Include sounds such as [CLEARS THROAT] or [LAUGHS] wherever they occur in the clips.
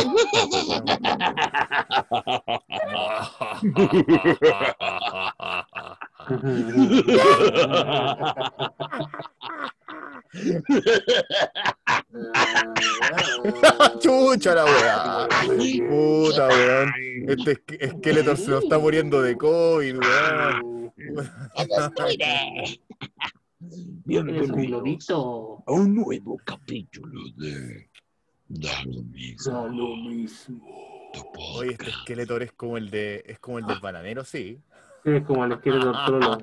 [LAUGHS] Chucha la weá. Puta weón. Este es- esqueleto se nos está muriendo de COVID, weón. [LAUGHS] Globito. a un nuevo capítulo de Da lo mismo. Da lo mismo. tu Oye, este esqueleto es como el de es como el del bananero, sí. Sí, es como el esqueleto del trolo.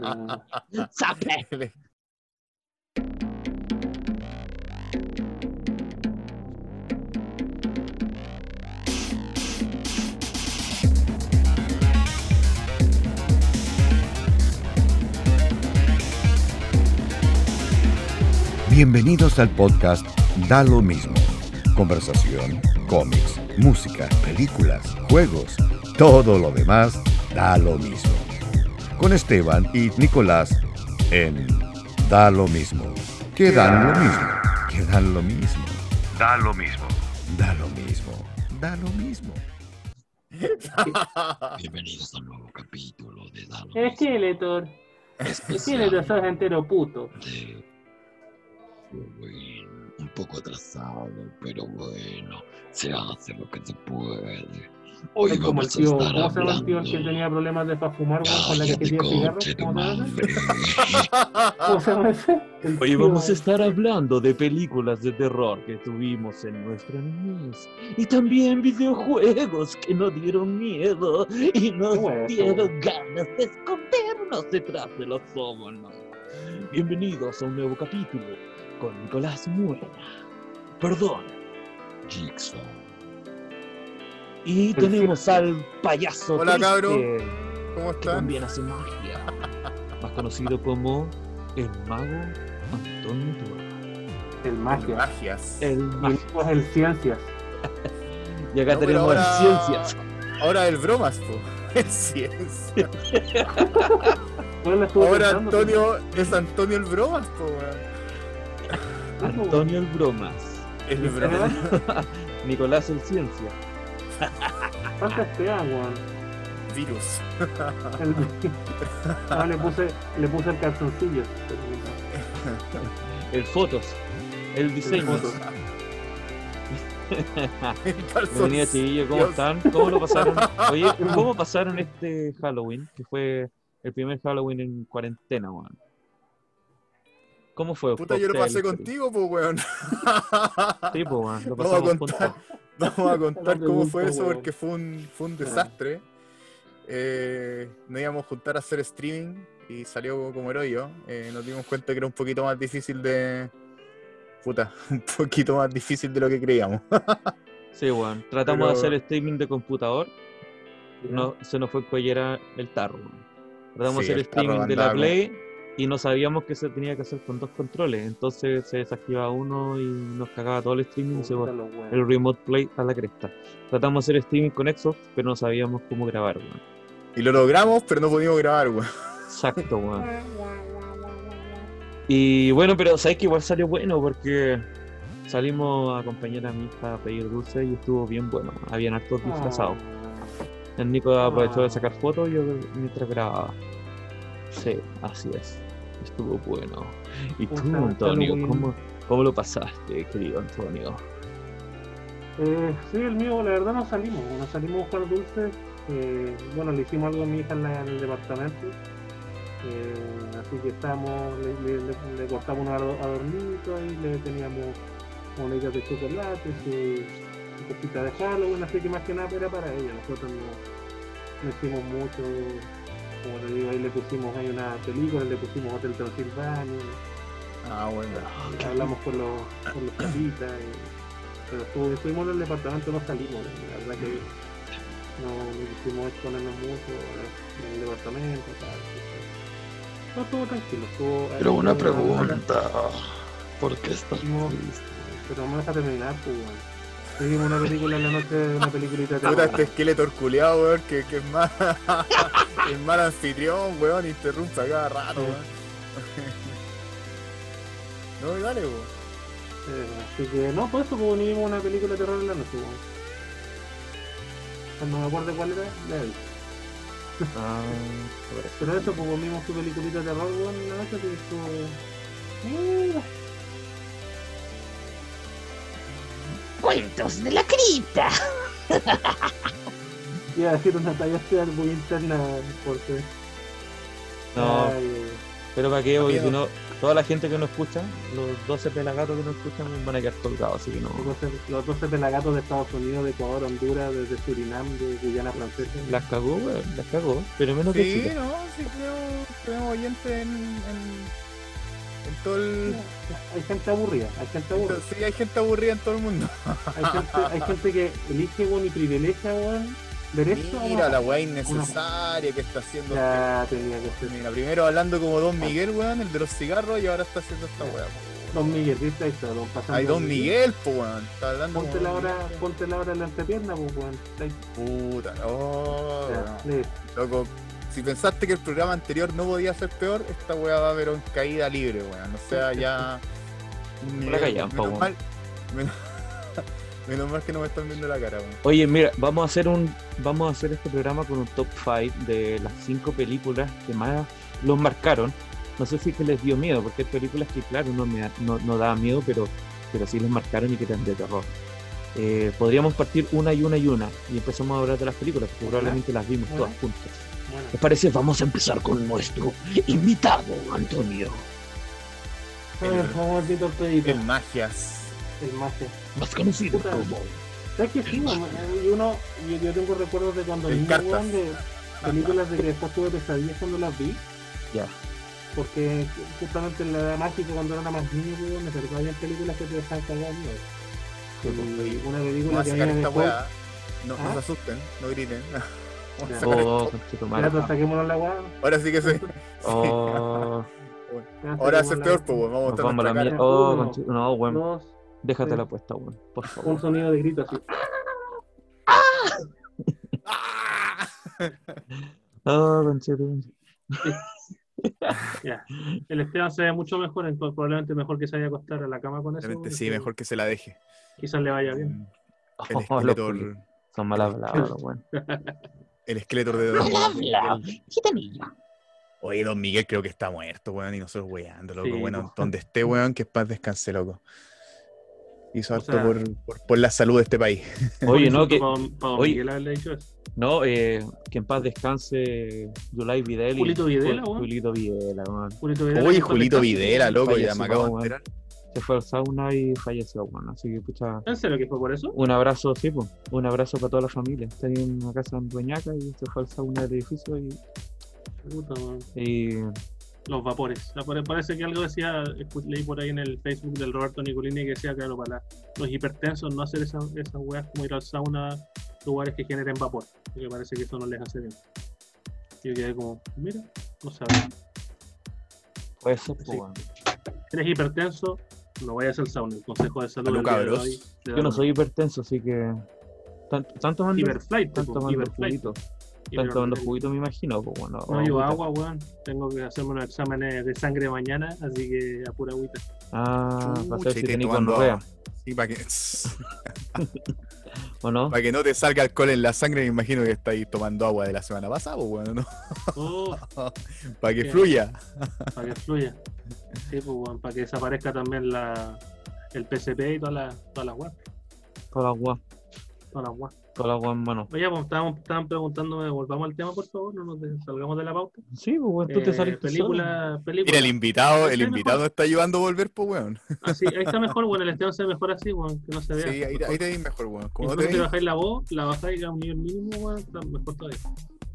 ¡Sape! [LAUGHS] Bienvenidos al podcast Da lo mismo. Conversación, cómics, música, películas, juegos, todo lo demás da lo mismo. Con Esteban y Nicolás en Da lo mismo. Que dan lo mismo. Que dan lo mismo. Da lo mismo. Da lo mismo. Da lo mismo. [LAUGHS] Bienvenidos a un nuevo capítulo de Da lo mismo. Esqueletor. Esqueletor, sos entero puto. de poco atrasado, pero bueno, se hace lo que se puede. Hoy Es como el vamos a tío, estar ¿cómo se llama el tío el que hablando. tenía problemas de para fumar con la cajetilla de cigarros? [LAUGHS] Hoy vamos a estar hablando de películas de terror que tuvimos en nuestra niñez y también videojuegos que nos dieron miedo y nos dieron ganas de escondernos detrás de los ómonos. Bienvenidos a un nuevo capítulo con Nicolás Muena. Perdón. Jigsaw. Y tenemos al payaso Hola, triste, cabro. ¿Cómo que están? también hace magia, más conocido como el mago Antonio Tua. El magia. Magias. El Y el es el ciencias. [LAUGHS] Y acá No, tenemos ahora- las ciencias. Ahora el bromas, po. [LAUGHS] Es ciencia. Bueno, estuve Ahora Antonio es Antonio el bromas, po, weón. Antonio el Bromas. El ¿En bromas. serio? Nicolás el Ciencia. ¿Cuántas pegan, weón? Virus. El- [LAUGHS] Ah, le puse, le puse el calzoncillo. El Fotos. El Diseño. Fotos. [LAUGHS] Bienvenido chiquillos, ¿cómo Dios. están? ¿Cómo lo pasaron? Oye, ¿cómo pasaron este Halloween? Que fue el primer Halloween en cuarentena, weón. ¿Cómo fue? Puta, yo lo ¿Fue pasé contigo, po, weón. [LAUGHS] Sí, pues, weón, lo Vamos a contar. [LAUGHS] Vamos a contar cómo fue eso, porque fue un, fue un desastre. Eh, nos íbamos a juntar a hacer streaming y salió como el hoyo. Eh, nos dimos cuenta que era un poquito más difícil de. Puta, [LAUGHS] un poquito más difícil de lo que creíamos. Sí, weón. Tratamos de hacer streaming de computador. No, se nos fue collera el tarro. weón. Tratamos Sí, de hacer streaming de la Play y no sabíamos que se tenía que hacer con dos controles. Entonces se desactivaba uno y nos cagaba todo el streaming y se fue el remote play a la cresta. Tratamos de hacer streaming con Xbox, pero no sabíamos cómo grabar, weón. Y lo logramos, pero no pudimos grabar, weón. Exacto, [LAUGHS] weón. Y bueno, pero sabes que igual salió bueno porque salimos a acompañar a mi hija a pedir dulce y estuvo bien bueno. Habían hartos disfrazados. El Nico aprovechó de sacar fotos y yo mientras grababa. Sí, así es. Estuvo bueno. ¿Y tú, Antonio, cómo, cómo lo pasaste, querido Antonio? Eh, sí, el mío, la verdad no salimos, no salimos a buscar dulces. eh, bueno, le hicimos algo a mi hija en, la- en el departamento. eh, así que estábamos, le, le- le- le cortamos un ado- adornito y le teníamos moneditas de chocolate, su cosita de Halloween, así que más que nada era para ella. Nosotros no, no hicimos mucho, como te digo, ahí le pusimos ahí una película, le pusimos Hotel Transilvania, Ah, bueno. hablamos con los, con los chapitas, y- pero estuvo- estuvimos en el departamento, no salimos, la verdad que no, no quisimos exponernos mucho eh, en el departamento, tal, tal. No, estuvo tranquilo, estuvo... Pero una pregunta. ¿Por qué estás No. Pero no me deja terminar, pues. Vimos una película en la noche, una peliculita de Puta, terror. este esqueleto culiado, weón, que, que es mal. [LAUGHS] es mal anfitrión, weón, interrumpe cada rato, Sí. weón. [LAUGHS] no, dale, weón. Eh, así que, no, por eso, pues, vimos una película de terror en la noche, weón. cuando me acuerdo cuál era, la vi. Ah. [LAUGHS] Pero eso, pues vimos su peliculita de terror, weón, en la noche, que estuvo... Mira, Cuentos de la cripta. [LAUGHS] Iba a decir una talla muy interna, porque... No, Ay, pero para qué, porque no, toda la gente que nos escucha, los 12 pelagatos que nos escuchan van a quedar colgados, así que no. Los 12 los 12 pelagatos de Estados Unidos, de Ecuador, Honduras, desde Surinam, de Guyana Francesa. Las cagó, weón, las cagó, pero menos que Sí, no, sí tenemos, tenemos oyentes en, en, en todo el... Hay gente aburrida, hay gente aburrida. Sí, hay gente aburrida en todo el mundo. Hay gente, hay gente que elige, weón, y privilegia, weón, ver esto. Mira la weá innecesaria que está haciendo. este Ya tenía que ser. Mira, primero hablando como Don Miguel, weón, el de los cigarros, y ahora está haciendo esta weá. po. Don Miguel, ¿viste? Ahí está, don pasando. Hay Don Miguel, po, weón. Está hablando Ponte la hora, ponte la hora en la entrepierna, pues, weón. Puta, oh, ya. Loco, si pensaste que el programa anterior no podía ser peor, esta weá va a haber en caída libre, weón. O sea, ya. un nivel- callan, po, menos, weón. mal, menos, [LAUGHS] menos mal que no me están viendo la cara, weón. Oye, mira, vamos a hacer un vamos a hacer este programa con un top 5 de las cinco películas que más los marcaron. No sé si es que les dio miedo, porque hay películas que claro no me da- no, no daban miedo, pero pero sí les marcaron y que eran de terror. Eh, podríamos partir una y una y una y empezamos a hablar de las películas, porque probablemente las vimos todas juntas. Bueno, ¿Les parece? Vamos a Empezar con nuestro invitado, Antonio. a ver, vamos al Tito Pedito, El magias. el magia. Más conocido Puta. como ¿Sabes que sí? Y uno, yo, yo tengo recuerdos de cuando El niño, cartas. weón, de películas de que después tuve pesadillas cuando las vi. Ya. Porque justamente en la edad mágica, cuando era más niño, weón, me acuerdo había películas que te dejaban cagar pues, Y una película que a sacar mí me esta dejó... weá. No, no ¿Ah? se asusten, no griten. [LAUGHS] Oh, [LAUGHS] saquémonos la weá. Ahora sí que sí. [LAUGHS] Oh, [LAUGHS] Ahora la peor, pues, weón. Vamos a a la mierda. Oh, no, weón, déjate la puesta, weón, por un favor. sonido de grito así. ¡Ah! Oh, conchetumare. Ya. El Esteban se ve mucho mejor, entonces probablemente mejor que se vaya a acostar a la cama con eso. Sí, mejor que se la deje. Quizás le vaya bien. El Oh, los esqueleto, culios. Son malas palabras, weón. El esqueleto de Don Bla, Miguel. Oye, Don Miguel creo que está muerto, weón, y nosotros weando, loco. Sí, bueno, donde esté, weón, que paz descanse, loco. Hizo O harto sea- por, por, por la salud de este país. Oye, no, que, oye. Miguel haberle dicho eso. no, eh, que en paz descanse Yulai Videla. y- Julito Videla, weón. Julito Videla, weón. Julito Videla, Oye, Julito. Videla, loco, ya me acabo de enterar. Se fue al sauna y falleció, weón. Así que, pucha, ¿En serio que fue por eso? un abrazo, sí, pues. Un abrazo para toda la familia. Tenía una casa en Dueñaca y se fue al sauna del edificio y, Puta, y Los vapores. Parece que algo decía, leí por ahí en el Facebook del Roberto Nicolini que decía, claro, para los hipertensos no hacer esas esas weas como ir al sauna, lugares que generen vapor. Porque parece que eso no les hace bien. Y yo quedé como, mira, no sabía. puede ser, pues, eres hipertenso, no vayas al sauna. El consejo de salud hoy, de Yo no soy hipertenso, así que. Tanto, tanto mando, Hiperflight, tanto mando hiperflight. juguito. Tanto mando me imagino, pues, bueno. No llevo agua, weón. Tengo que hacerme unos exámenes de sangre mañana, así que a pura agüita. Ah, para Chucha, saber y si te tenés. Sí, para que, [LAUGHS] [LAUGHS] ¿o no? para que no te salga alcohol en la sangre, me imagino que estáis tomando agua de la semana pasada, pues, bueno, ¿no? [LAUGHS] Para que fluya. para que fluya. Sí, pues, para que desaparezca también la, el PCP y todas las todas las. Toda la agua, Todas las weas. Toda la agua en mano. Oye, pues estaban, estaban preguntándome, volvamos al tema, por favor, no nos salgamos de la pauta. Sí, pues, weón, tú te Eh, saliste solo. película, película. Mira, el invitado, el Está invitado mejor. está ayudando a volver, pues, weón. Así, ahí está mejor, bueno, el Esteban se ve mejor así, weón, que no se vea. Sí, ahí, ahí te ves mejor, weón. ¿Cómo te ves? bajáis la voz, la bajáis a un nivel mínimo, weón, está mejor todavía.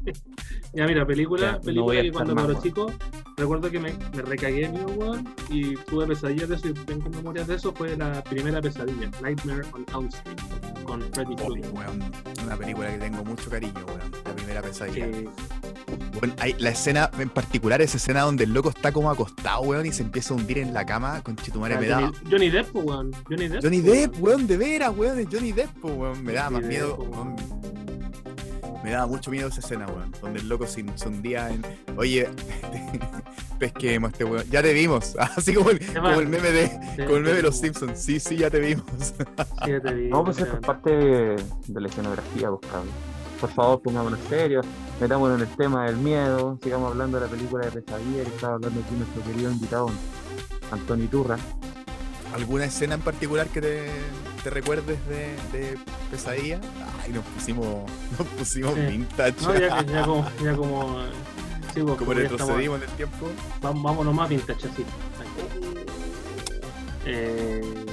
[LAUGHS] ya, mira, película, Ya, película que cuando weón. chico, recuerdo que me, me recagué mío, weón, y tuve pesadillas de eso y tengo memorias de eso, fue la primera pesadilla, Nightmare on Elm Street, con Freddy Oh, Krueger. weón, una película que tengo mucho cariño, weón. La primera pesadilla. Que- Bueno, hay la escena, en particular, esa escena donde el loco está como acostado, weón, y se empieza a hundir en la cama con Chitumare. Me da. Johnny, Johnny Depp, weón, Johnny Depp. Johnny Depp, weón, de veras, weón, Johnny Depp, weón. Me daba más Johnny miedo, Depp, weón. Me daba mucho miedo esa escena, weón. Donde el loco se, se hundía en. Oye, [LAUGHS] pesquemos este weón. Ya te vimos. [LAUGHS] Así como el, como el meme de. Sí, Como el meme de los Simpsons. Sí, sí, ya te vimos. sí, ya te [LAUGHS] vi, No, pues esto es parte de, la escenografía, pues, cabrón. por favor, pongámonos serios, metámonos en el tema del miedo, sigamos hablando de la película de pesadilla que estaba hablando aquí nuestro querido invitado, Antonio Turra. ¿Alguna escena en particular que te, te recuerdes de, de pesadilla? Ay, nos pusimos, [LAUGHS] nos pusimos Sí. vintage. No, ya, que- ya [LAUGHS] como, ya como, sí, pues, como ya retrocedimos en el tiempo. Vamos, vámonos más vintage así. Eh,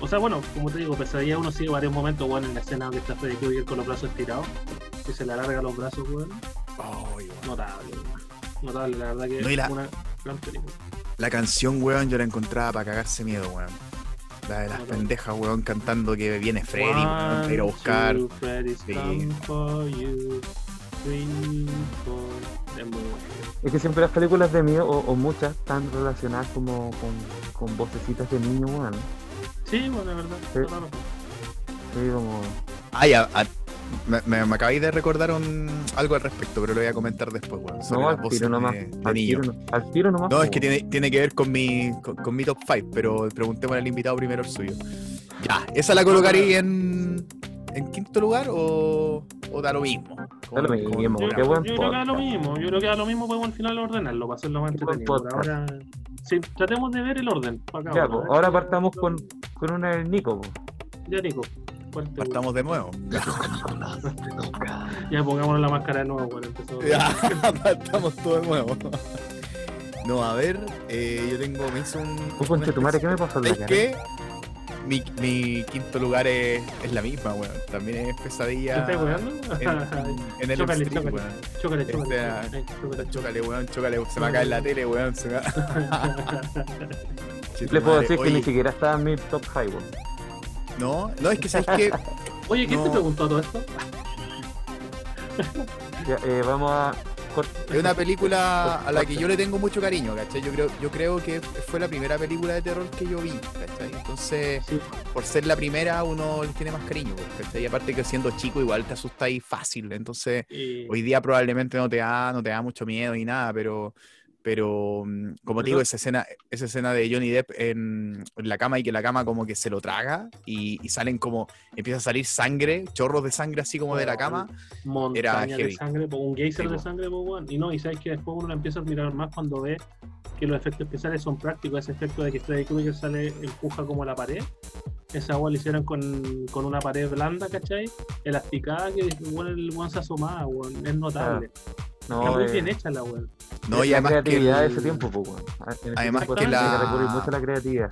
o sea, bueno, como te digo, pesadilla uno sigue varios momentos, bueno, en la escena donde está Freddy Krueger con los brazos estirados, que se le alarga los brazos, weón. Ay, weón. Notable, weón. Notable, la verdad que No, y la- es una gran película. La canción, weón, yo la encontraba para cagarse miedo, weón. La de las pendejas, weón, cantando que viene Freddy, weón, para ir a buscar. two, Freddy's Sí. come for you. Three, four. Es que siempre las películas de miedo, o, o muchas, están relacionadas como con, con vocecitas de niño, weón. Sí, bueno, es verdad. Sí. la. Sí, como... Ay, a- a- me, me, me acabáis de recordar un, algo al respecto, pero lo voy a comentar después, weón. No, las al tiro nomás. de, de Al niño. tiro, no- al tiro nomás. No, es que tiene, tiene que ver con mi, con, con mi top 5, pero preguntémosle al invitado primero el suyo. Ya, ¿esa la colocaría en, en quinto lugar o, o da lo mismo? Da lo mismo, Yo, qué buen yo creo que da lo mismo, yo creo que da lo mismo, podemos al final ordenarlo para hacerlo más entretenido. Ahora, sí, tratemos de ver el orden. acá, Ya, ahora, ahora partamos con, con una del Nico. po. Ya, Nico, ¿cuál te gusta? Partamos de nuevo. [LAUGHS] Ya, pongámonos la máscara de nuevo, bueno. Ya, [LAUGHS] partamos todo de nuevo. No, a ver, eh, yo tengo, me hizo un... Conche tu madre, ¿qué me pasó en la ¿Sabes cara? qué? Mi, mi quinto lugar es, es la misma, weón. También es ¿Te pesadilla estás weando? en, [LAUGHS] en el Chócale, stream, weón. Chócale, Este, chócale. chócale, Chócale, weón, chócale, se me va a caer la tele, weón. Se me va... Che, tu Le puedo madre. decir que Oye, ni siquiera está en mi top 5. weón. No, no, es que sabes que Oye, ¿quién te preguntó todo esto? Ya, eh, vamos a. es una película [LAUGHS] a la que yo le tengo mucho cariño, ¿cachai? Yo creo, yo creo que fue la primera película de terror que yo vi, ¿cachai? Entonces, Sí. por ser la primera, uno le tiene más cariño, ¿cachai? Y aparte que siendo chico igual te asustáis fácil, entonces Y- hoy día probablemente no te da, no te da mucho miedo ni nada, pero, pero mm, como te digo, esa escena, esa escena de Johnny Depp en, en la cama y que la cama como que se lo traga y, y salen como, empieza a salir sangre, chorros de sangre así como de la cama. montaña de heavy. sangre, po, un geyser Sí, de sangre, y no, y sabes que después uno la empieza a admirar más cuando ve que los efectos especiales son prácticos, ese efecto de que Freddy Krueger sale, empuja como la pared, esa agua la hicieron con, con una pared blanda, ¿cachai? Elasticada, que bueno, el weón se asomaba, es notable. No, Está muy eh, bien hecha la weón. No, y la además que creatividad de el- ese tiempo, pues. En ese Además tiempo que la- que mucho la creatividad.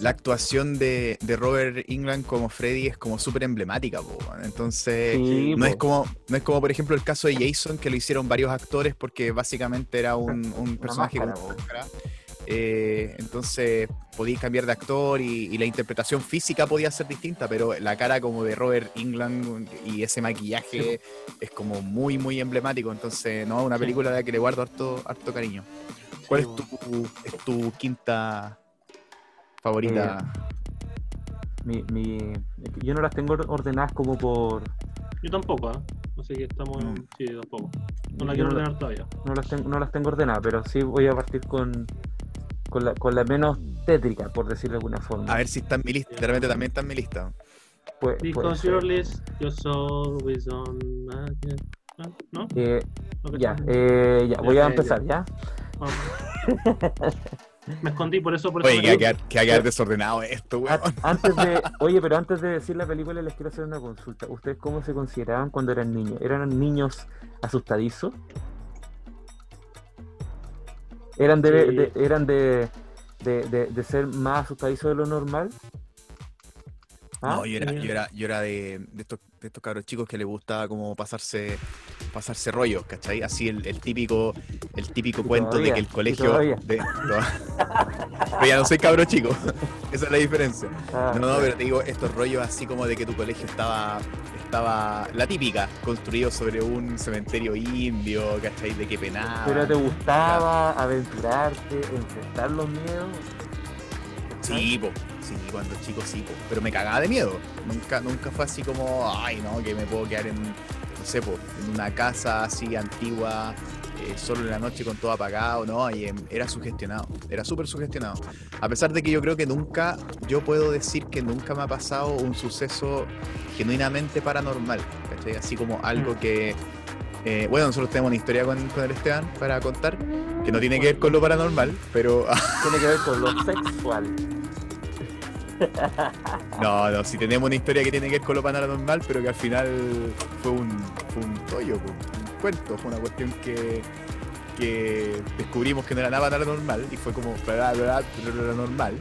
la actuación de, de Robert England como Freddy es como súper emblemática, po, entonces... Sí, No po. es, como, no es como, por ejemplo, el caso de Jason, que lo hicieron varios actores porque básicamente era un, un personaje máscara, con po. Eh, entonces podíais cambiar de actor y, y la interpretación física podía ser distinta, pero la cara como de Robert England y ese maquillaje es como muy, muy emblemático. Entonces, no, una Sí. película a la que le guardo harto, harto cariño. ¿Cuál Sí, es tu, es tu quinta favorita? Mi, mi, que yo no las tengo ordenadas como por. Yo tampoco, ¿ah? Así que estamos. Mm. Sí, tampoco. No la yo quiero no, la- ordenar todavía. no las tengo, no las tengo ordenadas, pero sí voy a partir con, con, la, con la menos tétrica, por decirlo de alguna forma. A ver si está en mi lista. De repente también está en mi lista. Puede Because ser. your list, on head. ¿Ah? ¿No? Eh, ¿No ya, eh, ya, voy a empezar, ¿ya? Me escondí, por eso, por eso. Oye, me que va a quedé- quedar, que va a quedar desordenado esto, weón. Antes de, [LAUGHS] oye, pero antes de decir la película les quiero hacer una consulta. ¿Ustedes cómo se consideraban cuando eran niños? ¿Eran niños asustadizos? ¿Eran de, Sí. de- eran de, de, de- ser más asustadizos de lo normal? ¿Ah? No, yo era, yo era, yo era de, de estos, de estos cabros chicos que les gustaba como pasarse, pasarse rollos, ¿cachai? Así el, el típico, el típico cuento de que el colegio. de- no. [LAUGHS] pero ya no soy cabro chico. [LAUGHS] Esa es la diferencia. Ah, No, no, pero te digo, estos rollos así como de que tu colegio estaba, estaba la típica, construido sobre un cementerio indio, ¿cachai? De que penaba. ¿Pero te gustaba aventurarte, enfrentar los miedos? Sí, po. Sí, cuando chico sí, po. Pero me cagaba de miedo. Nunca, nunca fue así como, ay, no, que me puedo quedar en. No sé, po, en una casa así antigua, eh, solo en la noche con todo apagado, ¿no? Y em, era sugestionado, era súper sugestionado. A pesar de que yo creo que nunca, yo puedo decir que nunca me ha pasado un suceso genuinamente paranormal, ¿cachai? Así como algo que... eh, bueno, nosotros tenemos una historia con, con el Esteban para contar, que no tiene que ver con lo paranormal, pero... Tiene que ver con lo sexual. No, no, si tenemos una historia que tiene que ver con lo paranormal, pero que al final fue un, fue un tollo, un cuento, fue una cuestión que, que descubrimos que no era nada paranormal y fue como paranormal.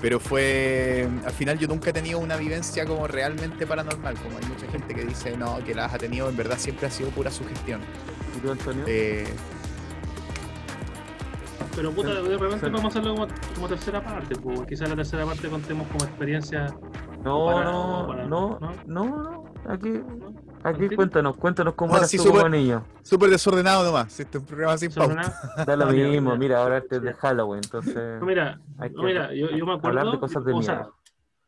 Pero fue, al final yo nunca he tenido una vivencia como realmente paranormal, como hay mucha gente que dice, no, que las ha tenido, en verdad siempre ha sido pura sugestión. ¿Y tú, Antonio? Eh, Pero puta, Sí, de repente sí. vamos a hacerlo como, como tercera parte, pues. Quizás la tercera parte contemos como experiencia. no, para- no, para- no, ¿no? no, no. Aquí, ¿no? aquí cuéntanos, cuéntanos cómo No, eras sí, tú súper- como niño. Súper desordenado nomás, este es un programa sin pauta. [LAUGHS] Da lo mismo, mira, ahora este es de Halloween, entonces No, mira, mira yo, yo me acuerdo. hablar de cosas de o sea,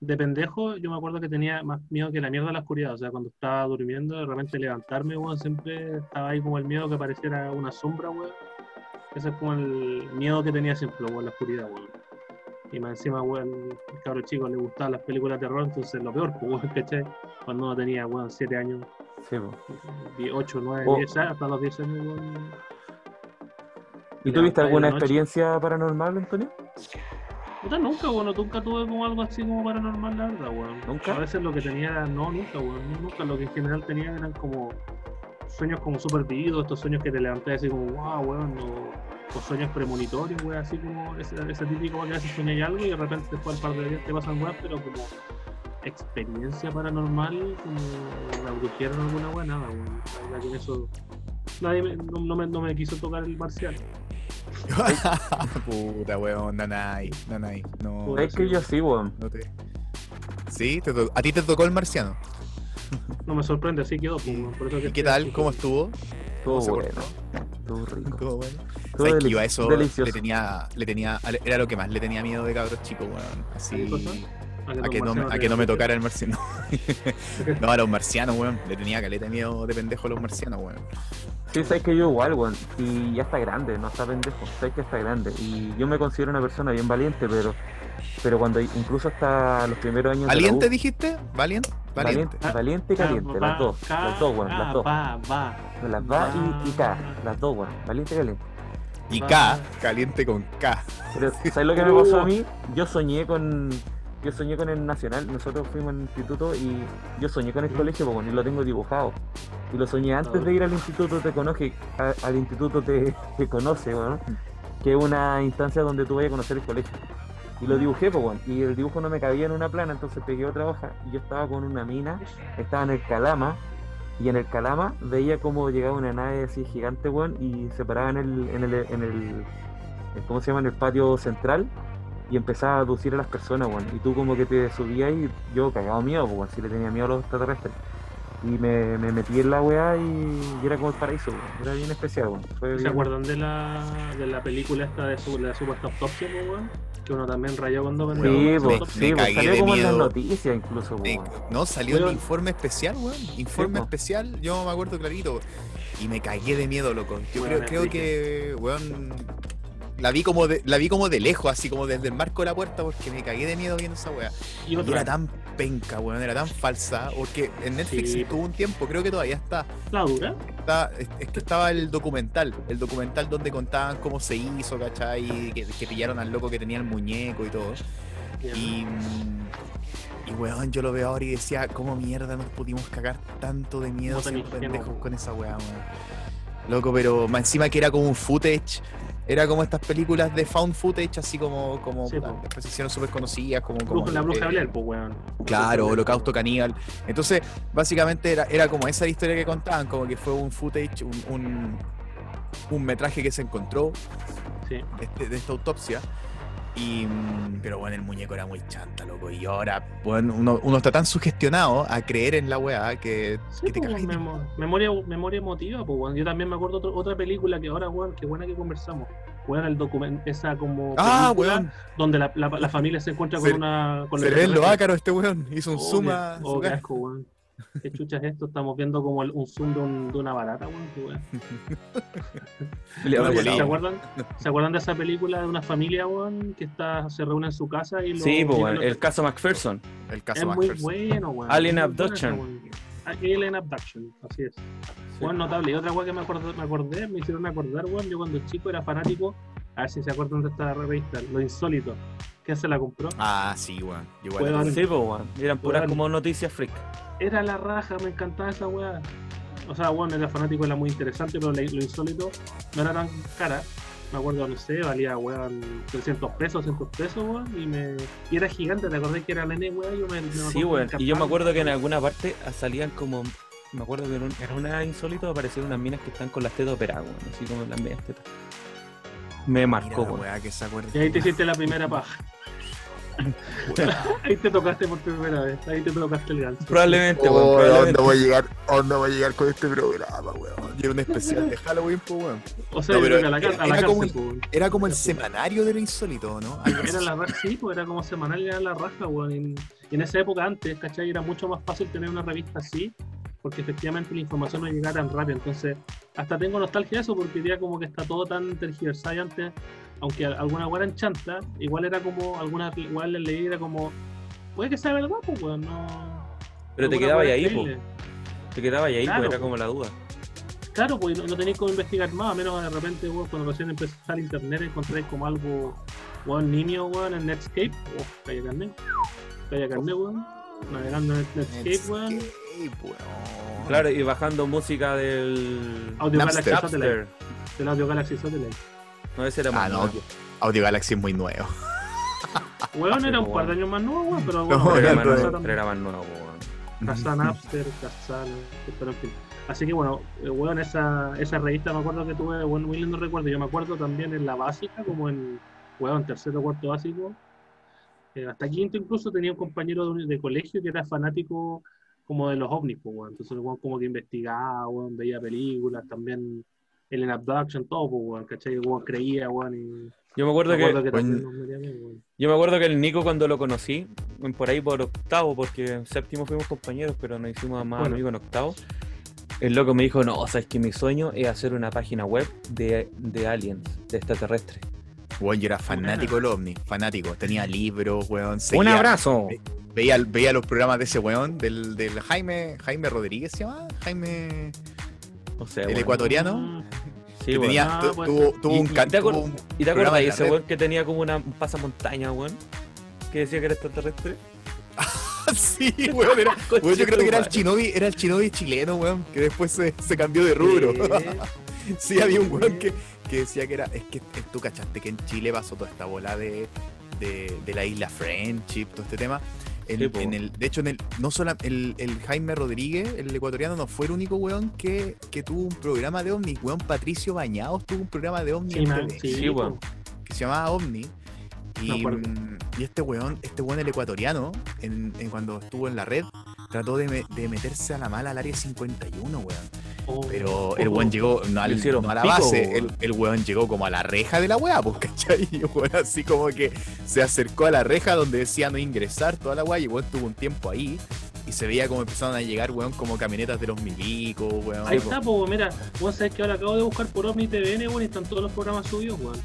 de pendejo, yo me acuerdo que tenía más miedo que la mierda de la oscuridad. O sea, cuando estaba durmiendo, de repente levantarme, weón, siempre estaba ahí como el miedo que pareciera una sombra, weón. Ese es como el miedo que tenía siempre, weón, la oscuridad, weón. Y más encima, weón, el cabro chico le gustaban las películas de terror, entonces lo peor, pues, weón, ¿cachai? Cuando uno tenía, weón, 7 años, Sí, po. 8, 9, Oh. 10 años, hasta los 10 años, weón. ¿Y tuviste alguna experiencia paranormal, Antonio? Puta, nunca, bueno, nunca tuve como algo así como paranormal, la verdad, weón. ¿Nunca? A veces lo que tenía no, nunca, weón, nunca. Lo que en general tenía eran como sueños como súper vividos, estos sueños que te levantas así como, wow, weón, o, o sueños premonitorios, weón, así como ese, ese típico que a veces sueñas algo y de repente después al par de días te pasan weón, pero como experiencia paranormal, como la brujearon alguna weón, nada, weón. La verdad que en eso nadie me, no, no me, no me quiso tocar el marcial. [LAUGHS] Puta, weón, nanay, nanay. No, Es que yo sí, weón. no te... ¿Sí? ¿Te to- ¿A ti te tocó el marciano? No me sorprende, así quedó. pues, por eso que ¿Y qué tal? así, ¿Cómo estuvo? Estuvo se bueno. Estuvo rico. [LAUGHS] ¿Cómo, bueno? Estuvo ¿Sabes que yo a eso delicioso. le tenía, le tenía, era lo que más le tenía miedo de cabros chicos, weón. Así, a los que no, me- a que no me tocara el marciano. [LAUGHS] no, a los marcianos, weón. Le tenía caleta de miedo de pendejo a los marcianos, weón. Sí, sabes que yo igual, weón. Y ya está grande, no está pendejo. Sabes que está grande. Y yo me considero una persona bien valiente, pero pero cuando incluso hasta los primeros años de la ¿Valiente U- dijiste? ¿Valiente? Valiente. Valiente, valiente y caliente, las dos, las dos, weón, las dos. Va, va. Las va y, y K, las dos, weón, valiente y caliente. Y. K, caliente con K. Pero, [LAUGHS] ¿sabes lo que me pasó a mí? Yo soñé con. Yo soñé con el Nacional, nosotros fuimos al instituto y yo soñé con el colegio, y lo tengo dibujado. Y lo soñé antes de ir al instituto, te conoce, a- al instituto te, te conoce, bueno, que es una instancia donde tú vayas a conocer el colegio. Y lo dibujé, pues, bueno, y el dibujo no me cabía en una plana, entonces pegué otra hoja y yo estaba con una mina, estaba en el Calama, y en el Calama veía cómo llegaba una nave así gigante, weón, y se paraba en el, en el, en el, ¿cómo se llama? En el patio central y empezaba a aducir a las personas, weón. Y tú como que te subías y yo cagado miedo, weón, si le tenía miedo a los extraterrestres. Y me, me metí en la weá y, y era como el paraíso, weón. Era bien especial, weón. Fue ¿Se bien- acuerdan de la, de la película esta de su, la supuesta autopsia, weón? Que uno también rayó cuando vendió Sí, pues, me sí, pues, cagué salió de como en las miedo. noticias incluso, weón. no, salió el Weón. informe especial, weón. Informe po. especial, yo me acuerdo clarito. Y me cagué de miedo, loco. Yo Weón, creo, creo que, weón, la vi como de, la vi como de lejos, así como desde el marco de la puerta, porque me cagué de miedo viendo esa weá. Y era tan penca, weón, era tan falsa, porque en Netflix Sí. estuvo un tiempo, creo que todavía está, la dura. está- es, es que estaba el documental, el documental donde contaban cómo se hizo, ¿cachai? Que, que pillaron al loco que tenía el muñeco y todo. Y, y weón, yo lo veo ahora y decía, ¿cómo mierda nos pudimos cagar tanto de miedo siendo pendejos con esa weá, weón? Loco, pero más encima que era como un footage, era como estas películas de found footage, así como, como Sí, po. después se hicieron súper conocidas, como, como la bruja eh, Blair, pues, weón. Claro, Holocausto Caníbal. Entonces, básicamente era, era como esa historia que contaban, como que fue un footage, un, un, un metraje que se encontró Sí. de, este- de esta autopsia. Y, mm, pero bueno, el muñeco era muy chanta, loco. Y ahora, bueno, uno, uno está tan sugestionado a creer en la weá que, Sí, que te pues, memo- memoria, memoria emotiva, pues, weón. Yo también me acuerdo otro- otra película que ahora, weón, qué buena que conversamos. Weón, el documento, esa como. Ah, weón. Donde la, la, la familia se encuentra con Se- una. Con Se ve lo ácaro este weón. Hizo un Oh, zoom qué- a oh, su qué cara. asco, weón. ¿Qué chucha es esto? Estamos viendo como el- un zoom de, un- de una barata, weón. bolilla. [LAUGHS] ¿Se acuerdan? ¿Se acuerdan de esa película de una familia, weón, que está, se reúne en su casa y lo Sí, pues, los- el caso McPherson. El caso Es muy McPherson. bueno, weón. Alien muy Abduction. Ah, Alien Abduction, así es. Weón, notable. Y otra weón que me acordé, me acordé, me hicieron acordar, weón, yo cuando chico era fanático, a ver si se acuerdan de esta revista, Lo Insólito. ¿Quién se la compró? Ah, sí, weón. Igual. Weón. Sí, pues, weón. Eran puras Weón. como noticias freak. Era la raja, me encantaba esa weá. O sea, bueno, era fanático, era muy interesante, pero lo, lo insólito no era tan cara. Me acuerdo, no sé, valía weón 300 pesos, 200 pesos, weón, y, me... y era gigante, te acordás que era nene, weón, yo me, me Sí, weón. Y yo me acuerdo que en alguna parte salían como. Me acuerdo que en, un- en una insólito aparecieron unas minas que están con las tetas operadas, weón. Así como las medias tetas. Me Mira marcó, la weón. weá que se acuerda. Y ahí te hiciste la primera paja. [LAUGHS] ahí te tocaste por primera vez, ahí te tocaste el ganso. Probablemente, Oh, weón. ¿a dónde voy a llegar? ¿A dónde voy a llegar con este programa, weón? Y era un especial de Halloween, pues, weón. O sea, No, pero yo creo que a la, car- era- a la era como el-. Era como el semanario del insólito, ¿no? Era la raja, sí, pues era como semanal, era la raja, weón. Y, y en esa época antes, ¿cachai? Era mucho más fácil tener una revista así, porque efectivamente la información no llegaba tan rápido. Entonces, hasta tengo nostalgia de eso, porque diría como que está todo tan tergiversado y antes, aunque alguna eran chanta, igual era como, algunas igual les leí, era como, puede que sea verdad, pues, weón, no. Pero te quedabas ahí, creíble. Te quedabas ahí, Claro, pues era como la duda. Claro, pues no, no tenéis cómo investigar más, a menos de repente, weón, cuando recién empezó a usar internet, encontráis como algo, weón, niño, weón, en Netscape, oh, calle carnet, calle carnet, weón, navegando en Netscape, weón, weón. Claro, y bajando música del. Audio Napster. Galaxy Satellite, Napster. del Audio Galaxy Satellite. No, ese era más Ah, no. nuevo. Audio Galaxy es muy nuevo. Weón, era un pues, par de años más nuevo, weón, pero No, bueno, Pero era más nuevo. pero era más nuevo, weón. Casa [LAUGHS] Napster, Casa, pero en fin. Así que bueno, eh, weón, esa, esa revista me acuerdo que tuve, bueno, muy lindo recuerdo. Yo me acuerdo también en la básica, como en, weón, tercero o cuarto básico, eh, hasta quinto incluso tenía un compañero de colegio que era fanático como de los ovnis, pues, weón. Entonces, weón, como que investigaba, weón, veía películas, también el Abduction, todo, pues, weón, ¿cachai? Weón, creía, weón, y Yo me acuerdo me que. acuerdo. Yo me acuerdo que el Nico cuando lo conocí, por ahí por octavo, porque en séptimo fuimos compañeros, pero nos hicimos más Bueno. amigos en octavo. El loco me dijo, no, o sea, es que mi sueño es hacer una página web de, de aliens, de extraterrestres. Weón, yo era fanático del ovni, fanático. Tenía libros, weón. ¡Un abrazo! Veía, veía los programas de ese weón, del, del Jaime, Jaime Rodríguez se llama, Jaime, O sea, el bueno, ecuatoriano, sí, que bueno. tenía, Ah, tuvo, Y- un y te ¿Y acuerdas en de ese weón que tenía como una, un pasamontaña, weón? Que decía que era extraterrestre. [LAUGHS] sí, weón, era, [LAUGHS] weón, yo creo que era el chinobi, era el chinobi chileno, weón, que después se, se cambió de rubro. Sí, [LAUGHS] había un weón que, que decía que era. Es que tú cachaste que en Chile pasó toda esta bola de, de, de la isla Friendship, todo este tema. En, Sí, po. en el, de hecho, en el, no solo el, el Jaime Rodríguez, el ecuatoriano, no fue el único weón que, que tuvo un programa de ovni. Weón Patricio Bañados tuvo un programa de ovni Sí, en man, TV, sí, Sí, weón. po. que se llamaba OVNI. Me Y, mm, y este weón, este weón el ecuatoriano, en, en cuando estuvo en la red, trató de, me- de meterse a la mala al área 51, weón. Oh. Pero [LAUGHS] el weón llegó no, al- Lo hicieron no a la pico, base, weón. el, el weón llegó como a la reja de la weá, pues, [LAUGHS] ¿cachai? Y el weón así como que se acercó a la reja donde decía no ingresar toda la weá y el weón tuvo un tiempo ahí. Y se veía como empezaron a llegar, weón, como camionetas de los milicos, weón. Ahí está, pues, mira, vos sabés que ahora acabo de buscar por OVNI TVN, weón, y están todos los programas subidos, weón.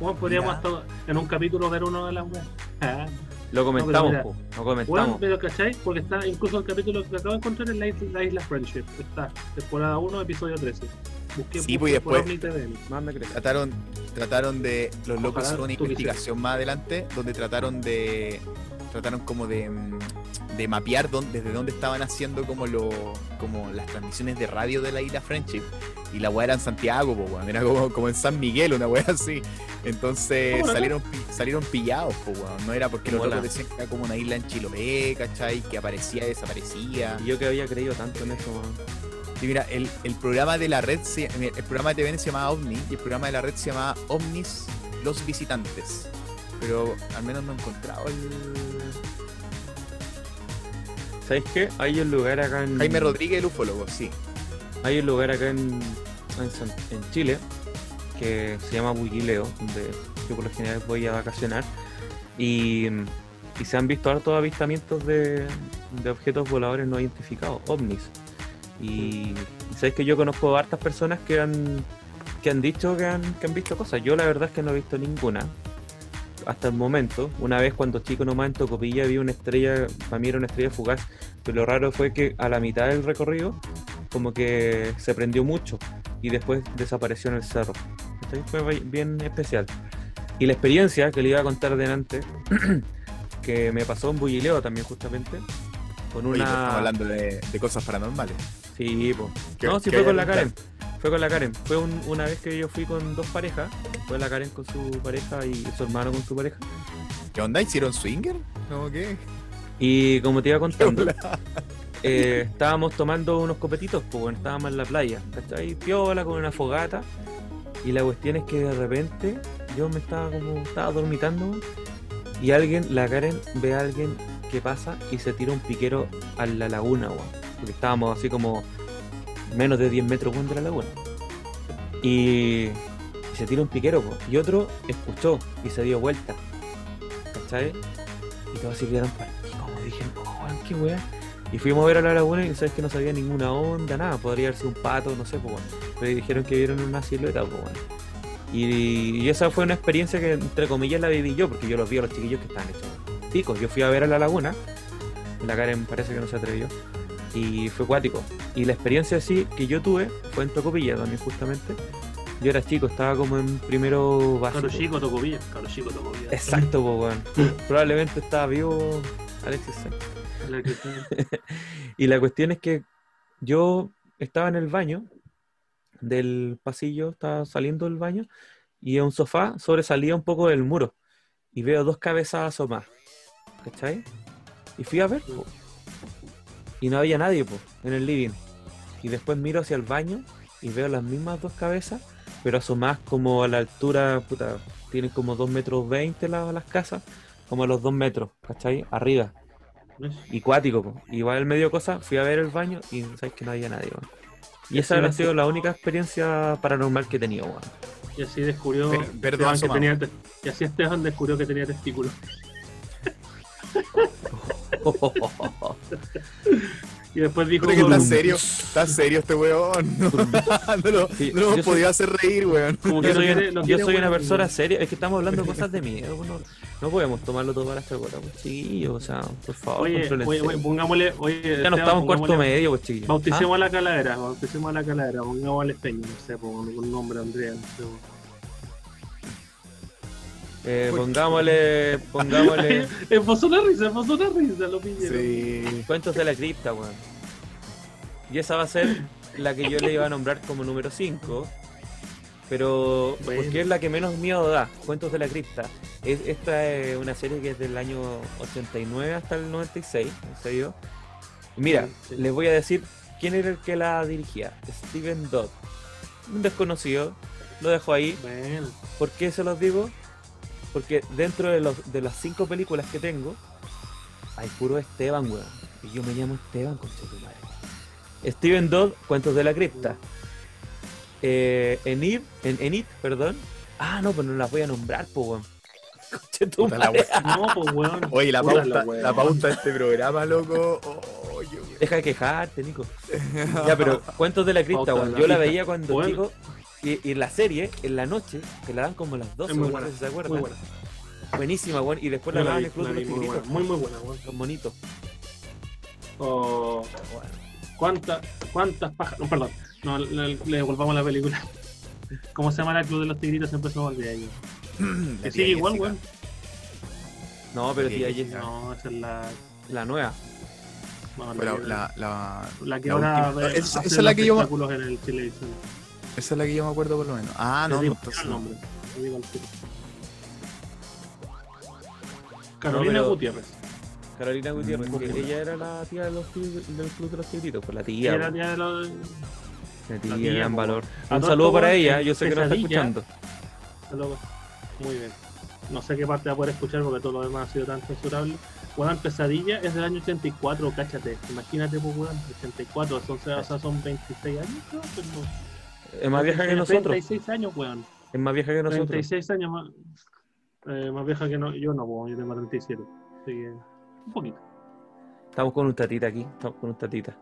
Weón, podríamos hasta en un capítulo ver uno de las weas. [LAUGHS] Lo comentamos, mira, po, lo comentamos. pero ¿cachai? Porque está incluso el capítulo que acabo de encontrar en la isla, la isla Friendship. Está, temporada 1, episodio 13. Busqué Sí, pues, después-. Trataron, trataron de. Los locos Ojalá una investigación más adelante donde trataron de. Trataron como de. mm, de mapear dónde- desde dónde estaban haciendo como lo. como las transmisiones de radio de la isla Friendship. Y la weá era en Santiago, po, weón. Era como, como en San Miguel, una weá así. Entonces salieron, salieron pillados, po, weón. No era porque los locos decían que era como una isla en Chiloé, ¿cachai? Que aparecía y desaparecía. Y yo que había creído tanto en eso, weón. Sí, mira, el, el programa de la red, se, el programa de TVN se llamaba OVNI y el programa de la red se llamaba OVNIS Los Visitantes. Pero al menos no he encontrado el... ¿Sabes qué? Hay un lugar acá en. Jaime Rodríguez, el ufólogo, sí. Hay un lugar acá en, en, San- en Chile que se llama Buguileo, donde yo por lo general voy a vacacionar. Y, y se han visto hartos avistamientos de, de objetos voladores no identificados, ovnis. Y sabéis que yo conozco a hartas personas que han, que han dicho que han, que han visto cosas. Yo la verdad es que no he visto ninguna. Hasta el momento, una vez cuando chico nomás en Tocopilla vi una estrella, para mí era una estrella fugaz, pero lo raro fue que a la mitad del recorrido como que se prendió mucho y después desapareció en el cerro. ¿Cachai? Fue bi- bien especial. Y la experiencia que le iba a contar delante, [CLEARS THROAT] que me pasó en Bullileo también justamente, con Oye, una... pues estamos hablando de, de cosas paranormales. Sí, po. ¿Qué- No, sí fue con la Karen. Fue con la Karen. Fue un- una vez que yo fui con dos parejas. Fue la Karen con su pareja y su hermano con su pareja. ¿Qué onda? ¿Hicieron swinger? ¿Cómo qué? Y como te iba contando, [LAUGHS] eh, estábamos tomando unos copetitos, pues bueno, estábamos en la playa, ¿cachai? Piola con una fogata. Y la cuestión es que de repente yo me estaba como, estaba dormitando y alguien, la Karen, ve a alguien que pasa y se tira un piquero a la laguna, weón. Porque estábamos así como menos de 10 metros weón, de la laguna. Y, se tira un piquero, y otro escuchó y se dio vuelta. ¿Cachai? Y todos así quedaron para y como dije, weón, qué weá. Y fuimos a ver a la laguna y sabes que no sabía ninguna onda, nada. Podría haber un pato, no sé. Pero dijeron que vieron una silueta, y esa fue una experiencia que, entre comillas, la viví yo, porque yo los vi a los chiquillos que estaban hechos picos. Yo fui a ver a la laguna, la Karen parece que no se atrevió, y fue cuático. Y la experiencia así que yo tuve fue en Tocopilla también, justamente. Yo era chico, estaba como en primero básico. Caro chico, tocopilla. Caro chico, tocopilla. Exacto, pues [LAUGHS] bueno. Probablemente estaba vivo Alexis [LAUGHS] Y la cuestión es que yo estaba en el baño del pasillo, estaba saliendo del baño, y en un sofá sobresalía un poco del muro. Y veo dos cabezas asomadas. ¿Cachai? Y fui a ver, po. y no había nadie po, en el living. Y después miro hacia el baño y veo las mismas dos cabezas, pero asomadas como a la altura, puta, tienen como 2 metros 20 la- las casas, como a los 2 metros, ¿cachai? Arriba y cuático. po. Igual medio cosa, fui a ver el baño y sabes que no había nadie. weón. Y esa ha sido la única experiencia paranormal que he tenido. weón. Y así descubrió ver Esteban que tenía, y así Esteban descubrió que tenía testículos. Y después dijo que está serio, está serio este weón. [LAUGHS] No, no lo, Sí, no lo yo soy- podía hacer reír, weón. como que Yo soy, una, no yo quiere soy una weón. persona seria, es que estamos hablando de cosas de miedo. No, no podemos tomarlo todo para esta gota, pues chiquillos, o sea, por favor, Oye, oye, oye, pongámosle, oye, Ya no Esteban, estamos en cuarto medio, pues chiquillos. Bauticemos a la caladera, bauticemos a la caladera, pongámosle Peña, no sé, pongámosle un nombre, Andrea, no sé. Eh, pongámosle, [LAUGHS] pongámosle Esbozó una risa, esbozó una risa, lo pillaron. Sí. cuentos de la cripta, weón. Y esa va a ser la que yo le iba a nombrar como número 5. Pero Bueno. porque es la que menos miedo da, Cuentos de la Cripta. Es, esta es una serie que es del año 89 hasta el 96, en serio. Mira, Sí, sí. les voy a decir quién era el que la dirigía. Steven Dodd. Un desconocido. Lo dejo ahí. Bueno, ¿Por qué se los digo? Porque dentro de, los, de las cinco películas que tengo, hay puro Esteban, weón. Y yo me llamo Esteban, conchetumare. Steven Dodd, Cuentos de la Cripta. Eh, en, It, en, en It, perdón. Ah, no, pero no las voy a nombrar, po, weón. [LAUGHS] Puta la no, pues weón. Oye, la pauta, la wea. la pauta de este programa, loco. Deja de quejarte, Nico. [LAUGHS] Ya, pero Cuentos de la Cripta, weón. Yo la veía cuando Bueno. chico. Y, y la serie, en la noche, que la dan como a las 12, Es muy buena, no sé si se acuerdan. muy buena. Buenísima, weón. Y después la la daban vi, incluso la los vi, muy buena, muy muy buena, weón. Los monitos. Oh, ¿Cuántas, cuántas pajas? No, perdón, no, le, le devolvamos la película. [LAUGHS] ¿Cómo se llama la Club de los Tigritos? Siempre se me olvida ahí. [CLEARS THROAT] Que sigue igual, weón. No, pero Sí, tía Jessica, No, esa es la. la nueva. no, Pero la, la, la, la que la ahora esa- es la los que yo en el. Esa es la que yo me acuerdo por lo menos. Ah, no, digo no, entonces el no. tiro. Carolina pero- Gutiérrez. Carolina Gutiérrez, Mm. que ella era la tía de los del Club de los Tigritos, pues la tía, Era pues, tía de los- la tía, la tía, gran valor. A Un saludo para ella, yo sé que no está escuchando. Luego, Muy bien. No sé qué parte va a poder escuchar porque todo lo demás ha sido tan censurable. Weón, Pesadilla es del año 84, cáchate. Imagínate, pues, weón, 84, son, o sea, son 26 años, creo. pero no. Es más vieja que nosotros, 36 años, weón. es más vieja que nosotros. 36 años más, eh, más vieja que no, yo no, weón, yo tengo 37. Así que, un poquito. Estamos con un tatita aquí. Estamos con un tatita.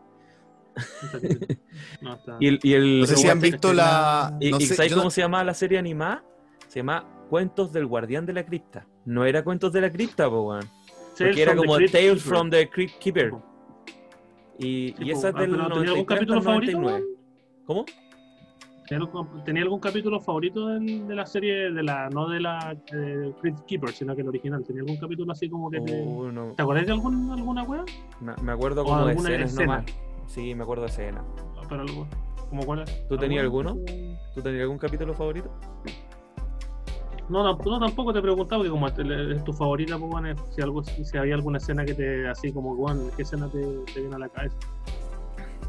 No, está. [LAUGHS] Y el, y el- No sé si han visto la. ¿Y, no y sé, sabes no- cómo se llamaba la serie animada? Se llama Cuentos del Guardián de la Cripta. No era Cuentos de la Cripta, po, weón. Porque era como Crypt Tales Keeper. from the Crypt Keeper. Y, Sí, y po. esa es Ah, del pero ¿Tenía algún 93 capítulo favorito? 99. weón? ¿Cómo? ¿Tenía algún- ¿Tenía algún capítulo favorito del- de la serie, de la no de la eh, Crypt Keeper, sino que el original? ¿Tenía algún capítulo así como que te... No, ¿Te acuerdas de algún, alguna wea? me, me acuerdo como de escenas escena. nomás. Sí, me acuerdo de escenas. Pero algo, ¿Cómo cuál es? ¿Tú tenías alguno? ¿Tú tenías algún capítulo favorito? No, no, no, tampoco te preguntaba, porque como es es tu favorita, pues, bueno, si, algo, si había alguna escena que te, así como, bueno, ¿qué escena te, te viene a la cabeza?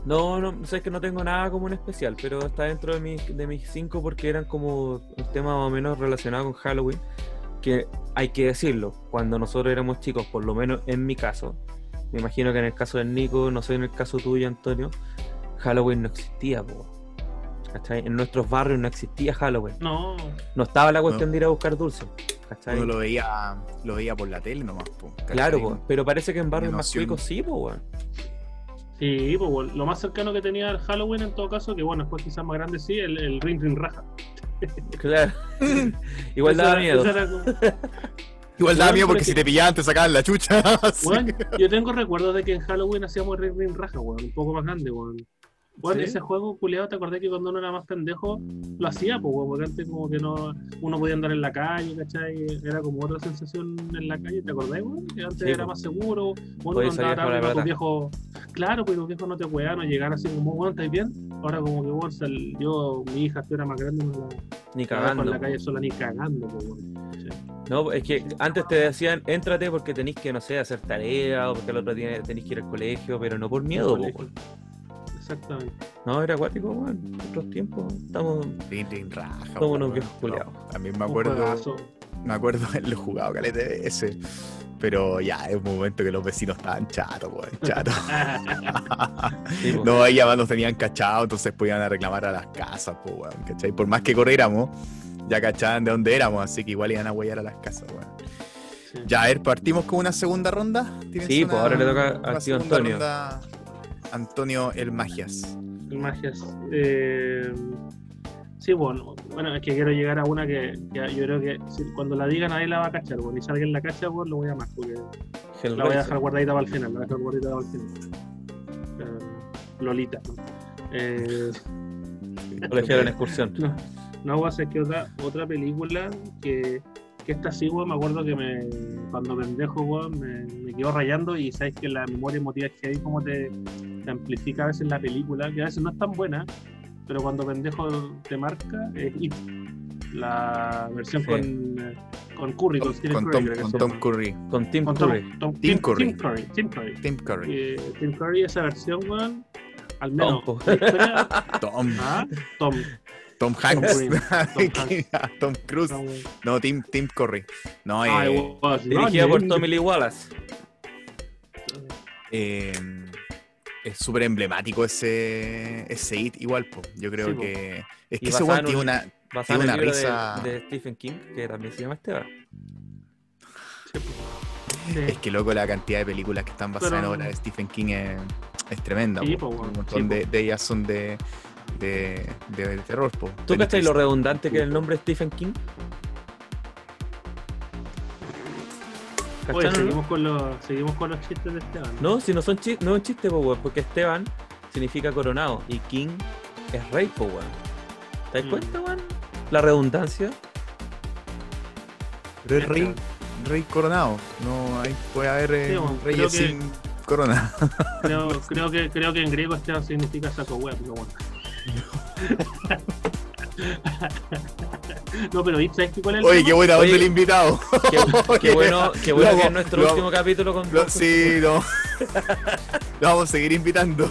No, no, sé que no tengo nada como en especial, pero está dentro de mis, de mis cinco porque eran como un tema más o menos relacionado con Halloween, que hay que decirlo, cuando nosotros éramos chicos, por lo menos en mi caso, me imagino que en el caso del Nico, no sé en el caso tuyo, Antonio, Halloween no existía, po. ¿cachai? En nuestros barrios no existía Halloween, No, no estaba la cuestión de ir a buscar dulces, ¿cachai? Uno lo veía, lo veía por la tele nomás. po, ¿cachai? Claro, po, pero parece que en barrios más cuicos sí, po, weón. Sí, pues, lo más cercano que tenía el Halloween en todo caso, que bueno, después quizás más grande sí, el, el Ring Ring Raja. [LAUGHS] Claro. [LAUGHS] Igual daba miedo. como- [LAUGHS] Igual daba miedo porque si te pillaban te sacaban la chucha. yo tengo recuerdos de que en Halloween hacíamos Ring Ring Raja, weón, un poco más grande, weón. Ese juego, culiado, ¿te acordás que cuando uno era más pendejo lo hacía, pues? Porque antes como que no, uno podía andar en la calle, ¿cachai? Era como otra sensación en la calle, ¿te acordás? Que antes Sí, era más seguro, uno Podías andaba tarde, tus viejos, claro, pues tus viejos no te weaban o llegar así como, weón, ¿estás bien? Ahora como que, weón, sal- yo, mi hija, que era más grande, no la, Ni cagando. en la calle sola ni cagando, pues. Sí. No, es que antes te decían, éntrate porque tenéis que, no sé, hacer tarea o porque el otro día tenéis que ir al colegio, pero no por miedo, po. Exactamente. No, era acuático, weón. En otros tiempos estamos. Rin, rin, raja. Somos unos weón. viejos culiados. No, También me acuerdo, me acuerdo [LAUGHS] haberlo jugado caleta de ese. Pero ya, es un momento que los vecinos estaban chatos, weón, chatos. [LAUGHS] Sí, [LAUGHS] po. No, ahí ya nos tenían cachado, entonces podían a reclamar a las casas, pues, weón, ¿cachai? Por más que corriéramos, ya cachaban de dónde éramos, así que igual iban a huellar a las casas, weón. Sí. Ya, a ver, partimos con una segunda ronda. ¿Tienes Sí, una- pues ahora le toca tío segunda Antonio. ronda? Antonio el Magias. Magias. Eh, sí, bueno, bueno, es que quiero llegar a una que, que yo creo que si- cuando la diga nadie la va a cachar, bueno, y si alguien la cacha, bueno, lo voy a más, porque la voy a dejar guardadita para el final, la voy a dejar guardadita para el final. Eh, Lolita, ¿no? Eh, Colegial en excursión. [LAUGHS] no, no voy a hacer que otra, otra película que, que esta sí, weón, me acuerdo que me, cuando pendejo, weón, me, me quedó rayando y sabes que la memoria emotiva es que ahí como te, te amplifica a veces la película, que a veces no es tan buena, pero cuando pendejo te marca, es It. La versión Sí. con, eh, con Curry, con, Stephen Con Curry, Tom, creo que con Tom. Curry. Con Tim Con Tom- Curry. Tom- Tim Curry. Tim Curry. Tim Curry. Tim Curry. Eh, Tim Curry, esa versión, weón, al menos. Tom, la historia- [LAUGHS] Tom, ah, Tom. Tom Hanks. Tom [LAUGHS] [LAUGHS] Tom Cruise. No, Tim, Tim Curry. No, Ah, eh. Dirigida por Tommy Lee Wallace. eh, es súper emblemático ese, ese hit igual, po. Yo creo Sí, que... Es que ese en tiene un- una... Tiene en una de- risa- de, Stephen King, que también se llama Esteban. Sí. Es que loco la cantidad de películas que están basadas en Pero- obras de Stephen King es, es tremenda. Po. po. Un montón Sí, de, de ellas son de, de, de terror. Po. ¿Tú cachai lo redundante que es el nombre Stephen King? Oye, seguimos con, los, seguimos con los chistes de Esteban. No, si no son chistes, no es un chiste, po, porque Esteban significa coronado y King es rey, po, weón. ¿Te das Mm. cuenta, weón? La redundancia. Pero es rey, rey coronado. No hay, puede haber eh, Sí, bueno, creo reyes que- sin corona. Creo, [LAUGHS] creo, que, creo que en griego Esteban significa saco web, pero bueno. No, pero ¿sabes qué- cuál es el Oye, tema? qué buena onda el invitado. Qué, qué [LAUGHS] bueno, qué bueno Lo que es nuestro lo último capítulo con Lo- sí, no. [LAUGHS] Lo vamos a seguir invitando.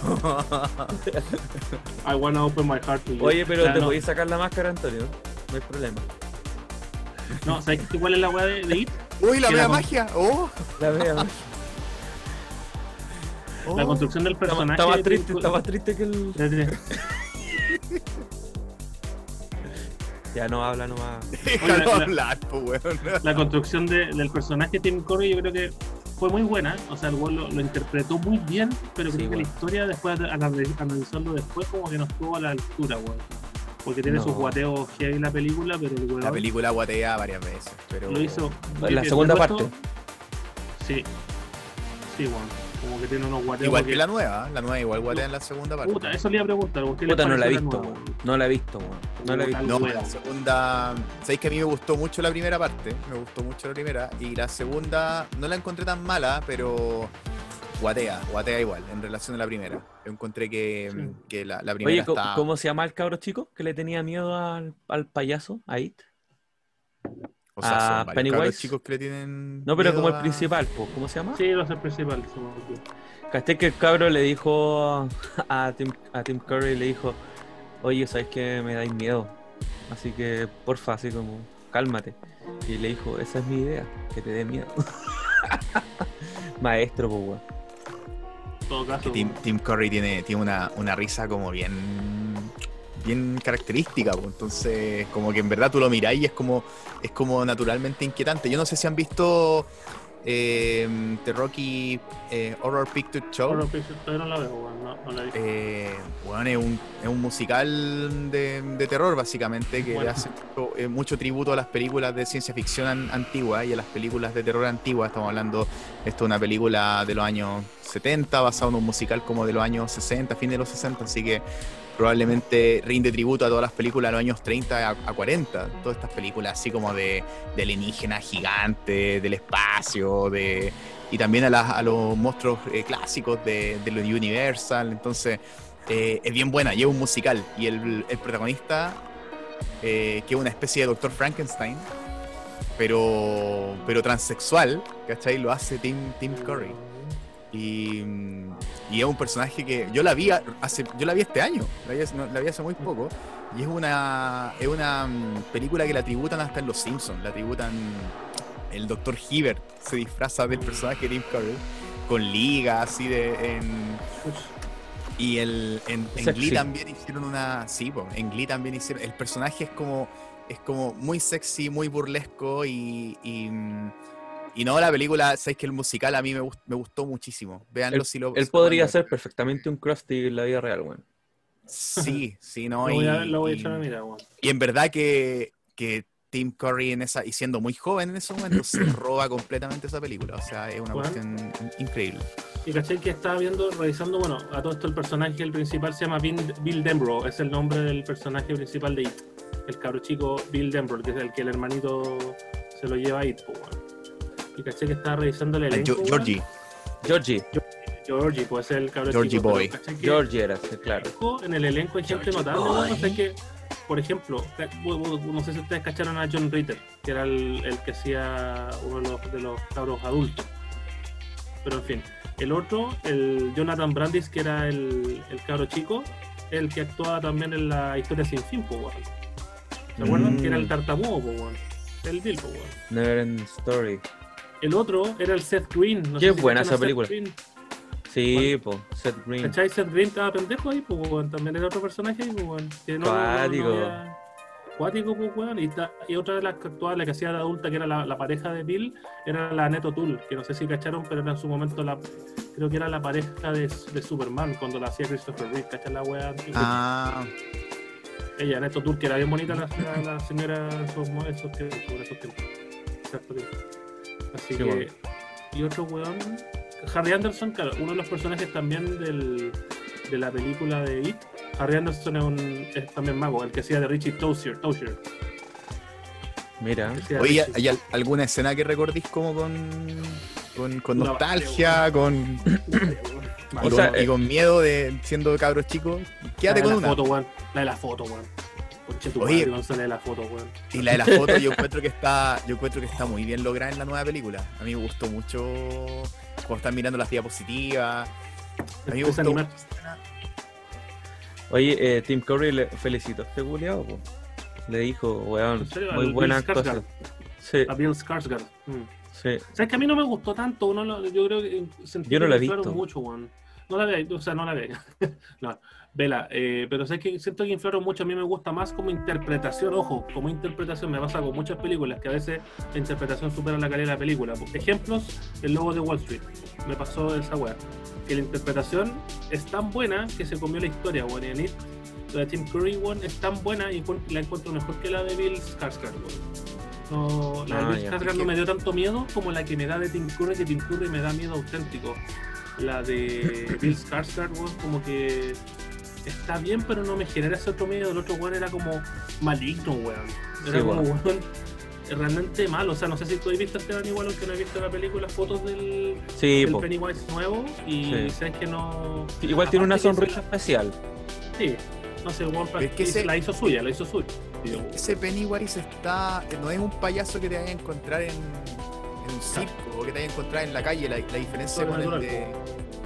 I wanna open my heart to you. Oye, pero te no, podéis sacar la máscara, Antonio. No hay problema. No, ¿sabes qué- cuál es la weá de, de It? Uy, la con- magia. Oh, La vea. oh. La construcción del personaje. está más triste, está más triste que el. [LAUGHS] Ya no habla nomás. Déjalo Oye, la- hablar, po, weón. [LAUGHS] la construcción de- del personaje de Tim Curry, yo creo que fue muy buena, o sea, el weón lo, lo interpretó muy bien, pero Sí, creo que la historia, después de analiz- analizarlo después, como que no estuvo a la altura, weón. Porque tiene No. sus guateos heavy la película, pero el weón La película guatea varias veces, pero. lo hizo. muy La segunda parte. Sí. Sí, weón. Como que tiene unos guateos. Igual que la nueva, la nueva igual guatea en la segunda parte. Puta, eso le iba a preguntar. ¿por qué les Puta, no la he visto. No la he visto, weón. No la he Puta, visto. No, la segunda. Sabéis que a mí me gustó mucho la primera parte. Me gustó mucho la primera. Y la segunda no la encontré tan mala, pero. Guatea, guatea igual, en relación a la primera. Yo encontré que, Sí. que la, la primera Oye, ¿co- está. ¿cómo se llama el cabro chico que le tenía miedo al, al payaso? A It? O sea, son varios Pennywise? cabros chicos que le tienen. No, pero miedo como el principal, pues, ¿cómo se llama? Sí, no es el principal. Caché que el cabro le dijo a Tim, a Tim Curry, le dijo, oye, ¿sabes que me dais miedo? Así que, porfa, así como, cálmate. Y le dijo, esa es mi idea, que te dé miedo. [LAUGHS] Maestro, pues, weón. Todo caso. Que Tim, Tim Curry tiene, tiene una, una risa como bien bien característica, pues, entonces como que en verdad tú lo mirás y es como es como naturalmente inquietante. Yo no sé si han visto eh, The Rocky eh, Horror Picture Show. Horror Picture no la veo, weón. No, no la he visto. Eh, bueno, es un, es un musical de, de terror, básicamente, que Bueno. hace mucho, eh, mucho tributo a las películas de ciencia ficción an- antiguas y a las películas de terror antiguas. Estamos hablando, esto es una película de los años 70, basada en un musical como de los años 60, fin de los 60, así que probablemente rinde tributo a todas las películas de los años 30 a, a 40. Todas estas películas así como de, de alienígenas gigantes, del espacio, de y también a, a los monstruos eh, clásicos de, Universal. Entonces, eh, es bien buena, es un musical. Y el, el protagonista, eh, que es una especie de Doctor Frankenstein, pero, pero transexual, ¿cachai? Lo hace Tim, Tim Curry. Y, mm, y es un personaje que yo la vi hace, yo la vi este año, la vi, hace- no, la vi hace muy poco. Y es una, es una mm, película que la tributan hasta en Los Simpsons, la tributan el Dr. Hibbert se disfraza del personaje de Tim Curry con liga así de en, y el en, en. Glee también hicieron una sí po, en Glee también hicieron el personaje es como es como muy sexy muy burlesco y, y, mm, y no la película sabéis que el musical a mí me, gust- me gustó muchísimo véanlo si lo Él podría ser perfectamente un Krusty en la vida real, weón. sí sí no lo voy a, y- lo voy a y- echar a mirar, weón. y en verdad que, que Tim Curry en esa, y siendo muy joven en ese momento, se [CLEARS THROAT] roba completamente esa película. O sea, es una Bueno. cuestión in- increíble. Y caché que estaba viendo, revisando, bueno, a todo esto el personaje, el principal se llama Bill, Bill Denbrough, es el nombre del personaje principal de It. El cabro chico Bill Denbrough, que es el que el hermanito se lo lleva a It, pues, weón. Y caché que estaba revisando el elenco. Georgie, Georgie, Georgie, pues es el cabro Georgie chico. Boy. Georgie era, sí, claro. En el elenco hay gente Georgie notable, weón, Boy. o sea que, por ejemplo, bu- no sé si ustedes cacharon a John Ritter, que era el, el que hacía uno de los, de los cabros adultos. Pero en fin, el otro, el Jonathan Brandis, que era el, el cabro chico, el que actuaba también en la historia sin fin, pues, weón. ¿Se acuerdan? Mm. Que era el tartamudo, pues, weón. El Bill, pues, weón. Neverend Story. El otro era el Seth Green. No Qué sé si buena esa película. Green. Sí, po, Seth Green. ¿Cachai? Seth Green estaba pendejo ahí, pues. También era otro personaje ahí, pues, weón. Que no, Cuático. no, había- Cuático, pues, weón. Y, ta- y otra de las que actuaba, la que hacía de adulta, que era la, la pareja de Bill, era la Neto Tool, que no sé si cacharon, pero era en su momento la. Creo que era la pareja de, de Superman cuando la hacía Christopher Reeve, ¿cachai? La weá. Ah, Ella, Neto Tool, que era bien bonita la, la- la señora en esos, esos tiempos, por esos tiempos. Exacto. Así Sí, que. bueno. Y otro weón. Harry Anderson, claro, uno de los personajes también del, de la película de It. Harry Anderson es, un, es también mago, el que hacía de Richie Tozier. Tozier Mira. oye, Richie. ¿hay al- alguna escena que recordéis como con, con, nostalgia, con, Vale, y, O con, sea, y con miedo de siendo cabros chicos? la Quédate de con la una. foto, weón. La de la foto, weón. Conche tu Oye. madre, de la foto, weón. Y la de la foto yo [LAUGHS] encuentro que está, yo encuentro que está muy bien lograda en la nueva película. A mí me gustó mucho cuando están mirando las diapositivas. A mí me gustó animar. Oye, eh, Tim Curry le felicitó a este culiao, po. Le dijo, weón, muy buena actuación. Sí, A Bill Skarsgård. Mm. sí. ¿Sabes que a mí no me gustó tanto? Uno yo creo que sentí Yo no que la he visto. mucho, weón. No la veáis, o sea, no la veáis. [LAUGHS] no, vela. eh, pero sé que siento que inflaron mucho. A mí me gusta más como interpretación. Ojo, como interpretación me pasa con muchas películas que a veces la interpretación supera la calidad de la película. Ejemplos, el logo de Wall Street. Me pasó esa weá. Que la interpretación es tan buena que se comió la historia, weón. Y la de Tim Curry, weón, es tan buena y la encuentro mejor que la de Bill Skarsgård. No, la de Ah, Bill. Skarsgård no me dio tanto miedo como la que me da de Tim Curry, que Tim Curry me da miedo auténtico. La de Bill Skarsgård, como que está bien, pero no me genera ese otro miedo. El otro weón era como maligno, weón. Era Sí, como weón. weón realmente malo. O sea, no sé si tú has visto Esteban igual, aunque no he visto la película, fotos del, Sí, del. Pennywise nuevo y Sí. sabes que no. Igual tiene una sonrisa especial. Sí, no sé, weón, Pero es que ese- la hizo suya, la hizo suya. Ese Pennywise está. No es un payaso que te vaya a encontrar en, en un circo o que te vaya a encontrar en la calle. La, la diferencia con el, de,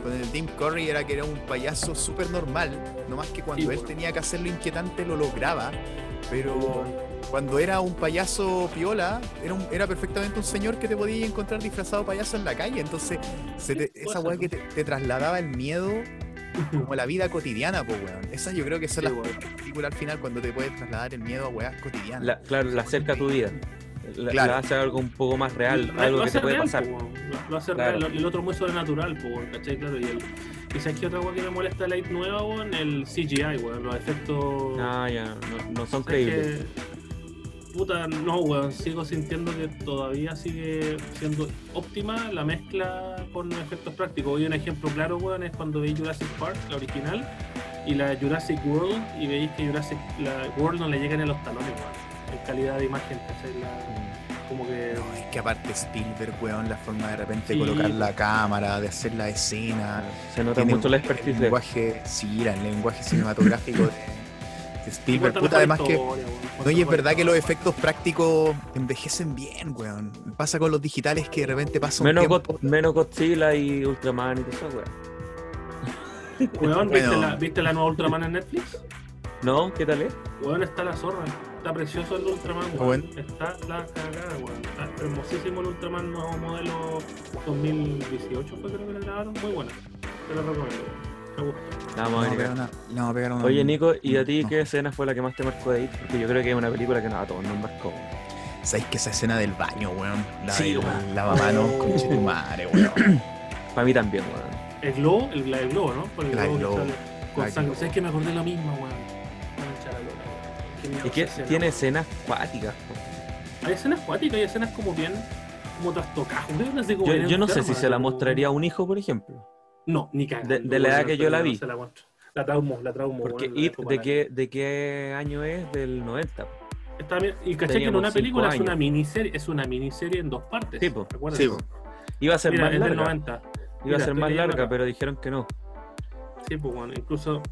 con el Tim Curry era que era un payaso súper normal. No más que cuando Sí, él bueno. tenía que hacerlo inquietante lo lograba. Pero cuando era un payaso piola, era, un- era perfectamente un señor que te podía encontrar disfrazado payaso en la calle. Entonces, se te- esa weá que te, te trasladaba el miedo como a la vida cotidiana, pues weón. Esas yo creo que son Sí, las weón. películas al final cuando te puedes trasladar el miedo a weas cotidianas. La- claro, la acerca a tu vida. La, Claro. la hace algo un poco más real, Lo- algo que te hace puede real, pasar. po, lo, lo hace Claro. real. El otro muy sobrenatural, po, ¿cachai? Claro, y el. ¿Y sabes qué otra weón que me molesta de la IT nueva, weón? El CGI, weón, los efectos. Ah, ya, no, no son ¿Sabes creíbles. Puta, no, weón. Sigo sintiendo que todavía sigue siendo óptima la mezcla con efectos prácticos. Hoy un ejemplo claro, weón, es cuando veis Jurassic Park, la original, y la Jurassic World, y veis que Jurassic la World no le llegan a los talones, weón. En calidad de imagen. La- como que. No, es que aparte Spielberg, weón, la forma de repente Sí. de colocar la cámara, de hacer la escena. Se nota tiene mucho la el expertise de lenguaje, sí, era el lenguaje cinematográfico de, de Spielberg. Puta, además que. weón, No, y es verdad que los efectos prácticos envejecen bien, weón. Pasa con los digitales que de repente pasa un menos, tiempo. God- menos Godzilla y Ultraman y todo eso, weón. Weón, ¿viste, Bueno. la, ¿viste la nueva Ultraman en Netflix? ¿No? ¿Qué tal es? Weón, está la zorra. Está precioso el Ultraman, weón. Bueno. Está la cagada, weón. Está hermosísimo el Ultraman nuevo modelo 2018, fue creo que lo grabaron. Muy bueno. Te lo recomiendo. Me gusta. Vamos a pegar una- no, pegar una- Oye, Nico, ¿y a ti no. qué escena fue la que más te marcó de ahí? Porque yo creo que es una película que no, a todos nos marcó. ¿Sabéis que esa escena del baño, weón? La Sí, del weón. lavamanos Oh. con madre, weón. [CLEARS THROAT] Para mí también, weón. El globo, el, la del globo, ¿no? Por el La globo globo. con La sangre. ¿Sabes que me acordé lo mismo, weón? Es que escena, tiene escenas cuáticas. Hay escenas cuáticas, hay escenas como bien. como trastocadas, como Yo, yo no sé si se la mostraría a un hijo, por ejemplo. No, ni cagando. De- de la edad que yo la no vi. se La, la traumo, la traumo. Porque It, ¿de qué, ¿de qué año es? Del 90. po. Está bien, y caché que en una película es una miniserie, es una miniserie en dos partes. Sí, po. ¿recuerdas? Sí, po. Iba a ser Mira, más del larga. 90. Iba Mira, a ser más larga, pero dijeron que no. Sí, pues bueno, incluso.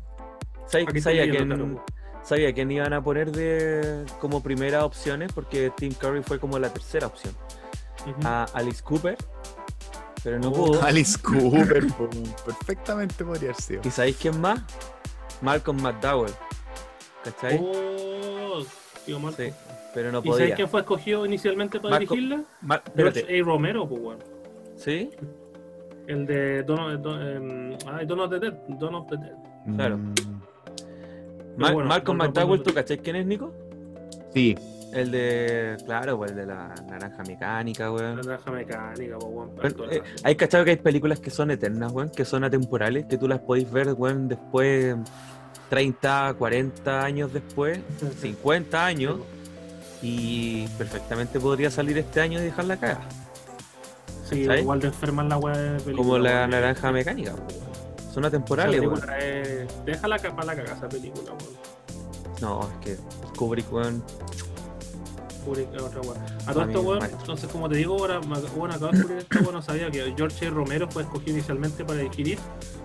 ¿Sabes- aquí estoy ¿Sabía leyendo, quién, claro, sabía quién iban a poner de como primera opciones? Porque Tim Curry fue como la tercera opción. A Alice Cooper, pero no Oh. pudo. [LAUGHS] Alice Cooper, [LAUGHS] perfectamente podría haber sido. ¿Y sabéis quién más? Malcolm McDowell. ¿Cachai? Oh, tío Marco. Sí, pero no ¿Y sabes podía. quién fue escogido inicialmente para Marco- dirigirla? Ma- George A. Romero, pues bueno. ¿sí? El de Dawn of, Dawn- em, Dawn of the Dead. Dawn of the Dead. Claro. Mm, Ma- bueno, Malcolm no, McDowell, ¿tú quién es, Nico? Sí, El de, claro, pues el de la naranja mecánica, La weón. naranja mecánica, pues. Weón, eh, hay cachado que hay películas que son eternas, weón, que son atemporales, que tú las podéis ver, weón, después 30, 40 años después, [LAUGHS] 50 años, y perfectamente podría salir este año y dejarla cagar. Sí, igual de enferman la weá de película. Como la naranja mecánica, weón. Son atemporales, weón. es... Déjala para la cagada esa película, weón. No, es que Kubrick, weón, Kubrick es otra weá. A todo esto, es weón, entonces como te digo, ahora, bueno, acabo de descubrir esto, weón, no sabía que George. Romero fue escogido inicialmente para dirigir,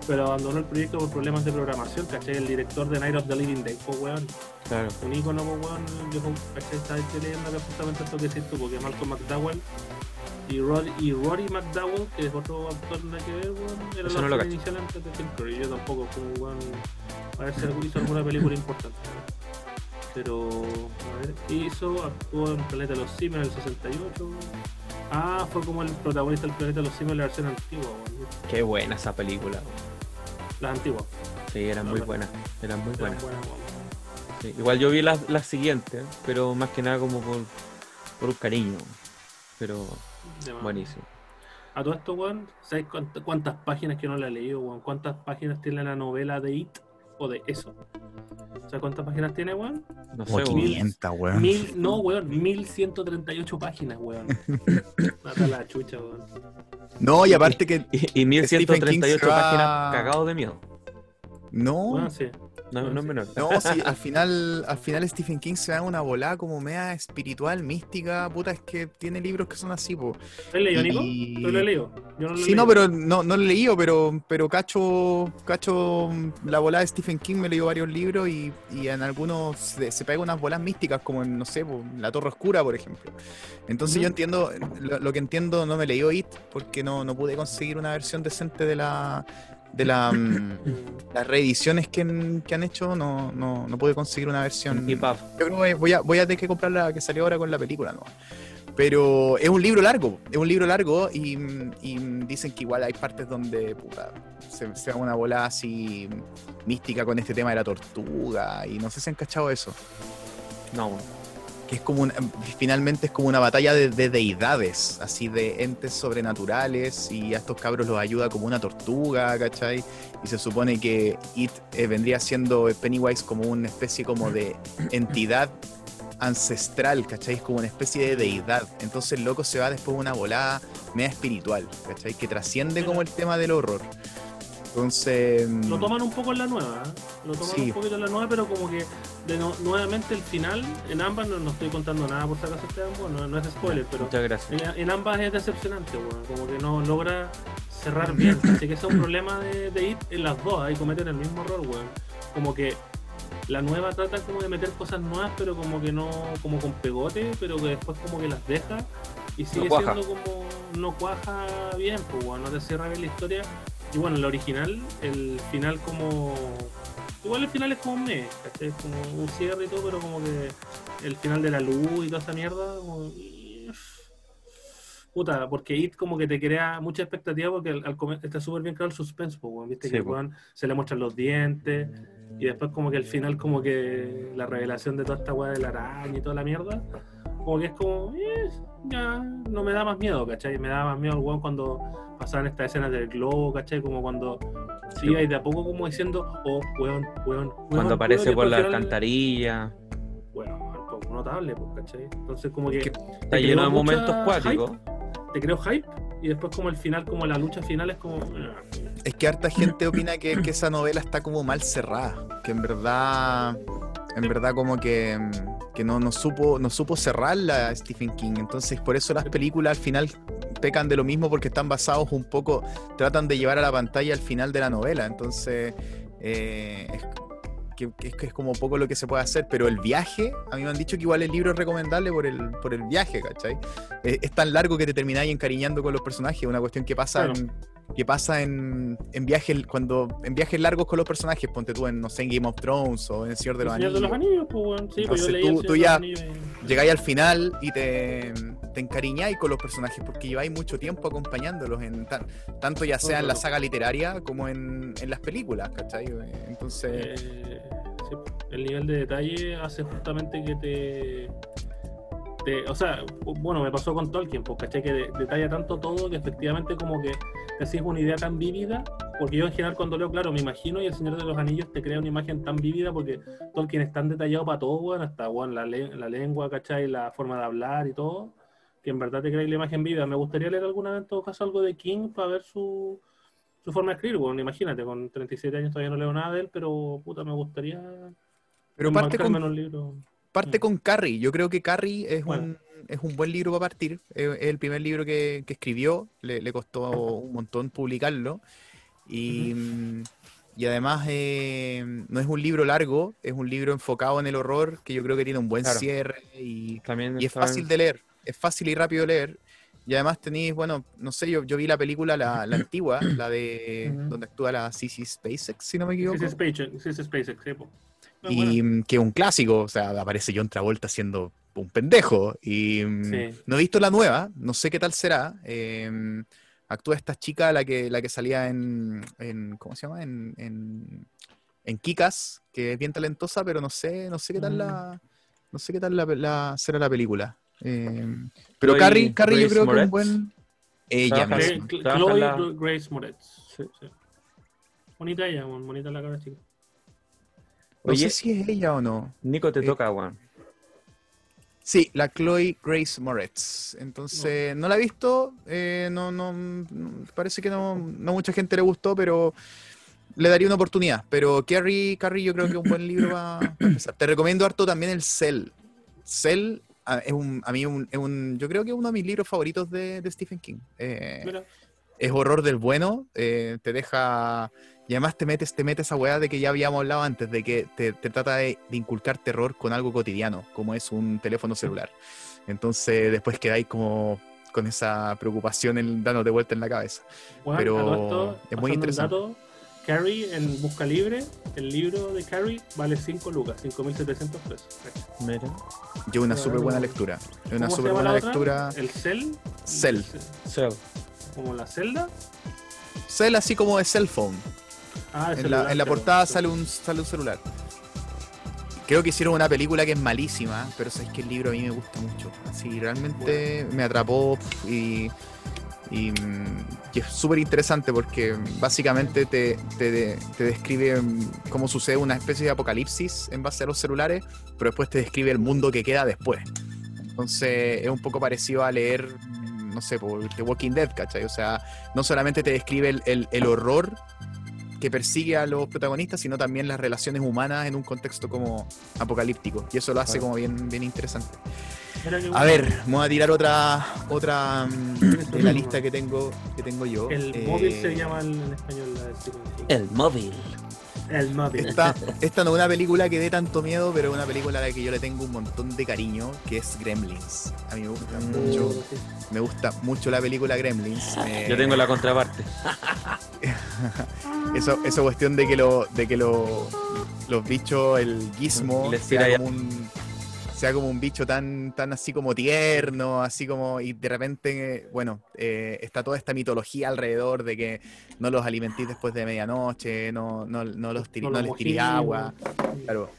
pero abandonó el proyecto por problemas de programación, ¿cachai? El director de Night of the Living Dead, pues weón, claro. un ícono, pues weón, yo, ¿cachai? Estaba leyendo acá justamente esto que decís tú, porque Malcolm McDowell y, Rod, y Rory McDowell, que es otro actor nada que ver, weón, era Eso el no cacho. inicial antes de Tim Curry, yo tampoco, como weón, a ver si hizo alguna película importante. Pero, a ver, hizo, actuó en Planeta de los Simios en el 68. Ah, fue como el protagonista del Planeta de los Simios en la versión antigua, weón. Qué buena esa película. Las antiguas. Sí, eran muy buenas. Eran muy Eran buenas. buenas, weón. Sí, Igual yo vi las, las siguientes, pero más que nada como por, por un cariño. Pero. Buenísimo. A todo esto, weón, ¿sabes cuánt- cuántas páginas que no la he leído, weón? ¿Cuántas páginas tiene la novela de It o de eso? ¿Sabes cuántas páginas tiene, weón? No sé, weón. 500, weón. Mil, no, weón, 1138 páginas, weón. [COUGHS] Mata la chucha, weón. No, y aparte que. Y, y 1138 se va- páginas cagados de miedo. No, Bueno, sí. No, no es menor. no, sí, al final, al final Stephen King se da una volada como media espiritual, mística. Puta, es que tiene libros que son así, po. ¿Has leído, Nico? Y- ¿Tú lo has leído? Yo no lo he Sí, no, leído. pero no, no lo he leído, pero, pero cacho, cacho la volada de Stephen King, me leyó varios libros y, y en algunos se, se pega unas bolas místicas, como en, no sé, po, La Torre Oscura, por ejemplo. Entonces yo entiendo, lo, lo que entiendo, no me leí It, porque no, no pude conseguir una versión decente de la de la, mm, las reediciones que, han- que han hecho, no, no, no pude conseguir una versión. Yo creo que voy a, voy a tener que comprar la que salió ahora con la película, ¿no? Pero es un libro largo, es un libro largo y, y dicen que igual hay partes donde puta, se, se da una bola así mística con este tema de la tortuga y no sé si han cachado eso. No. Que es como finalmente es como una batalla de, de deidades, así de entes sobrenaturales y a estos cabros los ayuda como una tortuga, ¿cachai? Y se supone que It eh, vendría siendo Pennywise como una especie como de entidad ancestral, ¿cachai? Es como una especie de deidad. Entonces el loco se va después de una volada media espiritual, ¿cachai? Que trasciende como el tema del horror. Entonces... Lo toman un poco en la nueva, ¿eh? Lo toman Sí. un poquito en la nueva, pero como que de no- nuevamente el final, en ambas no, no estoy contando nada por si acaso este ambos, no, no es spoiler, pero Muchas gracias. en, en ambas es decepcionante, weón. Como que no logra cerrar bien. Así que ese es un problema de, de ir en las dos, ahí cometen el mismo error, weón. Como que la nueva trata como de meter cosas nuevas, pero como que no, como con pegote, pero que después como que las deja y sigue cuaja. siendo como no cuaja bien, pues weón, no te cierra bien la historia. Y bueno, la original, el final como Igual el final es como un mes, ¿cachai? Es como un cierre y todo, pero como que el final de la luz y toda esa mierda, como... Puta, porque It como que te crea mucha expectativa porque al, al comer- está súper bien creado el suspense, weón, viste Sí, que weón se le muestran los dientes y después como que el final como que la revelación de toda esta weá de la araña y toda la mierda, como que es como, eh, ya, no me da más miedo, ¿cachai? Me da más miedo el weón cuando pasaban estas escenas del globo, ¿cachai? Como cuando Sí, iba y de a poco como diciendo, oh, weón, weón, weón. Cuando aparece weón, por al la final, alcantarilla. Weón, poco notable, pues, ¿cachai? Entonces como que... Está lleno de momentos cuáticos. Te creo hype y después como el final, como la lucha final es como... Es que harta gente opina que, que esa novela está como mal cerrada, que en verdad, en verdad como que, que no, no supo, no supo cerrarla Stephen King. Entonces por eso las películas al final pecan de lo mismo porque están basados un poco, tratan de llevar a la pantalla al final de la novela. Entonces eh, que, que es, que es como poco lo que se puede hacer. Pero el viaje, a mí me han dicho que igual el libro es recomendable por el, por el viaje, ¿cachai? Es, es tan largo que te termináis encariñando con los personajes, una cuestión que pasa Claro. en, que pasa en, en viajes cuando en viajes largos con los personajes, ponte tú en no sé en Game of Thrones o en Señor de los Señor Anillos. de los Anillos, pues. Sí, pues yo tú- tú ya- y- Llegáis al final y te, te encariñáis con los personajes porque lleváis mucho tiempo acompañándolos en tan- tanto ya sea en la saga literaria como en, en las películas, ¿cachai? Entonces, Eh, sí, el nivel de detalle hace justamente que te, te- O sea, bueno, me pasó con Tolkien, pues, ¿cachai? Que de- detalla tanto todo que efectivamente como que te haces una idea tan vívida. Porque yo en general cuando leo, claro, me imagino y el Señor de los Anillos te crea una imagen tan vívida porque Tolkien es tan detallado para todo, weón, hasta weón, la, le- la lengua, ¿cachai? La forma de hablar y todo, que en verdad te crea la imagen vívida. Me gustaría leer alguna vez en todo caso algo de King para ver su, su forma de escribir, bueno, imagínate, con 37 años todavía no leo nada de él, pero puta, me gustaría pero parte con, un libro. Parte Mm. con Carrie. Yo creo que Carrie es, Bueno. un, es un buen libro para partir. Es, es el primer libro que, que escribió. Le, le costó un montón publicarlo. Y, mm, y además eh, no es un libro largo, es un libro enfocado en el horror que yo creo que tiene un buen Claro. cierre y, También y es fácil de leer. Es fácil y rápido de leer. Y además tenéis, bueno, no sé, yo, yo vi la película, la, la [CLEARS THROAT] antigua, la de donde actúa la Sissy SpaceX, si no me equivoco. es SpaceX, sí, es SpaceX, sí, y bueno. mm, que es un clásico, o sea, aparece John Travolta siendo un pendejo. Y mm, Sí. no he visto la nueva, no sé qué tal será. eh, Actúa esta chica, la que, la que salía en, en- ¿cómo se llama? En, en, en Kikas, que es bien talentosa, pero no sé, no sé qué tal la, no sé qué tal la, la- será la película. Eh, pero Chloe Carrie, Carrie yo creo que es un buen... Ella Chloe Grace Moretz. Sí. Sí. Bonita ella, bonita la cara chica. No Oye, sé si es ella o no. Nico, te eh, toca, weón. Sí, la Chloe Grace Moretz. Entonces, no la he visto. eh, no, no, no- parece que no, no mucha gente le gustó, pero le daría una oportunidad. Pero Carrie, Carrie yo creo que es un buen libro para [COUGHS] empezar. Te recomiendo harto también el Cell. Cell ah, es un, a mí un- es un, yo creo que es uno de mis libros favoritos de, de Stephen King. Eh, es horror del bueno, eh, te deja... Y además te metes, te metes esa weá de que ya habíamos hablado antes, de que te, te trata de, de inculcar terror con algo cotidiano, como es un teléfono celular. Entonces después quedáis como con esa preocupación en, dándote vuelta en la cabeza. weón, pero esto, es muy interesante. dato, Carrie en Busca Libre, el libro de Carrie vale 5 lucas, 5.700 pesos. Mira. Yo una súper buena lectura. Es ¿Cómo una súper buena lectura. ¿El Cell? Cell. Cell. ¿Como la celda? Cell así como de cell phone. Ah, En la, en portada sale un, sale un celular. Creo que hicieron una película que es malísima, pero sabéis que el libro a mí me gusta mucho. Así, realmente me atrapó pf, y, y, mm, y es súper interesante porque básicamente te, te- te describe mm, cómo sucede una especie de apocalipsis en base a los celulares, pero después te describe el mundo que queda después. Entonces es un poco parecido a leer, mm, no sé, por The Walking Dead, ¿cachai? O sea, no solamente te describe el, el- el horror que persigue a los protagonistas, sino también las relaciones humanas en un contexto como apocalíptico. Y eso lo hace como bien, bien interesante. A ver, vamos a tirar otra otra mm, [CLEARS THROAT] de la lista que tengo que tengo yo. El Eh, móvil se llama en español la. El móvil. El móvil. Esta, esta no es una película que dé tanto miedo, pero es una película a la que yo le tengo un montón de cariño, que es Gremlins. A mí me gusta Mm. mucho, me gusta mucho la película Gremlins. [LAUGHS] Eh, Yo tengo la contraparte. [LAUGHS] eso, esa cuestión de que lo, de que lo- los bichos, el gizmo, Les tira sea como un sea como un bicho tan, tan así como tierno, así como, y de repente, bueno, eh, está toda esta mitología alrededor de que no los alimentís después de medianoche, no, no, no los tiri- No les tirís agua, claro.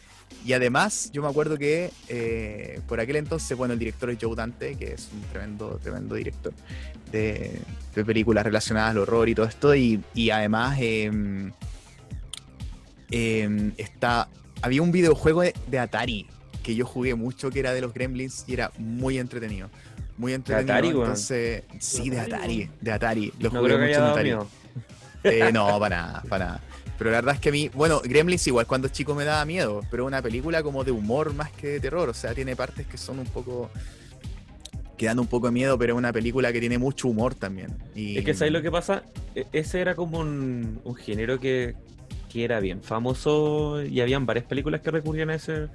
Y además, yo me acuerdo que eh, por aquel entonces, bueno, el director es Joe Dante, que es un tremendo, tremendo director de, de películas relacionadas al horror y todo esto. Y, y además em, em, está, había un videojuego de, de Atari que yo jugué mucho, que era de los Gremlins y era muy entretenido. Muy entretenido. Atari, weón? entonces, sí, de Atari, Atari, de Atari. Lo No jugué que mucho haya en Atari. Eh, [LAUGHS] no, para nada, para nada. Pero la verdad es que a mí, bueno, Gremlins igual cuando chico me daba miedo, pero una película como de humor más que de terror, o sea, tiene partes que son un poco que dan un poco de miedo, pero es una película que tiene mucho humor también. Y, Es que ¿sabes lo que pasa? E- Ese era como un, un género que, que era bien famoso y habían varias películas que recurrían a ese,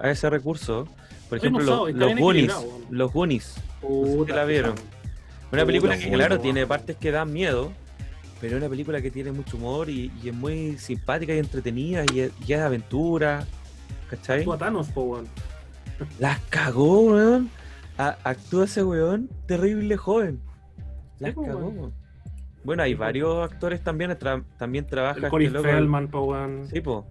a ese recurso. Por ejemplo, los, los Goonies. Los Goonies. La vieron. Una película que, claro, tiene partes que dan miedo, pero es una película que tiene mucho humor y, y es muy simpática y entretenida y es, y es aventura. ¿Cachai? Actúa Thanos, po, weón. Las cagó, weón. A- actúa ese weón terrible joven. Las Sí, cagó, weón. weón. Bueno, hay Sí, varios actores también. tra- también trabaja El Corey este Feldman, po, weón. Sí, po.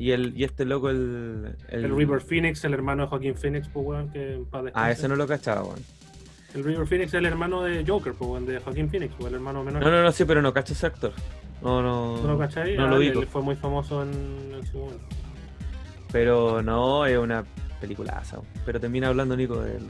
Y, el, y este loco, el. El River Phoenix, el hermano de Joaquín Phoenix, po, weón, que en paz Ah, ese no lo cachaba, weón. El River Phoenix es el hermano de Joker, po, weón, de Joaquín Phoenix, po, el hermano menor. No, no, no, sí, pero no cacho ese actor. No, no. ¿No lo cachai? No Ah, lo él fue muy famoso en, en su momento. Pero no, es una peliculaza. weón. Pero termina hablando Nico del.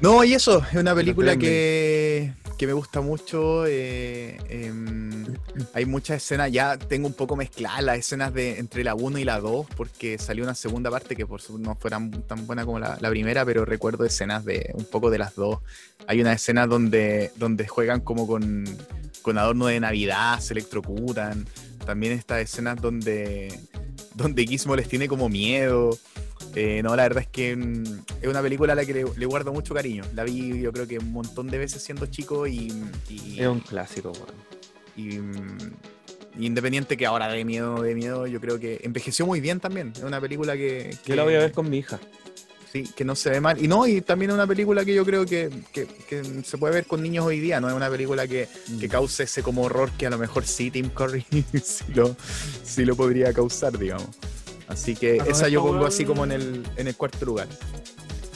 No, y eso, es una película que, que me gusta mucho. eh, em, hay muchas escenas, ya tengo un poco mezcladas las escenas de entre la 1 y la 2, porque salió una segunda parte que por su no fue tan, buena como la, la primera, pero recuerdo escenas de un poco de las dos. Hay una escena donde, donde juegan como con, con adorno de Navidad, se electrocutan. También estas escenas donde, donde Gizmo les tiene como miedo. Eh, no, la verdad es que mm, es una película a la que le, le guardo mucho cariño. La vi yo creo que un montón de veces siendo chico y, y- Es un clásico, weón. y, mm, independiente que ahora de miedo, de miedo, yo creo que envejeció muy bien también. Es una película que... Yo la voy a que- ver con mi hija. Sí, que no se ve mal. Y no, y también es una película que yo creo que, que- que se puede ver con niños hoy día, no es una película que, que cause ese como horror que a lo mejor sí Tim Curry [LAUGHS] sí lo, sí lo podría causar, digamos. Así que A esa yo pongo así como en el, en el cuarto lugar.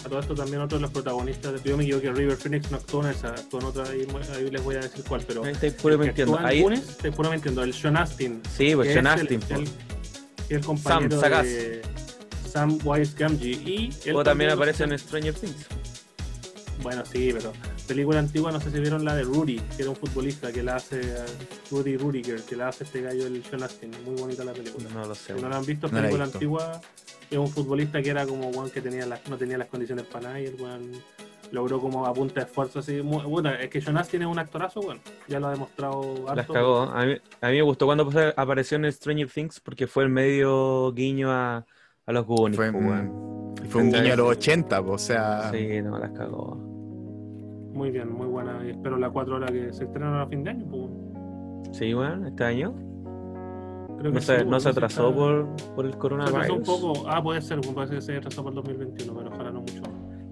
A todo esto también otro de los protagonistas de yo me equivoqué, River Phoenix no actuó en esa, actuó en otra, ahí, ahí les voy a decir cuál, pero Ahí estáis puro mintiendo. Ahí, estoy puro mintiendo, el Sean Astin. sí, pues Sean el- Astin. el, el compañero Sagaz. de Sam Wise Gamgee y él O también aparece en Stranger Things. Bueno, sí, pero película antigua, no sé si vieron la de Rudy, que era un futbolista que la hace Rudy Rudiger, que la hace este gallo el Sean Astin. Muy bonita la película. No lo sé. Si no la han visto, No película visto. antigua, es un futbolista que era como Juan que tenía las, no tenía las condiciones para nada y el Juan logró como a punta de esfuerzo así. muy- bueno, es que Jonas tiene un actorazo, bueno, ya lo ha demostrado Las harto. cagó. A mí, a mí me gustó cuando pues, apareció en Stranger Things porque fue el medio guiño a, a los Goonies. Fue, mm, fue un guiño a los 80, po, o sea, Sí, no, las cagó. Muy bien, muy buena. Y espero la 4 horas que se estrenan a fin de año. Pues, Sí, weón, este año. creo No sí, se, bueno, no se sí atrasó está- por, por el Se coronavirus. atrasó un poco. Ah, puede ser, pues, parece que se atrasó por el 2021, pero ojalá no mucho.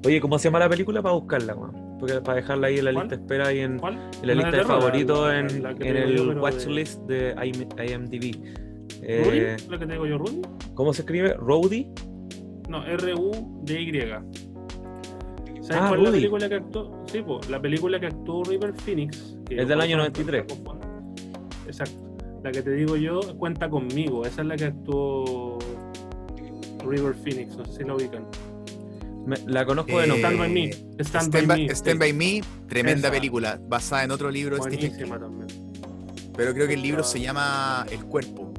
Oye, ¿cómo se llama la película para buscarla, weón? Porque para dejarla ahí en la ¿Cuál? lista de espera y en, ¿Cuál? en la lista de terror, favoritos en, la que en el de- watchlist de IM- IMDb. ¿Rudy? Eh, ¿La que te digo yo, Rudy? ¿Cómo se escribe? ¿Rowdy? No, R-U-D-Y. ¿Sabes Ah, cuál es la película que actuó? Sí, pues, la película que actuó River Phoenix. que Es del año eso 93. me confundo. Exacto. La que te digo yo, cuenta conmigo. Esa es la que actuó River Phoenix. No sé si la ubican. Me- la conozco de Eh, nombre. Stand by Me. Stand, Stand, by, by, Me. Stand By Me, tremenda Esa. película, basada en otro libro. Buenísima también. Pero creo que el libro se llama El Cuerpo.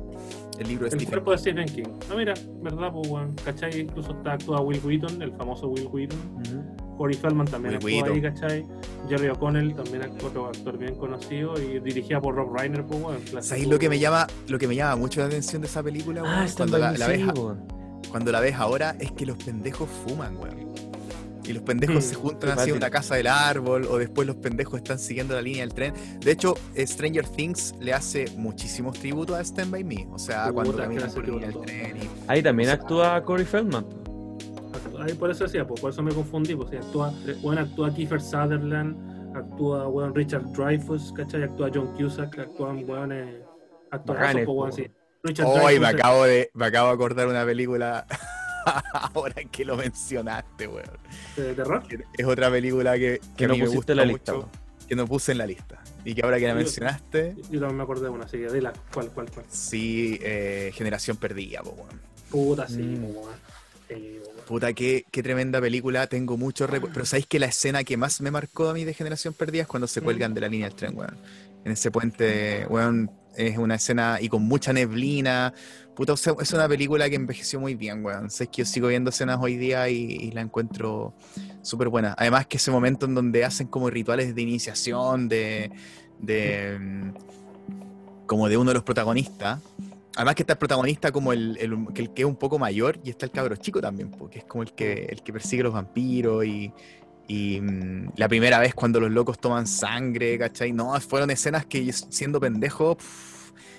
El libro de El Stephen cuerpo de Stephen King. No, mira, verdad, pues. ¿Cachai? Incluso está, actúa Will Wheaton, el famoso Will Wheaton. Ujú. Corey Feldman también actuó ahí. ¿cachai? Jerry O'Connell también otro actor bien conocido y dirigida por Rob Reiner, pues, clásico. ¿Sabéis lo que me llama, lo que me llama mucho la atención de esa película? Ah, cuando, la, la ves, cuando la ves ahora, es que los pendejos fuman, weón. Y los pendejos se juntan así en fácil. una casa del árbol, o después los pendejos están siguiendo la línea del tren. De hecho, eh, Stranger Things le hace muchísimos tributos a Stand By Me. O sea, Puta, cuando caminan por la línea del tributo. tren. Y... Ahí también O sea, actúa Corey Feldman. Ahí por eso decía, pues, por eso me confundí. Pues, actúa, bueno, actúa Kiefer Sutherland, actúa weón, Richard Dreyfuss, ¿cachai? Actúa John Cusack, actúan weones. Actúan Bacanes, pues, Hoy me Dreyfuss, acabo de, me acabo de acordar una película [LAUGHS] ahora que lo mencionaste, weón. de terror. Es otra película que, que no mí me gusta en la mucho, lista. weón. que no puse en la lista. Y que ahora que la Yo- mencionaste, Yo también me acordé de una, así que dila, ¿cuál, cuál, cuál? sí, eh, Generación Perdida, po, weón. Puta, sí, Mm. weón. Sí, weón. Puta, qué, qué tremenda película, tengo muchos recuerdos. Pero ¿sabéis que la escena que más me marcó a mí de Generación Perdida es cuando se Mm. cuelgan de la línea del tren, weón? En ese puente, weón, es una escena y con mucha neblina. Puta, o sea, es una película que envejeció muy bien, weón. Sé que yo sigo viendo escenas hoy día y, la encuentro súper buena. Además que ese momento en donde hacen como rituales de iniciación, de... de mm, como de uno de los protagonistas. Además que está el protagonista como el, el- que es un poco mayor y está el cabro chico también, porque es como el que, el que persigue los vampiros y, y, mm, la primera vez cuando los locos toman sangre, ¿cachai? No, fueron escenas que siendo pendejo, pff,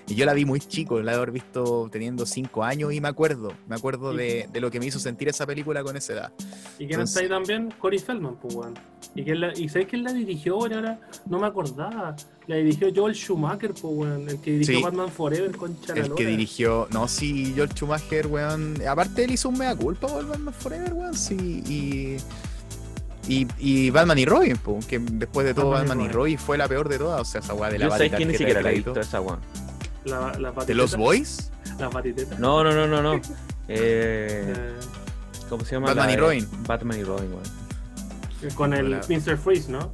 y yo la vi muy chico, la de haber visto teniendo cinco años y me acuerdo, me acuerdo de, de lo que me hizo sentir esa película con esa edad. ¿Y quién está ahí también? Corey Feldman, pues, weón. ¿Y, quién la, ¿Y sabes quién la dirigió? Ahora no me acordaba. La dirigió Joel Schumacher, pues, weón. El que dirigió Sí. Batman Forever con El que dirigió, no, sí, George Schumacher, weón. Aparte él hizo un mea culpa por Batman Forever, weón, sí, y... Y, y Batman y Robin, po, que después de todo Batman y Batman y Robin. Robin fue la peor de todas, o sea, esa weá de la Yo sabéis que ni siquiera de la he crédito. visto esa. La, la ¿De los Boys? La batiteta. No, no, no, no, no. Eh, Eh, ¿Cómo se llama? Batman La y Robin. Batman y Robin, weón. con el Mr. Freeze, ¿no?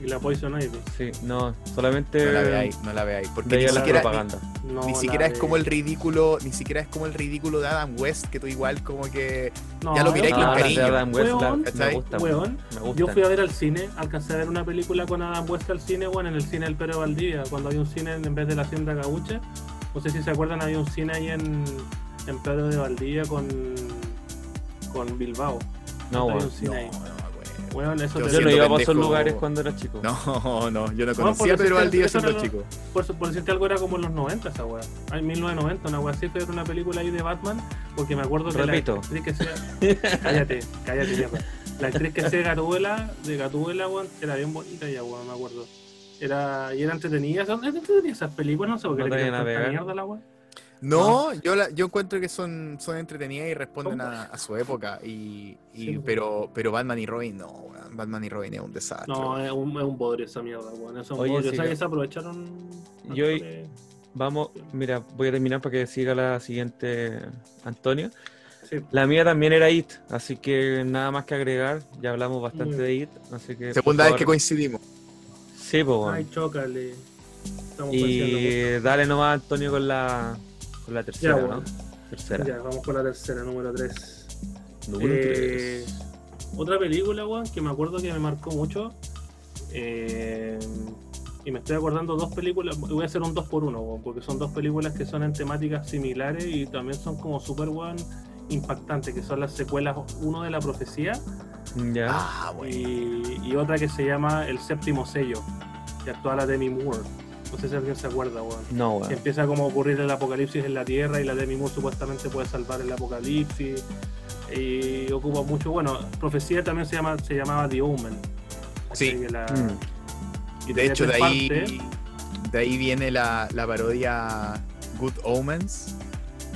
Y la Poison Ivy. Sí, no, solamente No la veáis, no la veáis. Porque ni siquiera, ni, propaganda. No, ni la siquiera es como el ridículo, ni siquiera es como el ridículo de Adam West, que tú igual como que No, ya lo miráis no, con cariño. Adam West la- me. Weón, Me. Yo fui a ver al cine, alcancé a ver una película con Adam West al cine, bueno, en el cine del Pedro Valdivia, cuando había un cine en vez de la Hacienda Gaucha. No sé si se acuerdan, había un cine ahí en, en Pedro de Valdivia con, con Bilbao. No, cine No, ahí. no me acuerdo. Weón, eso Yo te Yo iba a esos lugares cuando era chico. No, no, yo no conocía a decirte- Pedro Valdivia eso siendo era lo- chico. Por, por decirte algo, era como en los 90 esa weá. Hay 1990, una weá así, fue una película ahí de Batman, porque me acuerdo que Repito. la actriz que sea. [LAUGHS] cállate, cállate, mierda. La actriz que hacía Gatúbela, de Gatúbela, weón, era bien bonita ya, weón, me acuerdo. Era, y era entretenida, eran entretenidas esas películas, no sé por qué No le mierda a la weá. No, yo, la, yo encuentro que son, son entretenidas y responden a, a su época. Y, y- Sí, pues. pero, pero Batman y Robin, no, weón, Batman y Robin es un desastre. No, es un, es un bodrio esa mierda, weón. Es un Oye, bodrio. sí, o sea, yo- que se aprovecharon. Yo- bastante. Vamos, mira, voy a terminar para que siga la siguiente Antonio. Sí. La mía también era IT, así que nada más que agregar. Ya hablamos bastante de IT, así que. Segunda vez que coincidimos. Sí, pues bueno. Ay, chócale. Estamos Y dale nomás, Antonio, con la, con la tercera, Ya, ¿no? bueno. Tercera. Ya, vamos con la tercera, número 3. Número Eh, tres. otra película, weón, que me acuerdo que me marcó mucho. eh, y me estoy acordando dos películas. Voy a hacer un 2 por 1 weón, porque son dos películas que son en temáticas similares y también son como super, weón, impactantes, que son las secuelas, uno de la profecía Ya. Ah, bueno. y, y otra que se llama El séptimo sello, que actúa la Demi Moore. No sé si alguien se acuerda, weón. no, Que weón. empieza como a ocurrir el apocalipsis en la Tierra y la Demi Moore supuestamente puede salvar el apocalipsis. Y ocupa mucho. Bueno, Profecía también se, llama, se llamaba The Omen. Sí. Así que la- Mm. y De hecho, de ahí, de ahí viene la, la parodia Good Omens.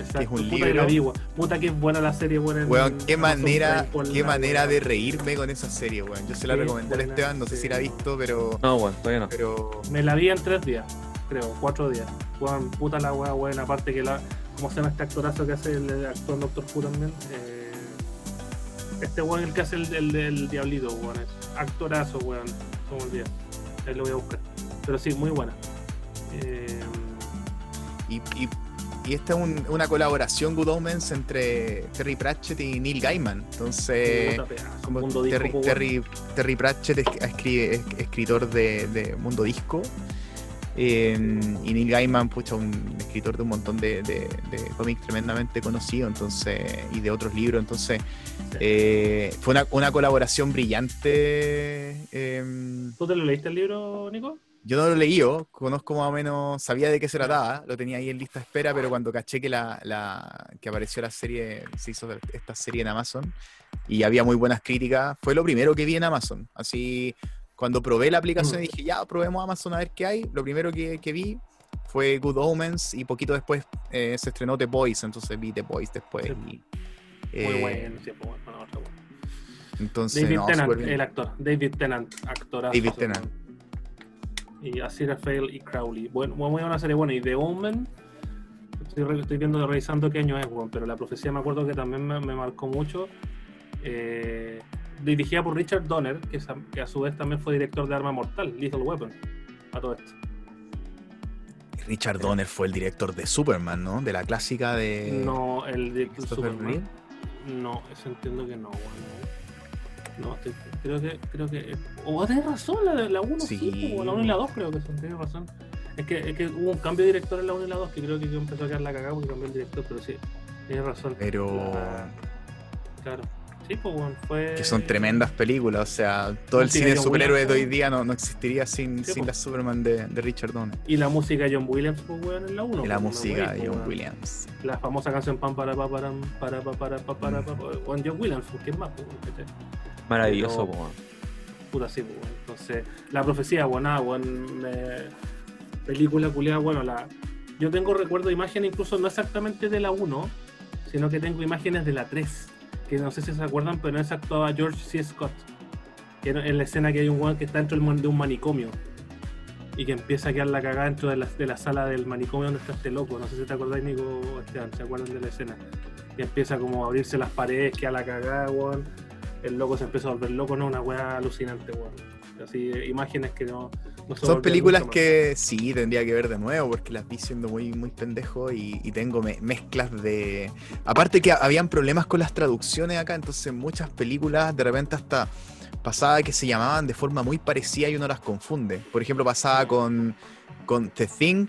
Exacto. que es un Puta que la libro. weón. Puta que es buena la serie, en Weón, qué manera, qué manera de reírme con esa serie, weón. Yo se la Sí, recomendé buena, Esteban, no sé si la ha no. visto, pero. No, weón, todavía no. pero Me la vi en tres días, creo, cuatro días. Weón, puta la weá, weón. Aparte que la. ¿Cómo se llama este actorazo que hace el actor Doctor Who también? Eh, este weón, el que hace el, el del Diablito, weón. es actorazo, weón. Como el día. Ahí lo voy a buscar. Pero sí, muy buena. Eh, y, y, y esta es un- una colaboración Good Omens entre Terry Pratchett y Neil Gaiman. Entonces, pedazo, como mundo disco, Terry, po, weón. Terry, Pratchett es, escritor de, de Mundo Disco. eh, y Neil Gaiman, pucha, un escritor de un montón de, de- de cómics tremendamente conocido, entonces, y de otros libros, entonces eh, fue una, una colaboración brillante. eh, ¿Tú te lo leíste el libro, Nico? Yo no lo leí, yo, conozco más o menos, sabía de qué se trataba, lo tenía ahí en lista de espera, pero cuando caché que la, la- que apareció la serie, se hizo esta serie en Amazon y había muy buenas críticas, fue lo primero que vi en Amazon. Así, cuando probé la aplicación Mm. y dije, ya, probemos Amazon a ver qué hay, lo primero que, que vi fue Good Omens y poquito después eh, se estrenó The Boys, entonces vi The Boys después. Sí. y, Muy eh, bueno, sí, pues, bueno, otra, weón. Entonces, David no, Tennant, el actor. David Tennant, actorazo. David Tennant. Y Asira Fail y Crowley. Bueno, muy buena serie. Bueno, y The Omen. Estoy, viendo, revisando qué año es, weón, pero la profecía me acuerdo que también me, me marcó mucho. Eh, dirigida por Richard Donner, que, a su vez también fue director de Arma Mortal, Lethal Weapon. A todo esto. Richard Donner fue el director de Superman, ¿no? De la clásica de... no, el de Christopher Superman. No, eso entiendo que no, weón. No, te- creo que, creo que. O tenés razón, la, de la 1 sí, Sí. po, la 1 y la 2 creo que son, tienes razón. Es que, es que hubo un cambio de director en la 1 y la 2 que creo que empezó a quedar la cagada porque cambió el director, pero sí, tienes razón. Pero... La- Claro. Sí, pues bueno, fue. que son tremendas películas, o sea, todo el cine de superhéroes de hoy día no, no existiría sin, Sí, sin po. la Superman de, de Richard Donner. Y la música de John Williams, pues weón, en la 1. y la música de John Williams. La famosa canción Pam para pa para para pa para pa para pa pa- con John Williams, pues, ¿quién más? Pues. Maravilloso, Pero- po, weón. Puta sí, pues, bueno. Entonces, la profecía, bueno, me- película culiada, bueno, la. Yo tengo recuerdo de imágenes incluso no exactamente de la 1, sino que tengo imágenes de la 3, que no sé si se acuerdan, pero en esa actuaba George C. Scott, que en la escena que hay un weón que está dentro de un manicomio y que empieza a quedar la cagada dentro de la, de la sala del manicomio donde está este loco, no sé si te acordáis, Nico Esteban, ¿se acuerdan de la escena? Y empieza como a abrirse las paredes, queda la cagada, weón el loco se empieza a volver loco, no, una weá alucinante, weón. Así, imágenes que no, no se Son películas que sí tendría que ver de nuevo porque las vi siendo muy, muy pendejo y, y tengo me- mezclas de. Aparte que habían problemas con las traducciones acá, entonces muchas películas de repente hasta pasaba que se llamaban de forma muy parecida y uno las confunde. Por ejemplo, pasaba con, con The Thing,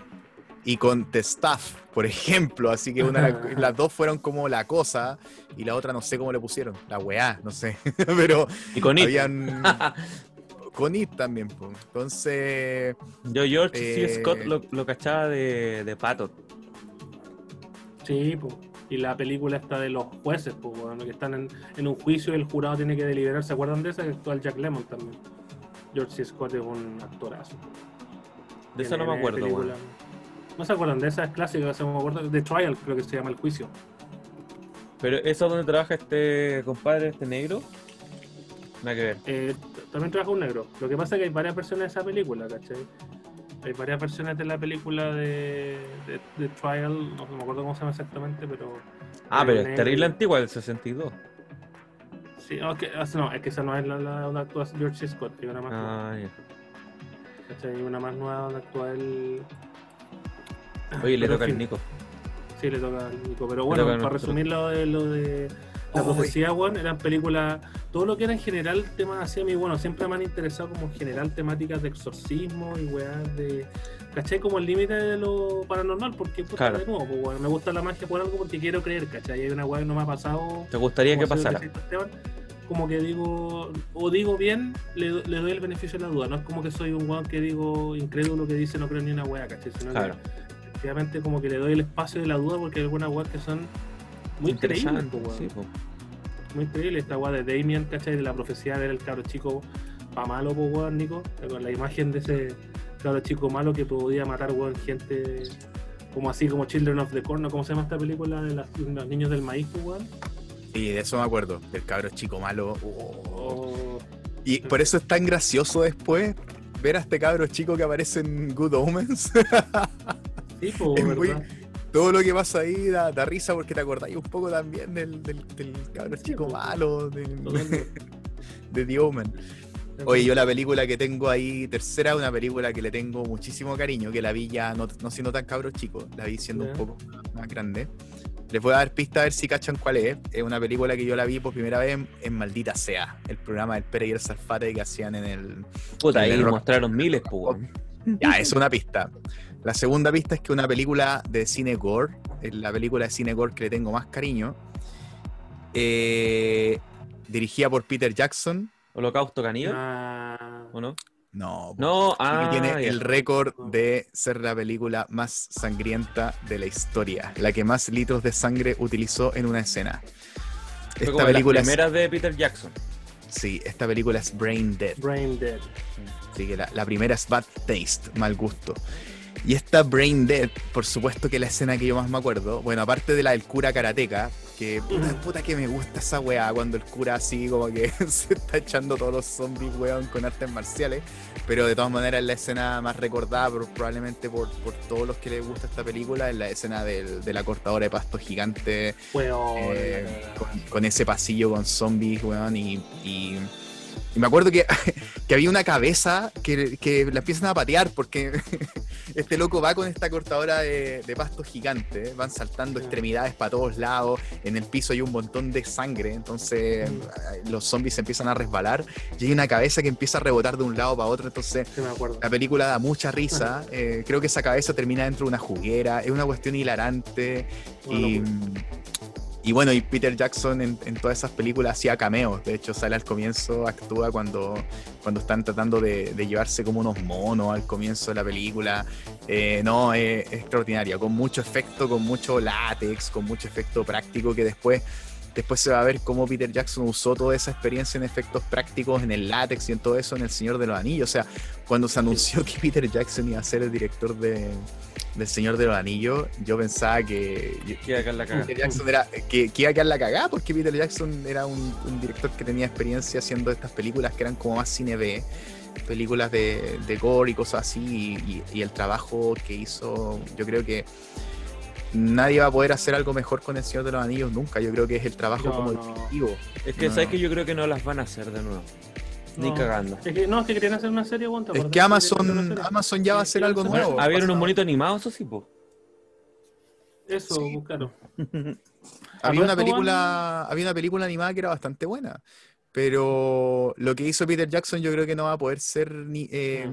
y con The Staff, por ejemplo. Así que una, las dos fueron como la cosa y la otra no sé cómo le pusieron. La weá, no sé. [LAUGHS] Pero Y con It. habían. [LAUGHS] con It también, po. Entonces. Yo, George C. Eh, Scott lo, lo cachaba de, de Pato. Sí, pues. Y la película está de los jueces, pues, weón, que están en, en un juicio y el jurado tiene que deliberar. ¿Se acuerdan de esa? Que actúa el Jack Lemmon también. George C. Scott es un actorazo. De eso no me acuerdo, película- weón. No se acuerdan de esa, es clásica, esa me acuerdo. The Trial, creo que se llama el juicio. Pero eso donde trabaja este compadre, este negro. Nada que ver. Eh, también trabaja un negro. Lo que pasa es que hay varias versiones de esa película, ¿cachai? Hay varias versiones de la película de, de, de Trial, no me acuerdo cómo se llama exactamente, pero. Ah, pero es terrible antigua, del 62. Sí, no, es que, ah, no, es que esa no es la, donde actúa George C. Scott, hay una más nueva, Ah, ya. ¿cachai? Hay una más nueva donde actúa el. Oye, le toca al Nico. Sí, le toca al Nico. Pero bueno, para nosotros. resumir lo de, lo de la profecía, weón, eran películas, todo lo que era en general temas así, a mí, bueno, siempre me han interesado como en general temáticas de exorcismo y weas de, ¿cachai? Como el límite de lo paranormal, porque puta, Claro. de nuevo, pues, me gusta la magia por algo porque quiero creer, ¿cachai? Hay una wea que no me ha pasado. ¿Te gustaría que pasara? Esteban, Como que digo, o digo bien, le, do- le doy el beneficio de la duda. No es como que soy un weón que digo incrédulo que dice no creo ni una wea, ¿cachai? Sino Claro. que efectivamente como que le doy el espacio de la duda porque hay algunas weas que son muy creíbles, sí, po. muy increíble. Esta wea de Damien, ¿cachai? De la profecía de ver el cabro chico pa' malo, po, weón, Nico. Con la imagen de ese cabro chico malo que podía matar, weón, gente como así, como Children of the Corn. ¿cómo se llama esta película de las- los niños del maíz, po, weón? Y de eso me acuerdo, del cabro chico malo. Oh. O- Y por eso es tan gracioso después ver a este cabro chico que aparece en Good Omens. [LAUGHS] Sí, po, Es muy- ¿verdad? Todo lo que pasa ahí da, da risa porque te acordáis un poco también del, del, del cabro chico pues. malo, del- [LAUGHS] de The Omen. Oye, yo la película que tengo ahí, tercera, una película que le tengo muchísimo cariño, que la vi ya no, no siendo tan cabro chico, la vi siendo un poco más grande. Les voy a dar pista a ver si cachan cuál es. Es una película que yo la vi por primera vez en, en Maldita Sea, el programa del Pere y el Salfate que hacían en el... Puta, En ahí el rock. mostraron miles, weón. Ya, es una pista. La segunda pista es que una película de cine gore, es la película de cine gore que le tengo más cariño, eh, dirigida por Peter Jackson. Holocausto caníbal, Ah, ¿o no? No, No, ah, tiene ya. el récord de ser la película más sangrienta de la historia, la que más litros de sangre utilizó en una escena. Fue Esta como de las película, es, primeras de Peter Jackson. sí, esta película es Brain Dead. Brain Dead. Así que la, la primera es Bad Taste, mal gusto. Y esta Brain Dead, por supuesto que la escena que yo más me acuerdo, bueno, aparte de la del cura karateca, que puta, puta que me gusta esa weá, cuando el cura así como que [LAUGHS] se está echando todos los zombies, weón, con artes marciales, pero de todas maneras es la escena más recordada por- probablemente por, por todos los que les gusta esta película, es la escena del- de la cortadora de pasto gigante Weón, eh, con, con ese pasillo con zombies, weón, y, y, y me acuerdo que, [LAUGHS] que había una cabeza que, que la empiezan a patear porque [LAUGHS] este loco va con esta cortadora de, de pasto gigante, van saltando Sí. extremidades para todos lados, en el piso hay un montón de sangre, entonces Mm. los zombies se empiezan a resbalar y hay una cabeza que empieza a rebotar de un lado para otro, entonces Sí, la película da mucha risa. eh, creo que esa cabeza termina dentro de una juguera. Es una cuestión hilarante. Y. y bueno, y Peter Jackson en, todas esas películas hacía cameos. De hecho, sale al comienzo, actúa cuando, cuando están tratando de, de llevarse como unos monos al comienzo de la película. Eh, no, es, es extraordinaria. Con mucho efecto, con mucho látex, con mucho efecto práctico que después. Después se va a ver cómo Peter Jackson usó toda esa experiencia en efectos prácticos, en el látex y en todo eso en El Señor de los Anillos. O sea, cuando se anunció [LAUGHS] que Peter Jackson iba a ser el director de, del Señor de los Anillos, yo pensaba que, la cagada. Peter Jackson era que, que iba a quedar la cagada porque Peter Jackson era un, un director que tenía experiencia haciendo estas películas que eran como más cine B, películas de, de gore y cosas así, y, y- y el trabajo que hizo, yo creo que nadie va a poder hacer algo mejor con el Señor de los Anillos nunca, yo creo que es el trabajo No, como no. directivo. Es que, No. ¿sabes que Yo creo que no las van a hacer de nuevo. Ni No. cagando. Es que, no, es que querían hacer una serie, ¿te Es que Amazon? Amazon ya va a hacer algo Bueno, nuevo. Había unos monitos animados, eso sí, po. Eso, Sí. claro. [LAUGHS] había una película, había una película animada que era bastante buena. pero lo que hizo Peter Jackson yo creo que no va a poder ser ni eh,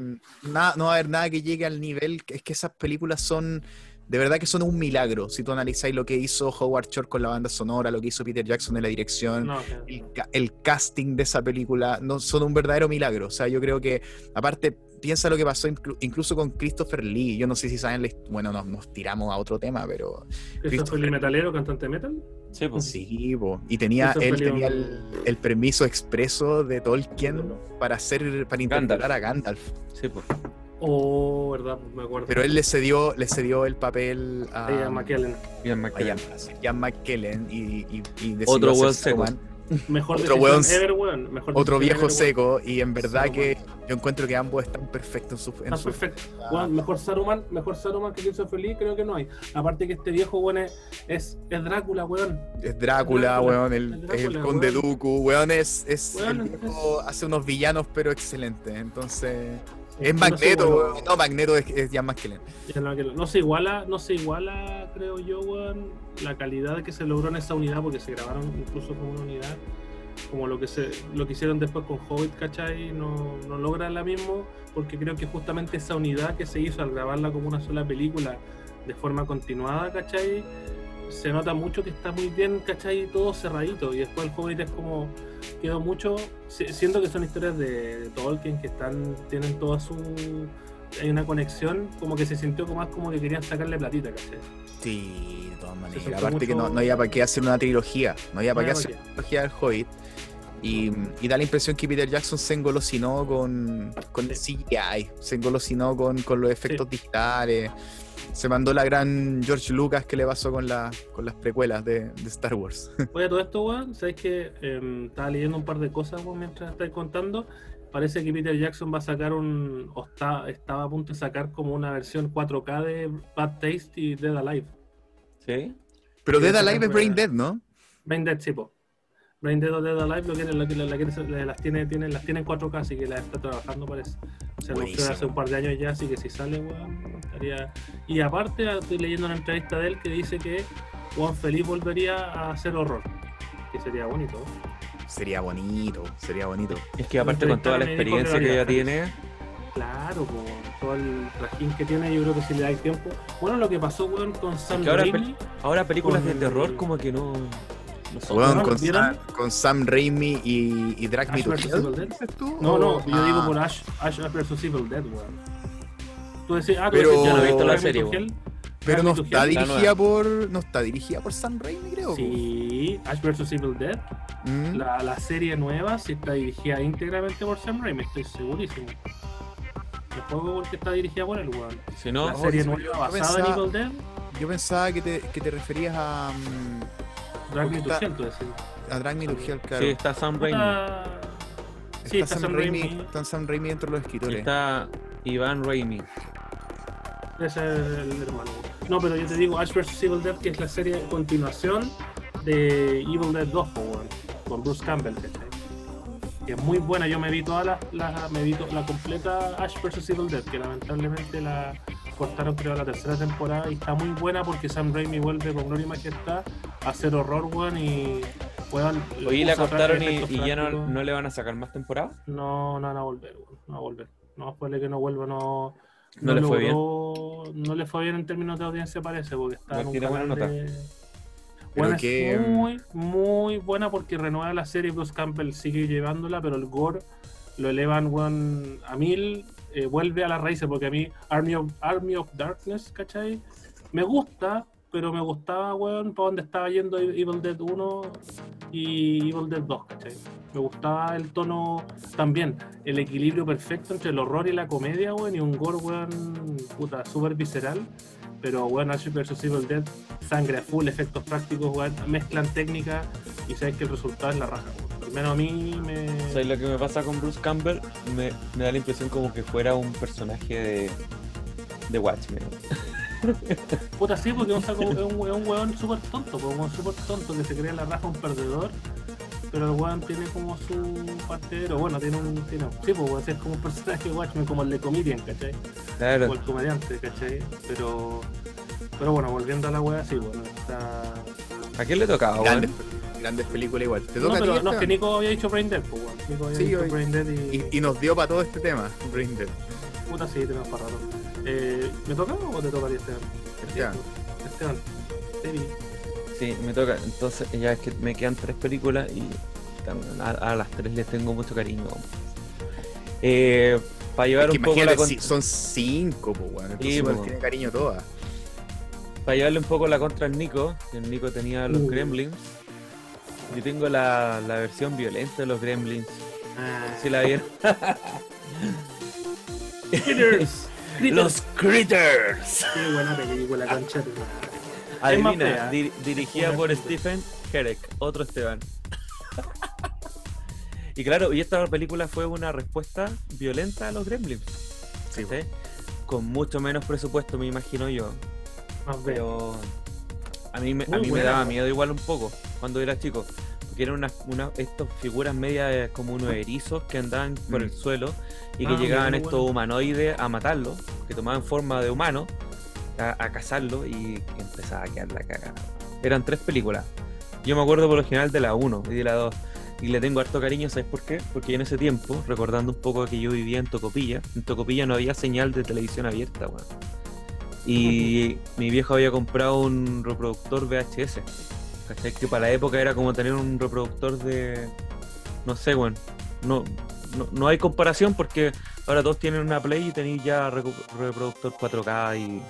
nada, no va a haber nada que llegue al nivel, es que esas películas son de verdad que son un milagro. Si tú analizáis lo que hizo Howard Shore con la banda sonora, lo que hizo Peter Jackson en la dirección, No, claro. el, ca- el casting de esa película, no son un verdadero milagro. O sea, yo creo que, aparte, piensa lo que pasó inclu- incluso con Christopher Lee. Yo no sé si saben, bueno, nos, nos tiramos a otro tema, pero ¿Eso fue Christopher- el metalero, cantante de metal? Sí, pues. sí, po. y tenía, él Lee, tenía el permiso expreso de Tolkien para hacer, para interpretar a Gandalf. Sí, pues. Oh, verdad, me acuerdo. Pero él le cedió, le cedió el papel a, a McKellen. Ian a McKellen. Ian, Ian McKellen y, y, y decidió Otro hacer weón seco. Saruman. Mejor Otro weón- ever, weón. Mejor otro viejo ever, weón. seco y en verdad Saruman. que yo encuentro que ambos están perfectos en su, en Está su- perfecto. Weón, mejor Saruman, mejor Saruman que Christopher Lee creo que no hay. Aparte que este viejo, weón, es, es, es Drácula, weón. es Drácula, Drácula, weón, el, el Drácula, el conde weón. Dooku, weón, es, es Weón, el viejo hace unos villanos pero excelentes, entonces Es no Magneto, weón. no Magneto es, es Ian McKellen. Ya no, se iguala, no se iguala, creo yo, weón, la calidad que se logró en esa unidad, porque se grabaron incluso como una unidad, como lo que se, lo que hicieron después con Hobbit, ¿cachai? No, no logra la mismo, porque creo que justamente esa unidad que se hizo al grabarla como una sola película de forma continuada, ¿cachai? Se nota mucho que está muy bien, ¿cachai? Todo cerradito, y después el Hobbit es como quedó mucho, si- siento que son historias de, de Tolkien que están, tienen toda su hay una conexión, como que se sintió como más como que querían sacarle platita, ¿cachai? Sí, de todas maneras. Aparte que no, mucho- no había para qué hacer una trilogía, no había para qué había hacer una trilogía del Hobbit. Y, y da la impresión que Peter Jackson se engolosinó con, con el CGI, se engolosinó con, con los efectos digitales, se mandó la gran George Lucas que le pasó con, la, con las precuelas de, de Star Wars. [LAUGHS] Oye, todo esto, weón, ¿sabes que Estaba leyendo un par de cosas, weón, mientras estáis contando. Parece que Peter Jackson va a sacar un. o está, estaba a punto de sacar como una versión 4K de Bad Taste y Dead Alive. Sí. Pero Sí, Dead Alive es Brain Dead, ¿no? Brain Dead, sí, po. Brain Dead o Dead Alive lo le- las, tiene, tiene, las tiene en 4K, así que las está trabajando, parece. Se anunció Buenísimo. hace un par de años ya, así que si sale, weón, estaría. Y aparte, estoy leyendo una entrevista de él que dice que Juan Feliz volvería a hacer horror. Que sería bonito. ¿no? Sería bonito, sería bonito. Es que aparte con toda la experiencia que que ella tiene, Claro, con todo el trajín que tiene, yo creo que si le da el tiempo. Bueno, lo que pasó, weón, con Sam que ahora Raimi. ahora películas de terror como que no, no son. Weón, ¿no? con. Sam, con Sam Raimi y, y Drag Me tú? No, no, yo Ah, digo por Ash, Ash vs. Evil Dead, weón. Tú decís, ah, tú Pero- decís, ya Yo no he visto la serie, weón. Pero no está dirigida por. No está dirigida por Sam Raimi, creo. Sí, Ash vs. Evil Dead. Mm. La, la serie nueva sí está dirigida íntegramente por Sam Raimi, estoy segurísimo. El juego porque está dirigida por él, weón. Si no, La serie nueva yo basada pensaba- en Evil Dead, Yo pensaba que te, que te referías a. mm, Drag Me to Hell, tú decís. a Drag Me to Hell, claro. sí está Sam Raimi, Sí, está, está Sam Sam Raimi, Raimi. está Sam Raimi dentro de los escritores. está Iván Raimi. Ese es el hermano. No, pero yo te digo Ash vs. Evil Dead, que es la serie de continuación de Evil Dead 2, po, weón, con Bruce Campbell. Que es muy buena, yo me vi toda la, la- me vi to- la completa Ash vs. Evil Dead, que lamentablemente la cortaron creo la tercera temporada y está muy buena porque Sam Raimi vuelve con gloria y majestad a hacer horror, weón, y weón, Oye, la cortaron y, y ya no, no le van a sacar más temporada. No, no van a volver, weón, no va a volver. No, después de que no vuelva, no. No le fue bien. logró- No le fue bien en términos de audiencia, parece, porque está en un tiene buena nota. de- Buena, que, es mm, muy, muy buena porque renueva la serie. Bruce Campbell sigue llevándola, pero el gore lo elevan weón, a mil. Eh, vuelve a las raíces, porque a mí Army of, Army of Darkness, ¿cachai? Me gusta, pero me gustaba, weón, para donde estaba yendo Evil Dead 1 y Evil Dead 2, ¿cachai? Me gustaba el tono también, el equilibrio perfecto entre el horror y la comedia, weón, y un gore, weón, puta, súper visceral. Pero, weón, Ash vs. Evil Dead, sangre a full, efectos prácticos, weón, mezclan técnicas y sabes que el resultado es la raja, weón. Al menos a mí me. ¿Sabes lo que me pasa con Bruce Campbell? Me, me da la impresión como que fuera un personaje de, de Watchmen. [LAUGHS] Puta, sí, porque es un, es un, es un weón súper tonto, un weón súper tonto que se cree en la raja un perdedor. Pero el weón tiene como su parte de bueno, tiene un. Tiene, sí, pues es como un personaje de Watchmen, como el de Comedian, ¿cachai? O Claro. el comediante, ¿cachai? Pero. Pero bueno, volviendo a la wea, sí, bueno, está. ¿A quién le tocaba, Grande. weón? Grandes películas igual. ¿Te No, toca a ti, pero no, es que Esteban? Nico había dicho Brain Dead, pues, weón. Nico había Sí, dicho hoy- Brain Dead y... Y, y nos dio para todo este tema, Brain Dead. Puta, sí, tenemos para rato. Eh, ¿Me toca o te toca a ti, Esteban? Esteban. Esteban. Tevi. Sí, me toca. Entonces, ya es que me quedan tres películas y a, a las tres les tengo mucho cariño. Eh, para llevar Es que un poco la imagínate, con- si son cinco, pues. Entonces Sí, po. tiene cariño todas. para llevarle un poco la contra al Nico, que el Nico tenía los Uh. Gremlins. Yo tengo la, la versión violenta de los Gremlins. Ah, Si la vieron. Critters. [LAUGHS] los Critters. Qué buena película, concha de. Adivina, dir- dirigida por. Stephen Herek, otro Esteban. y claro, y esta película fue una respuesta violenta a los Gremlins. Sí, ¿cachai? Con mucho menos presupuesto, me imagino yo. Más bien. A mí, me, a mí me daba miedo igual un poco cuando era chico. Porque eran unas, unas estas figuras medias eh, como unos erizos que andaban por Mm. el suelo y que Ah, llegaban estos bueno. humanoides a matarlos, que tomaban forma de humano, a, a cazarlo y empezaba a quedar la cagada. Eran tres películas. Yo me acuerdo por lo general de la 1 y de la 2. Y le tengo harto cariño, ¿sabes por qué? Porque en ese tiempo, recordando un poco que yo vivía en Tocopilla, en Tocopilla no había señal de televisión abierta, weón. Y mi viejo había comprado un reproductor VHS. ¿Cachai? Que para la época era como tener un reproductor de. No sé, weón. No, no, no hay comparación porque ahora todos tienen una Play y tenéis ya reproductor 4K y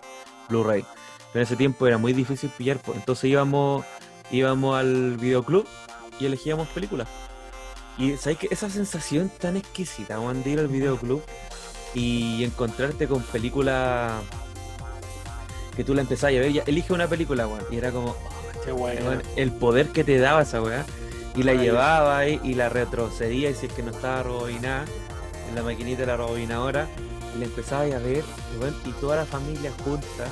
Blu-ray. Pero en ese tiempo era muy difícil pillar, pues. entonces íbamos, íbamos al videoclub y elegíamos películas. Y sabes que esa sensación tan exquisita, weón, de ir al videoclub y encontrarte con películas que tú la empezabas a ver, ya elige una película, weón. Y era como, Qué bueno. weón, el poder que te daba esa weá. Y la llevaba ahí y la retrocedía y si es que no estaba rebobinada en la maquinita de la rebobinadora y la empezaba a ver y, weón, y toda la familia junta.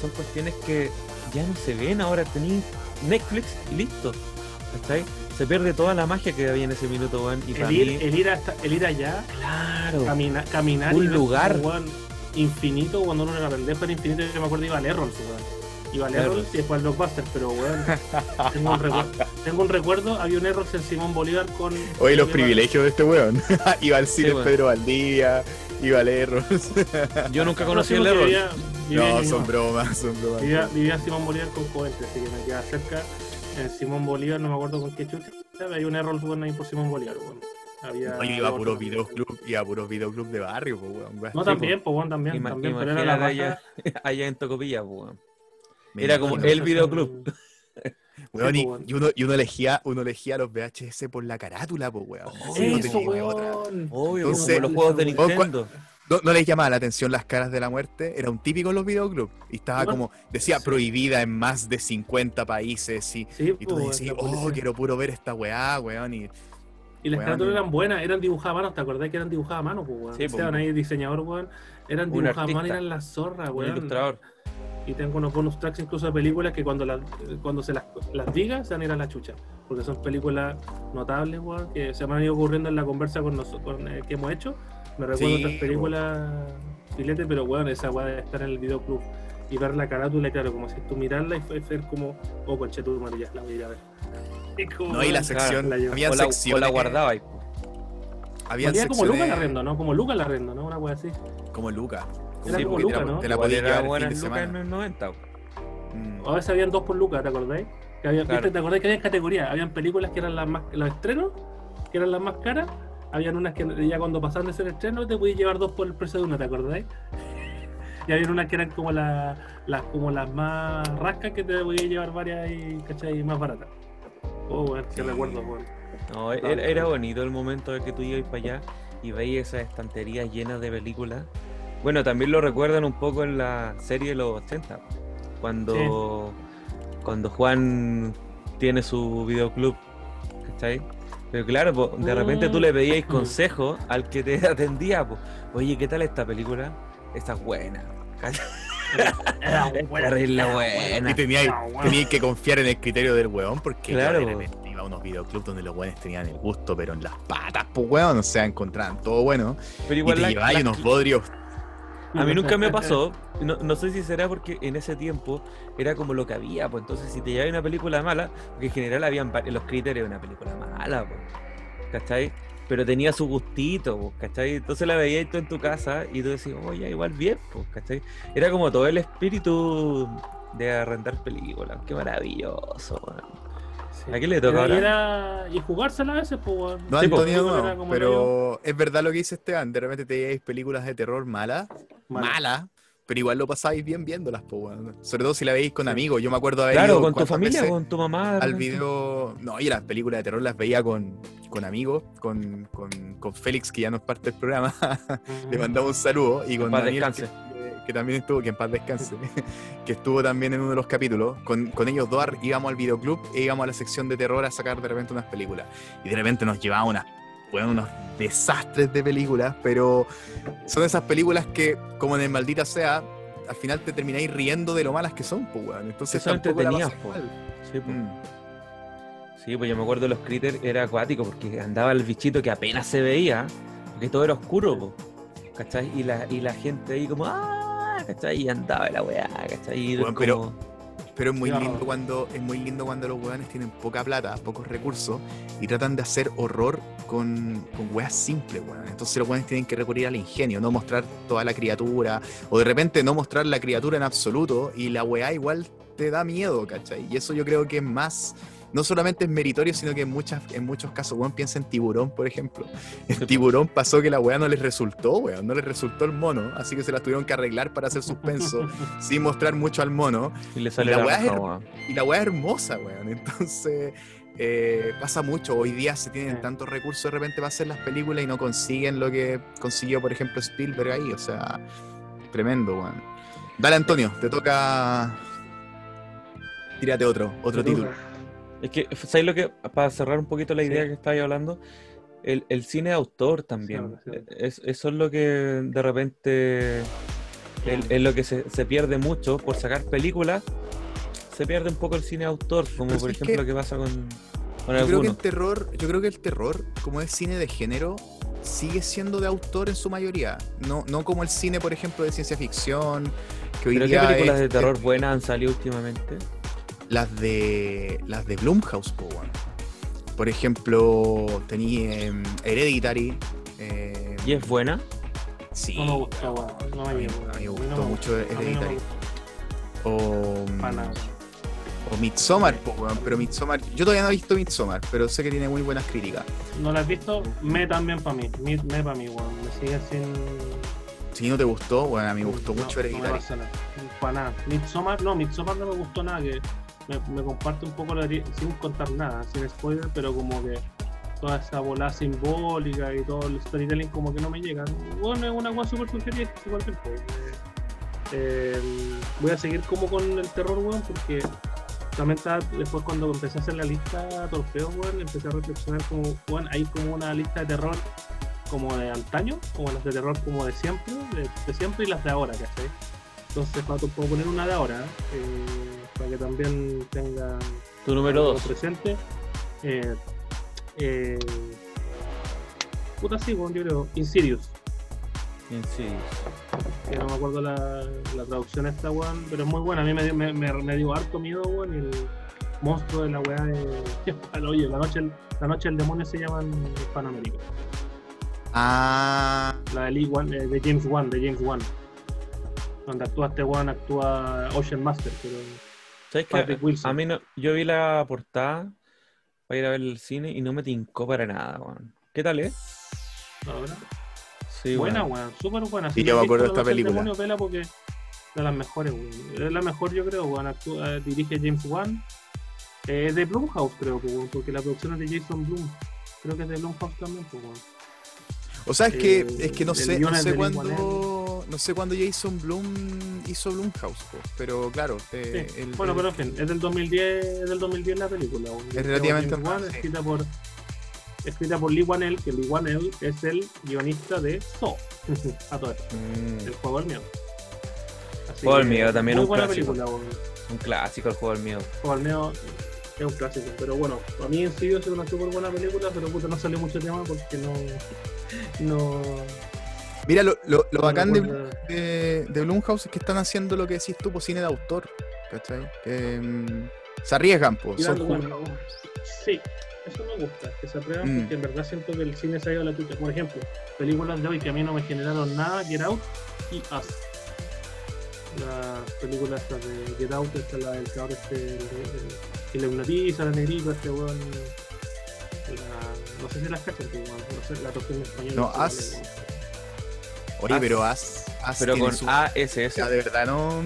Son cuestiones que ya no se ven ahora. Tení Netflix y listo. ¿Cachai? Se pierde toda la magia que había en ese minuto, weón. Y para El ir, mí, el, ir hasta, el ir allá, claro. camina, caminar Un y lugar. Infinito cuando uno era pendejo era infinito yo me acuerdo iba al Errols weón iba al Errols. Errols y después al Blockbuster pero weón tengo un, recuerdo, [LAUGHS] tengo un recuerdo había un Errols en Simón Bolívar con Oye, los privilegios de este weón. [LAUGHS] iba al cine Sí. Pedro Valdivia, iba al Erros. [LAUGHS] Yo nunca No, conocí sí, el error. vivía- vivía no, son bromas, son bromas. vivía, vivía en Simón Bolívar con Coente así que me quedaba cerca en Simón Bolívar no me acuerdo con qué chucha había un Errols weón ahí por Simón Bolívar weón había Oye, iba a puros videoclub, iba a puros videoclub de barrio, pues, weón. no también pues weón también Ima- también pero era la allá, [LAUGHS] allá en Tocopilla, pues, weón. Me Era como el videoclub. [LAUGHS] Weón, Sí, y, y uno, y uno elegía, uno elegía los VHS por la carátula, pues, weón. Oh, Sí, no eso otra. Obvio, Entonces- como los juegos de ¿Vos Nintendo. ¿No, no les llamaba la atención las caras de la muerte? Era un típico en los videoclubs. Y estaba No. como, decía, Sí. prohibida en más de 50 países. Y, Sí, y tú decías, oh, quiero puro ver esta weá, weón. Y Y las Weón, carátulas y- eran buenas, eran dibujadas a mano, ¿te acordás que eran dibujadas a mano, pues, weón? Sí, pues. ahí, diseñador, weón, eran dibujadas a mano, eran las zorras, weón. ilustrador. Y tengo unos bonus tracks incluso de películas que cuando las, cuando se las, las diga se van a ir a la chucha. Porque son películas notables, weón, que se me han ido ocurriendo en la conversa con nosotros que hemos hecho. Me recuerdo Sí, otras películas filete, pero weón, esa weá de estar en el videoclub y ver la carátula, y claro, como si tú mirarla y fue ser como, oh, conche tu madre, ya la voy a ir a ver. [LAUGHS] Y no, y la sección, la habían O la, o secciones. la guardabais. po. Habían Valía como Lucas la rendo, ¿no? Como Lucas la rendo, ¿no? Una wea así. como Lucas. Era Sí, como Lucas, te la, ¿no? te la era llevar el buena fin de en los 90. po. Mm. A veces habían dos por Lucas, ¿te acordáis? Que había, Claro. ¿viste? ¿Te acordáis que había categorías? Habían películas que eran las más, los estrenos, que eran las más caras. Habían unas que ya cuando pasaban de ser estreno te podías llevar dos por el precio de una, ¿te acordáis? Y había unas que eran como la- las como las más rascas que te podías llevar varias y, ¿cachai? más baratas. Oh, weón, qué Sí. recuerdo, weón. No, era, era bonito el momento de que tú ibas para allá y veías esas estanterías llenas de películas. Bueno, también lo recuerdan un poco en la serie de los 80, cuando, cuando Juan tiene su videoclub, ¿cachai? Pero claro, de repente tú le pedías Mm. consejo al que te [LAUGHS] atendía, po. oye, ¿qué tal esta película? Esta buena. Era Terrible buena. Y tenía, tenía que confiar en el criterio del weón, porque Claro. iba a unos videoclubs donde los weones tenían el gusto, pero en las patas, pues weón, o sea, encontraban todo bueno. Pero Y igual te la- las- unos bodrios A mí nunca me [LAUGHS] pasó. No, no sé si será porque en ese tiempo era como lo que había. Pues entonces, si te llevaba una película mala, porque en general habían los criterios de una película mala, pues, ¿cachai? Pero tenía su gustito, pues, ¿cachai? Entonces la veías tú en tu casa y tú decías, oye, igual bien, pues, ¿cachai? Era como todo el espíritu de arrendar películas. Qué maravilloso. Sí. ¿A quién le toca Y ahora? era- y jugársela a veces, pues. No, Sí. Antonio, Era no, como pero es verdad lo que dice Esteban. De repente te veis películas de terror malas, Mala. malas, pero igual lo pasáis bien viéndolas, po, weón. Sobre todo si la veis con Sí. amigos. Yo me acuerdo haber Claro, ido con tu familia, veces con tu mamá. al video. No, y las películas de terror las veía con, con amigos, con, con, con Félix, que ya no es parte del programa. [LAUGHS] Le mandamos un saludo. Y con Daniel, que, que también estuvo, que en paz descanse, [LAUGHS] que estuvo también en uno de los capítulos. Con, con ellos dos íbamos al videoclub e íbamos a la sección de terror a sacar de repente unas películas. Y de repente nos llevaban unas, bueno, unos desastres de películas, pero son esas películas que, como en el maldita sea, al final te termináis riendo de lo malas que son, pues, weón. Entonces son tampoco la entretenidas, mal. Sí, pues. Mm. Sí, pues yo me acuerdo de los critters, era acuático porque andaba el bichito que apenas se veía, porque todo era oscuro, po, ¿cachai? Y la, y la gente ahí como, ¡ah! ¿cachai? Y andaba la weá, ¿cachai? Y Bueno, como- pero- Pero es muy lindo cuando es muy lindo cuando los weones tienen poca plata, pocos recursos y tratan de hacer horror con, con weas simples, weón. Entonces los weones tienen que recurrir al ingenio, no mostrar toda la criatura, o de repente no mostrar la criatura en absoluto, y la wea igual te da miedo, ¿cachai? Y eso yo creo que es más, no solamente es meritorio, sino que en muchas, en muchos casos, weón, piensa en tiburón, por ejemplo. En tiburón pasó que la wea no les resultó, weón, no les resultó el mono, así que se las tuvieron que arreglar para hacer suspenso, [LAUGHS] sin mostrar mucho al mono. y le sale la la, weá es-. Y la weá es hermosa, weón. Entonces, eh, pasa mucho. Hoy día se tienen Sí. tantos recursos de repente para hacer las películas y no consiguen lo que consiguió, por ejemplo, Spielberg ahí. O sea, tremendo, weón. Dale, Antonio, te toca. Tírate otro, otro título. Es que, ¿sabes lo que? Para cerrar un poquito la idea Sí. que estabas hablando, el, el cine de autor también. Sí, sí. Es, eso es lo que de repente es, lo que se, se pierde mucho por sacar películas. Se pierde un poco el cine autor, como Pero por ejemplo que lo que pasa con, con Yo creo que el terror, yo creo que el terror, como es cine de género, sigue siendo de autor en su mayoría. No, no como el cine, por ejemplo, de ciencia ficción, que hoy ¿Pero qué películas es- de terror buenas han salido últimamente? Las de las de Blumhouse, po, weón. Por ejemplo, tenía em, Hereditary. em, ¿Y es buena? Sí. No me gustó, weón. No a me mí, a mí me no gustó mucho no Hereditary. gustó O, o Midsommar, po, weón, pero Midsommar, yo todavía no he visto Midsommar, pero sé que tiene muy buenas críticas. No la has visto, me también para mí. Me, me para mí, weón. Me sigue sin. Si no te gustó, bueno, a mí me gustó no, mucho No Hereditary. nada. Para nada. Midsommar, no, Midsommar no me gustó nada. Que me, me comparte un poco la sin contar nada, sin spoiler, pero como que toda esa bola simbólica y todo el storytelling como que no me llega. Bueno, es una cosa súper sugerida igual que el juego. Eh, voy a seguir como con el terror, weón, porque también después cuando empecé a hacer la lista de torpeos, weón, empecé a reflexionar como, weón, hay como una lista de terror como de antaño, como las de terror como de siempre, de, siempre y las de ahora, ¿cachai? Entonces, para puedo poner una de ahora, eh, para que también tengan Tu número algo 2. presente. Eh, eh, puta, sí, bueno, yo creo, Insidious, que no me acuerdo la, la traducción esta, weón, pero es muy buena. A mí me dio, me, me, me dio harto miedo, weón, y el monstruo de la weá de. [LAUGHS] al hoyo, la noche, la noche del demonio se llama en Hispanoamérica. Ah, La de, Lee Wan- eh, de James Wan, de James Wan. Donde actúa este Wan, actúa Ocean Master, pero. ¿Sabes qué? A mí no, yo vi la portada para ir a ver el cine y no me tincó para nada, weón. ¿Qué tal es? ahora. Sí, buena, weón. súper buena. Sí, Si yo me acuerdo de esta película. Demonio, vela porque es de las mejores, weón. Es la mejor, yo creo, weón. Actúa, eh, dirige James Wan. Eh, Es de Blumhouse, creo, weón, porque la producción es de Jason Blum. Creo que es de Blumhouse también, pues, weón. o sea, es que, Eh, es que no sé, no sé de Lin cuándo, no sé cuándo Jason Bloom hizo Blumhouse, po, pero claro, eh, Sí. el- bueno, el- pero en fin, es del 2010, es del 2010 la película. Es relativamente sí. escrita por escrita por Lee Wanell, que Lee Wanell es el guionista de Saw. [LAUGHS] A todo esto, Mm. el juego del miedo. Así Juego del miedo, también un buena clásico. película. Un clásico el juego del miedo. Juego del miedo es un clásico, pero bueno, a mí en sí es una súper buena película, pero puta, no salió mucho tema porque no, no, Mira, lo, lo, bacán de, de, de Blumhouse es que están haciendo lo que decís tú, pues cine de autor. ¿Cachai? Que, mm, se arriesgan, pues. Son bueno, sí, eso me gusta, que se atrevan Mm. porque en verdad siento que el cine se ha ido a la chucha. Por ejemplo, películas de hoy que a mí no me generaron nada, Get Out y Us. Las películas estas de Get Out, esta es la del cabrón este, que le hipnotiza, la negrita, este weón. No sé si las cachan, no sé, la traducción en español. No, Us. Oye, As- pero As, As Pero con su- ASS. De verdad, no.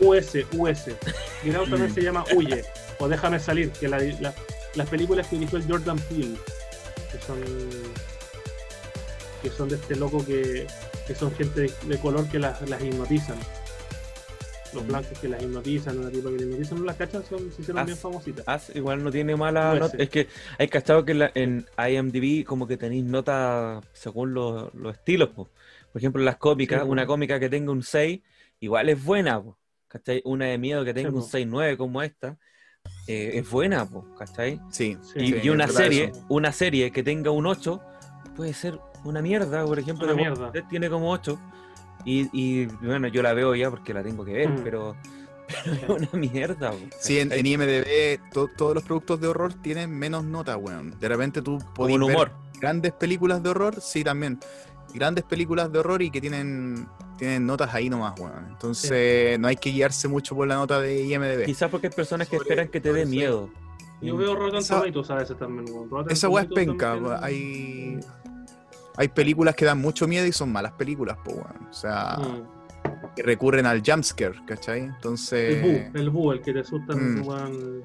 US, US. Out también Mm. se llama Huye o Déjame salir, que la, la- las películas que dirigió el Jordan Peele, que son que son de este loco que, que son gente de, de color que las, las hipnotizan. Los Mm. blancos que las hipnotizan, una tipa que las hipnotizan, no las cachan, son, se hicieron As- bien famositas. As igual no tiene mala nota. Es que hay cachado que la- en IMDb como que tenéis notas según los, los estilos, po. Por ejemplo, las cómicas, Sí, una cómica que tenga un 6, igual es buena, po, ¿cachai? Una de miedo que tenga un po. 6-9 como esta, eh, es buena, po, ¿cachai? Sí. Sí. Y, sí, y una serie, eso. una serie que tenga un 8 puede ser una mierda, por ejemplo, Una mierda. Tiene como 8 y, y, bueno, yo la veo ya porque la tengo que ver, Mm. pero, [LAUGHS] pero es una mierda. Sí, en, IMDB to- todos los productos de horror tienen menos nota, weón. De repente tú un ver grandes películas de horror, sí, también. Grandes películas de horror y que tienen, tienen notas ahí nomás, weón. Entonces no hay que guiarse mucho por la nota de IMDB. Quizás porque hay personas que Sobre- esperan que te dé miedo. Yo veo Rotten Esa- Tomatoes a veces también. weón. Rotten Esa weá es penca, también- hay, hay películas que dan mucho miedo y son malas películas, po, weón. O sea, Mm. que recurren al jumpscare, ¿cachai? Entonces... El Bu, el Bu, el que te asusta. Mm. weón.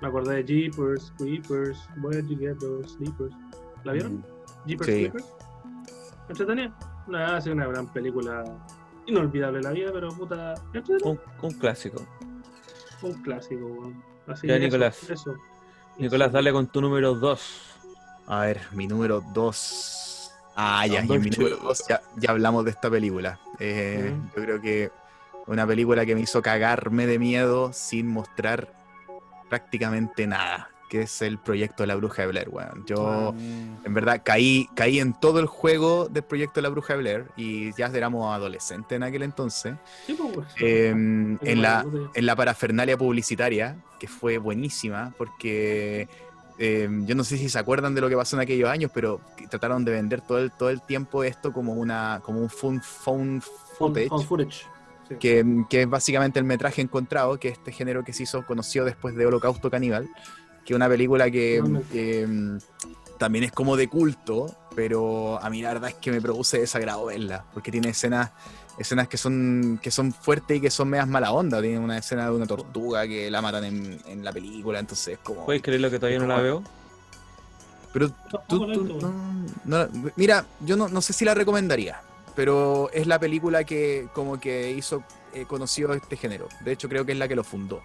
Me acordé de Jeepers, Creepers, Where you get those sleepers. ¿La vieron? mm, Jeepers Sí. Creepers. ¿Entretenida? Nada, hace una gran película. Inolvidable la vida, pero puta. Un, un clásico. Un clásico, weón. Así Ya, eso, Nicolás. Eso. Nicolás, Eso. dale con tu número 2. A ver, mi número 2. Ah, ya, y mi número. 2 ya, ya hablamos de esta película. Eh. Yo creo que una película que me hizo cagarme de miedo sin mostrar prácticamente nada, que es el proyecto de la Bruja de Blair, weón. Yo, en verdad, caí, caí en todo el juego del proyecto de la Bruja de Blair y ya éramos adolescentes en aquel entonces. Sí, pues. Eh, Tengo en, la, en la parafernalia publicitaria, que fue buenísima, porque eh, yo no sé si se acuerdan de lo que pasó en aquellos años, pero trataron de vender todo el, todo el tiempo esto como, una, como un phone, phone footage, Found footage. Sí. que, que es básicamente el metraje encontrado, que es este género que se hizo conocido después de Holocausto Caníbal, que es una película que eh, también es como de culto, pero a mí la verdad es que me produce desagrado verla, porque tiene escenas escenas que son que son fuertes y que son medias mala onda. Tiene una escena de una tortuga que la matan en, en la película, entonces es como... ¿Puedes creer lo que todavía no la veo? Pero tú, tú- no- no- mira, yo no, no sé si la recomendaría, pero es la película que como que hizo eh, conocido este género. De hecho, creo que es la que lo fundó.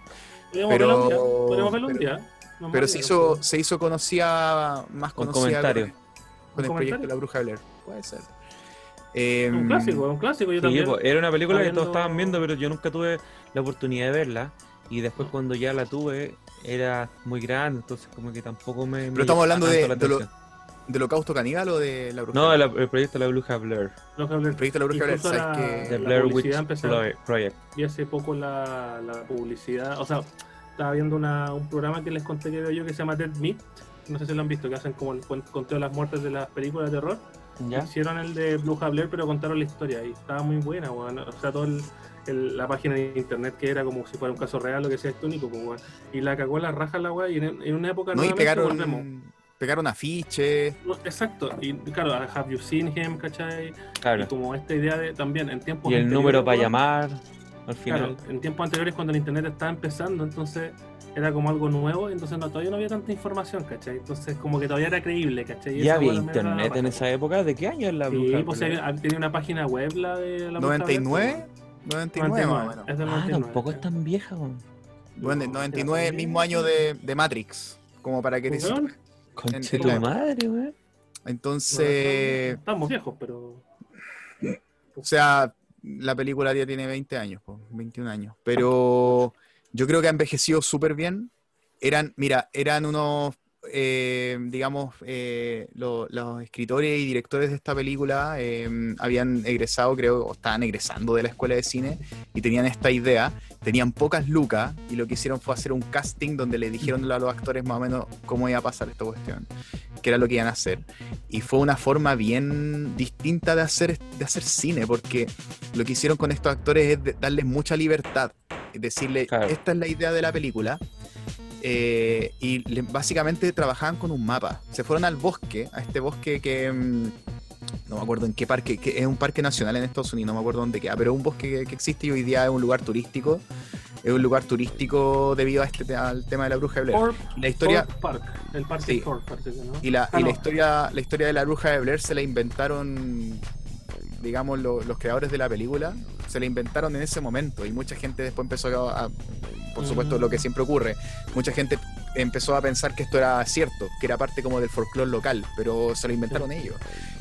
Podríamos pero- un día. Podríamos verla un pero- día. No Pero se hizo, se hizo conocida, más Con conocida comentario. con, con ¿Un el proyecto comentario? de la Bruja de Blair. Puede ser. Un Em, clásico, un clásico. Yo Sí, también. pues, era una película que todos estaban viendo- pero yo nunca tuve la oportunidad de verla. Y después cuando ya la tuve, era muy grande, entonces como que tampoco me... me Pero estamos llamaba hablando de- de lo-. ¿Del Holocausto Caníbal o de la Bruja? No, de la- el proyecto de la Bruja Blair. Hablan- El proyecto de la Bruja de Blair, ¿sabes la- que The la Blair Witch Project. Vi hace poco la, la publicidad, o sea, estaba viendo una, un programa que les conté que veo yo que se llama Dead Meat, no sé si lo han visto, que hacen como el conteo de las muertes de las películas de terror. ¿Ya? Hicieron el de Blue Blair, pero contaron la historia y estaba muy buena, weón. O sea, toda la página de internet que era como si fuera un caso real, lo que sea, es único, pues, weón. Y la cagó la raja la weá y en, en una época No, y volvemos. pegaron, pegaron afiches. No, Exacto, y claro, Have You Seen Him, ¿cachai? Y Claro. como esta idea de también en tiempos Y el número para llamar, al Claro, en tiempos anteriores cuando el internet estaba empezando, entonces era como algo nuevo, entonces no, todavía no había tanta información, ¿cachai? Entonces como que todavía era creíble, ¿cachai? Y ¿Ya había internet en esa época? ¿De qué año es la Sí, Bruja pues Blair? había- tenía una página web la de la Bruja Blair, 99, 99 más o 99, menos. es del Ah, 99, tampoco es sí. tan vieja, weón. Bueno, el No, 99 el mismo año de, de Matrix, como para que te Weón, Conche tu madre, weón. Entonces, Estamos viejos, pero. o sea, la película ya tiene 20 años, po, 21 años, pero yo creo que ha envejecido súper bien. Eran, mira, eran unos eh, digamos, eh, lo- los escritores y directores de esta película eh, habían egresado, creo, o estaban egresando de la escuela de cine y tenían esta idea. Tenían pocas lucas y lo que hicieron fue hacer un casting donde le dijeron a los actores más o menos cómo iba a pasar esta cuestión, que era lo que iban a hacer. Y fue una forma bien distinta de hacer, de hacer cine, porque lo que hicieron con estos actores es de- darles mucha libertad, decirle, Claro. esta es la idea de la película. Eh, y le- básicamente trabajaban con un mapa. Se fueron al bosque, a este bosque que mm, no me acuerdo en qué parque, que es un parque nacional en Estados Unidos, no me acuerdo dónde queda, pero es un bosque que, que existe y hoy día es un lugar turístico. Es un lugar turístico debido a este te- al tema de la bruja de Blair. La historia- Park, el parque Sí. Thorpe, parece que, ¿no? Y la, Ah, y la no. historia, la historia de la bruja de Blair se la inventaron, digamos, lo- los creadores de la película, se la inventaron en ese momento y mucha gente después empezó a, a- por supuesto, lo que siempre ocurre, mucha gente empezó a pensar que esto era cierto, que era parte como del folclore local, pero se lo inventaron ellos.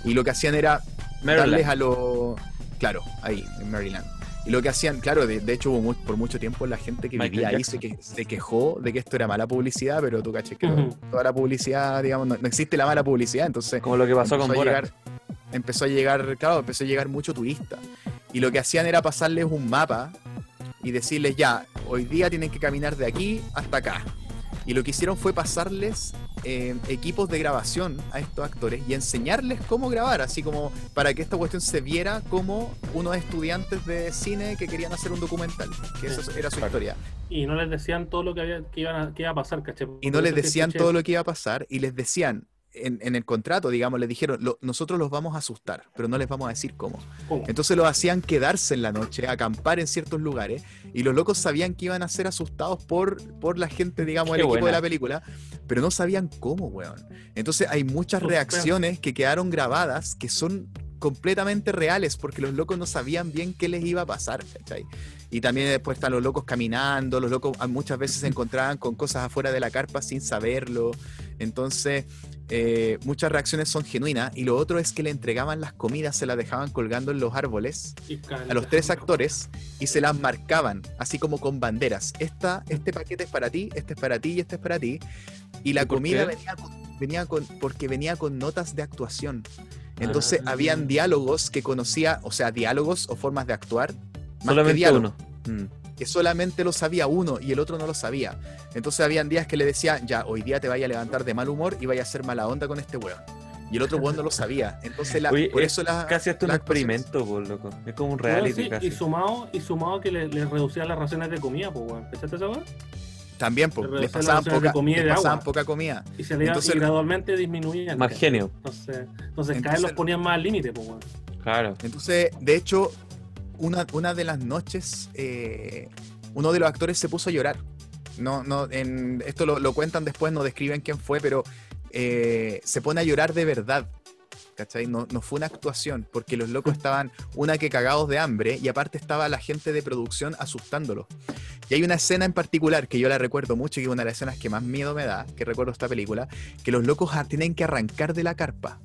Y lo que hacían era Maryland. darles a lo... Claro, ahí, en Maryland. Y lo que hacían, claro, de, de hecho hubo mu- por mucho tiempo la gente que Michael vivía ahí se, que, se quejó de que esto era mala publicidad, pero tú caché que toda la publicidad, digamos, no, no existe la mala publicidad, entonces Como lo que pasó con empezó a Borat. llegar, empezó a llegar, claro, empezó a llegar mucho turista. Y lo que hacían era pasarles un mapa y decirles ya, hoy día tienen que caminar de aquí hasta acá. Y lo que hicieron fue pasarles eh, equipos de grabación a estos actores y enseñarles cómo grabar, así como para que esta cuestión se viera como unos estudiantes de cine que querían hacer un documental, que esa era su historia. Y no les decían todo lo que, había, que, iban a- que iba a pasar, ¿cachai? Y no les decían todo lo que iba a pasar y les decían en, en el contrato, digamos, les dijeron, "Lo- nosotros los vamos a asustar, pero no les vamos a decir cómo. Entonces los hacían quedarse en la noche, acampar en ciertos lugares, y los locos sabían que iban a ser asustados por, por la gente, digamos, el equipo de la película, pero no sabían cómo, weón. Entonces hay muchas reacciones que quedaron grabadas que son completamente reales, porque los locos no sabían bien qué les iba a pasar, ¿cachai? Y también después están los locos caminando, los locos ah, muchas veces se encontraban con cosas afuera de la carpa sin saberlo. Entonces, eh, muchas reacciones son genuinas. Y lo otro es que le entregaban las comidas, se las dejaban colgando en los árboles a los tres actores y se las marcaban, así como con banderas. Esta, este paquete es para ti, este es para ti y este es para ti. Y la ¿Y por comida venía con, venía con, porque venía con notas de actuación. Entonces Ah. habían diálogos que conocía, o sea, diálogos o formas de actuar, más que Solamente diálogos, uno. Mm. que solamente lo sabía uno y el otro no lo sabía. Entonces habían días que le decía, ya, hoy día te vaya a levantar de mal humor y vaya a hacer mala onda con este weón. Y el otro weón no lo sabía. Entonces, la, Oye, por es eso la, Casi hasta un experimento, por loco. Es como un reality sí, casi. y sumado, y sumado que les le reducían las raciones de comida, pues, weón. ¿Cachaste esa weón? También, pues, les es pasaban, poca, comida y les de pasaban agua. poca comida. Y se le iba- Entonces- y gradualmente disminuían. Más genio. Entonces, entonces, cada vez Entonces- los ponían más al límite, pues, weón. Claro. Entonces, de hecho, una, una de las noches, eh, uno de los actores se puso a llorar. No, no, en, esto lo, lo cuentan después, no describen quién fue, pero eh, se pone a llorar de verdad. ¿Cachai? No, no fue una actuación, porque los locos estaban, una que cagados de hambre, y aparte estaba la gente de producción asustándolos. Y hay una escena en particular que yo la recuerdo mucho, que es una de las escenas que más miedo me da, que recuerdo esta película, que los locos tienen que arrancar de la carpa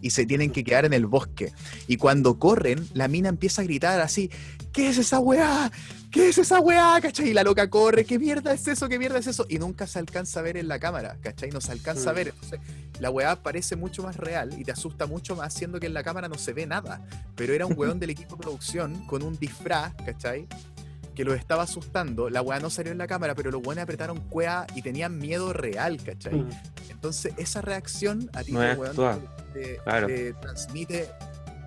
y se tienen que quedar en el bosque. Y cuando corren, la mina empieza a gritar así, ¿qué es esa weá? ¿Qué es esa weá? ¿Cachai? Y la loca corre, ¿qué mierda es eso? ¿Qué mierda es eso? Y nunca se alcanza a ver en la cámara, ¿cachai? No se alcanza a Mm. ver. Entonces, la weá parece mucho más real y te asusta mucho más, siendo que en la cámara no se ve nada. Pero era un weón del equipo de producción con un disfraz, ¿cachai? Que los estaba asustando. La weá no salió en la cámara, pero los weones apretaron cuea y tenían miedo real, ¿cachai? Mm. Entonces, esa reacción a ti, No weón, te, Claro. te transmite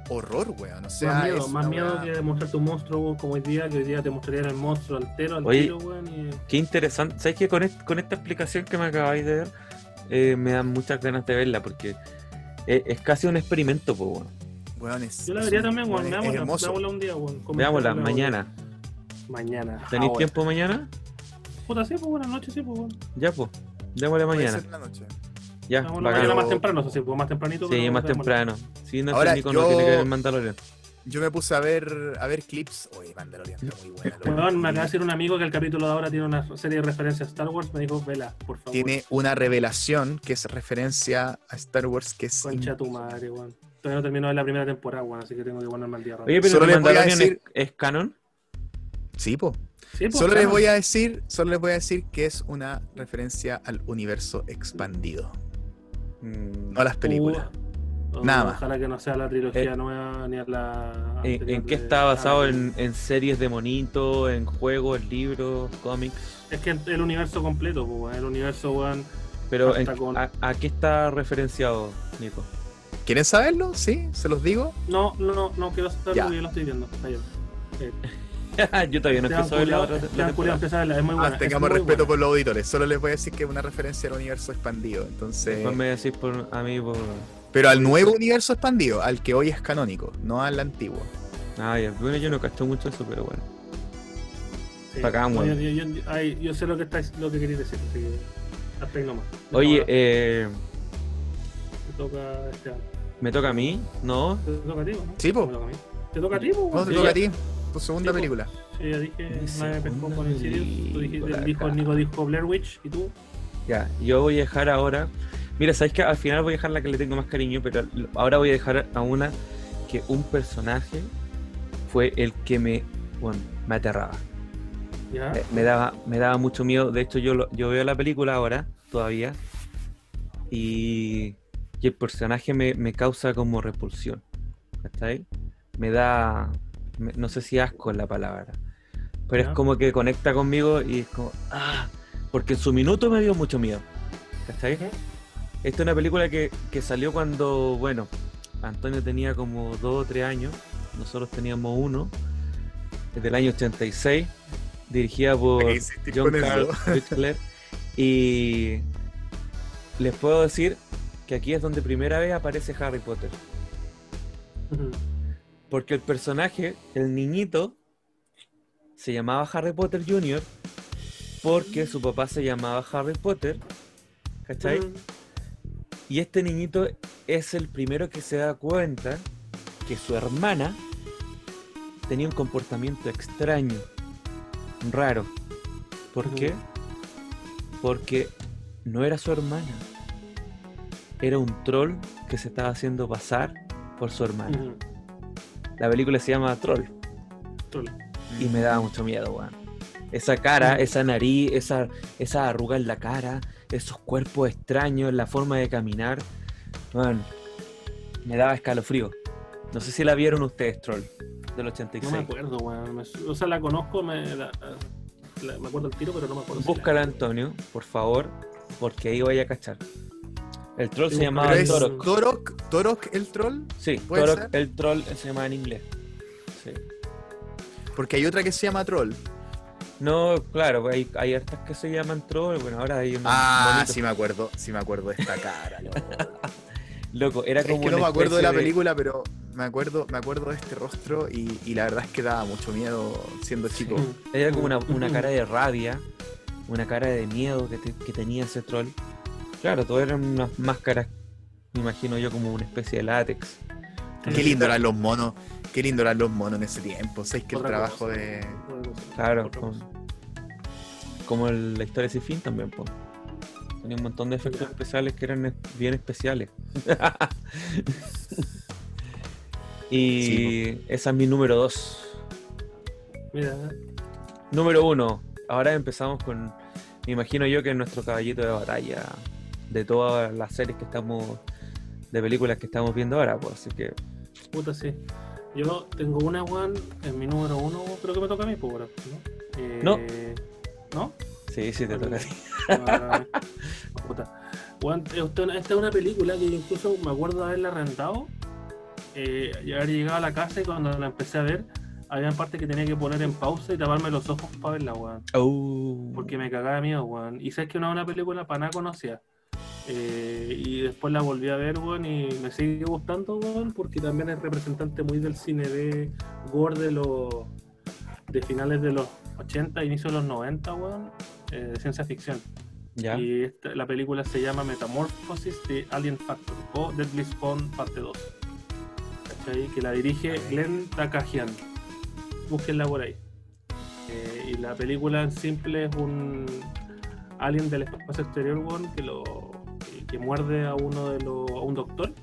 horror, weón. O sea, más miedo, más miedo weá- que demostrarte un monstruo weón, como hoy día, que hoy día te mostrarían el monstruo altero al Oye, tiro, weón. Y... Qué interesante. ¿Sabes que con, est- con esta explicación que me acabáis de ver, eh, me dan muchas ganas de verla porque es, es casi un experimento, pues, weón, es- Yo la vería también, weón. Veámosla, un día, weón. Veámosla mañana. Mañana. ¿Tenéis ahora. tiempo mañana? Puta, sí, pues, buenas noches, sí, pues, weón. Ya, pues. Démosle Puede mañana. ser la noche. Ya, Veámosla bacán. mañana más temprano, eso sí, pues, más tempranito. Sí, más temprano. Sí, no Ahora, sé, Nico no yo- tiene que ver el Mandalorian. Yo me puse a ver a ver clips. Oye, Mandalorian está muy buena. Weón, me acaba de decir un amigo que el capítulo de ahora tiene una serie de referencias a Star Wars. Me dijo, vela, por favor. Tiene una revelación que es referencia a Star Wars que es. Concha tu madre, weón. Todavía no terminó de la primera temporada, weón, así que tengo que ponerme al día. Oye, pero Solo el Mandalorian decir- es, es canon. Sí, po. Sí, Solo les voy a decir, solo les voy a decir que es una referencia al universo expandido, Mm, no a las películas. Uh, Nada más. Ojalá que no sea la trilogía Eh, nueva ni a la. ¿En, qué está basado? ¿En, en series de monito, en juegos, libros, cómics? Es que el universo completo, pues, weón, el universo, weón. Pero en- con- a, a qué está referenciado, Nico? ¿Quieren saberlo? Sí, se los digo. No, no, no, no quiero saberlo yo lo estoy viendo. Ayer. Eh, [LAUGHS] Yo todavía no empiezo a ver la otra la Esteban Culeado temporada. empieza a verla, es muy buena. Ah, es tengamos muy respeto buena. por los auditores. Solo les voy a decir que es una referencia al universo expandido. Entonces, Después me decís por, a mí por... pero al nuevo universo expandido, al que hoy es canónico, no al antiguo. Ah, ya. Bueno, yo no cacho mucho eso, pero bueno. Sí. Bacán, No, weón. yo, yo- yo- ay, yo sé lo que estáis, lo que queréis decir, así que hasta ahí nomás. Oye, Ahora eh, te toca Esteban. ¿me toca a mí? ¿No? ¿Te toca a ti, no? Sí, po. ¿Te toca a ti, po, No te toca a ti, tu segunda Sí, película. Sí, ya dije, pescó. Tú dijiste, el dijo. Nico dijo Blair Witch, ¿y tú? Ya, yo voy a dejar ahora... Mira, sabéis que al final voy a dejar la que le tengo más cariño, pero ahora voy a dejar a una que un personaje fue el que me, bueno, me aterraba. ¿Ya? Eh, me daba me daba mucho miedo de hecho yo lo- yo veo la película ahora todavía y, y el personaje me, me causa como repulsión ¿cachai? me da no sé si asco es la palabra pero es como que conecta conmigo y es como ah porque en su minuto me dio mucho miedo ¿cachai? Esta es una película que, que salió cuando bueno Antonio tenía como dos o tres años nosotros teníamos uno es del año 86 dirigida por ¿Qué hiciste John con eso? Carl Ritzler y les puedo decir que aquí es donde primera vez aparece Harry Potter. Porque el personaje, el niñito se llamaba Harry Potter Jr. porque su papá se llamaba Harry Potter ¿cachai? Y este niñito es el primero que se da cuenta que su hermana tenía un comportamiento extraño, raro. ¿Por qué? Porque no era su hermana. Era un troll que se estaba haciendo pasar por su hermana. La película se llama Troll Troll. y me daba mucho miedo, weón. Esa cara, Ujú. esa nariz, esa, esa arruga en la cara, esos cuerpos extraños, la forma de caminar. weón, me daba escalofrío. No sé si la vieron ustedes, Troll, del 86. No me acuerdo, weón. O sea, la conozco, me, la- la- me acuerdo el tiro, pero no me acuerdo. si la- Búscala, Antonio, por favor, porque ahí vaya a cachar. El troll Sí, se llamaba es Torok. Torok, Torok el troll, Sí, ¿puede Torok, ser? el troll se llama en inglés. Sí. porque hay otra que se llama troll. No, claro, hay, hay hartas que se llaman troll. Bueno, ahora hay unos Ah, sí me acuerdo, sí me acuerdo de esta cara. loco. [LAUGHS] Loco, era es como que no me acuerdo de la película, pero me acuerdo, me acuerdo de este rostro y, y la verdad es que daba mucho miedo siendo chico. Ujú. Era como una, una [CLEARS THROAT] cara de rabia, una cara de miedo que, te- que tenía ese troll. Claro, todo eran unas máscaras, me imagino yo, como una especie de látex. Qué lindo eran los monos, qué lindo eran los monos en ese tiempo. ¿Sabes que el trabajo cosa. de. Claro, como el- la historia Sin Fin también, pues. Tenía un montón de efectos especiales que eran bien especiales. [LAUGHS] y Sí, esa es mi número 2. Mira, Número 1. Ahora empezamos con. Me imagino yo que es nuestro caballito de batalla de todas las series que estamos. de películas que estamos viendo ahora, pues. Así que. puta, sí. Yo tengo una, weón, en mi número uno, creo que me toca a mí, pues, ¿no? Eh, No. ¿No? Sí, sí, te toca a ti. [LAUGHS] Ah, puta. Weón, esta es una película que yo incluso me acuerdo de haberla rentado eh, y haber llegado a la casa y cuando la empecé a ver, había partes que tenía que poner en pausa y taparme los ojos para verla, weón. Oh. Porque me cagaba de miedo, weón. Y sabes que no es una película para nada conocida. Eh, y después la volví a ver, weón, y me sigue gustando, weón, porque también es representante muy del cine de gore de los de finales de los 80, inicio de los 90, weón, eh, de ciencia ficción. Ya. Y esta- la película se llama Metamorphosis de Alien Factor o Deadly Spawn parte 2. ¿Cachai? Que la dirige Glenn Takahian. Búsquenla por ahí. Eh, y la película en simple es un alien del espacio exterior weón, que lo que, muerde a uno de los a un doctor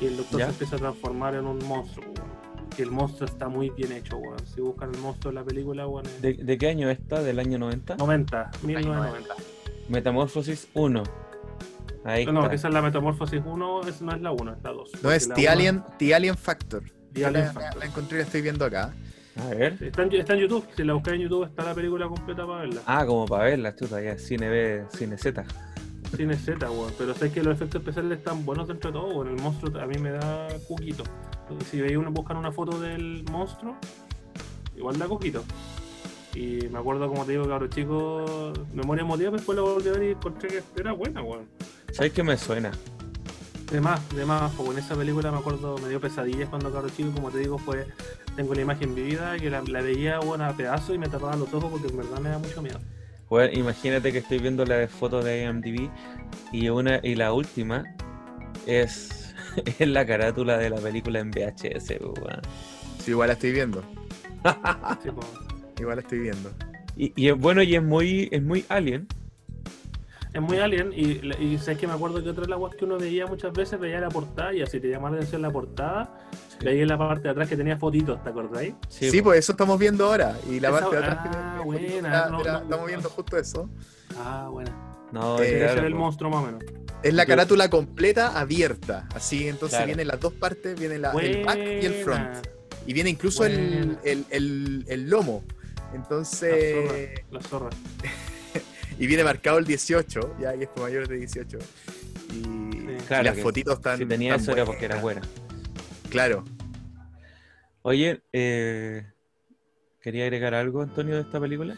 y el doctor Ya. se empieza a transformar en un monstruo weón. que el monstruo está muy bien hecho, weón. Si buscan el monstruo de la película, weón, es ¿De, de qué año está? ¿Del año 90? 90, 1990. Metamorfosis 1. Ahí No, no, está. que esa es la Metamorfosis 1, es, no es la 1, es la 2. No es The Alien, The Alien Factor. The Yo Alien la, Factor. la encontré y la estoy viendo acá. A ver. Está en, está en YouTube, si la buscas en YouTube está la película completa para verla. Ah, como para verla, chuta, ya. Cine B, Cine Z. Cine Z, weón. Pero sé que los efectos especiales están buenos dentro de todo, weón. El monstruo a mí me da cuquito. Entonces, si veis uno, buscan una foto del monstruo, igual da cuquito. Y me acuerdo, como te digo, cabrón chico, memoria emotiva, después lo volví a ver y encontré que era buena, weón. ¿Sabes qué me suena? De más, de más, pues en esa película me acuerdo, me dio pesadillas cuando cabrón chico, como te digo, fue, tengo la imagen vivida, que la, la veía, bueno, a pedazos y me tapaba los ojos porque en verdad me da mucho miedo. Bueno, imagínate que estoy viendo la foto de IMDb y una y la última es, [LAUGHS] es la carátula de la película en VHS, weón. Sí, igual la estoy viendo. Sí. Igual la estoy viendo. Y, y es bueno y es muy, es muy alien. Es muy alien y, y sabes que me acuerdo que otra de las guas que uno veía muchas veces veía la portada y así te llamaba la atención la portada, veía en la parte de atrás que tenía fotitos, ¿te acordáis? Sí, pues eso estamos viendo ahora. Y la Esa- parte de atrás que ah, buena, la- no, de la- no, estamos no. viendo justo eso. Ah, bueno. No, Eh, Ese claro, era el po. monstruo más o menos. Es la Yo- carátula completa abierta. Así, entonces Claro. vienen las dos partes, viene la- el back y el front. Buena. Y viene incluso el, Buena. el, el- el lomo. Entonces, La zorra. [LAUGHS] y viene marcado el 18, ya, y es mayores de 18. Y, Claro las que fotitos están. Si tenía están eso era porque era buena. Claro. Oye, eh, ¿quería agregar algo, Antonio, de esta película?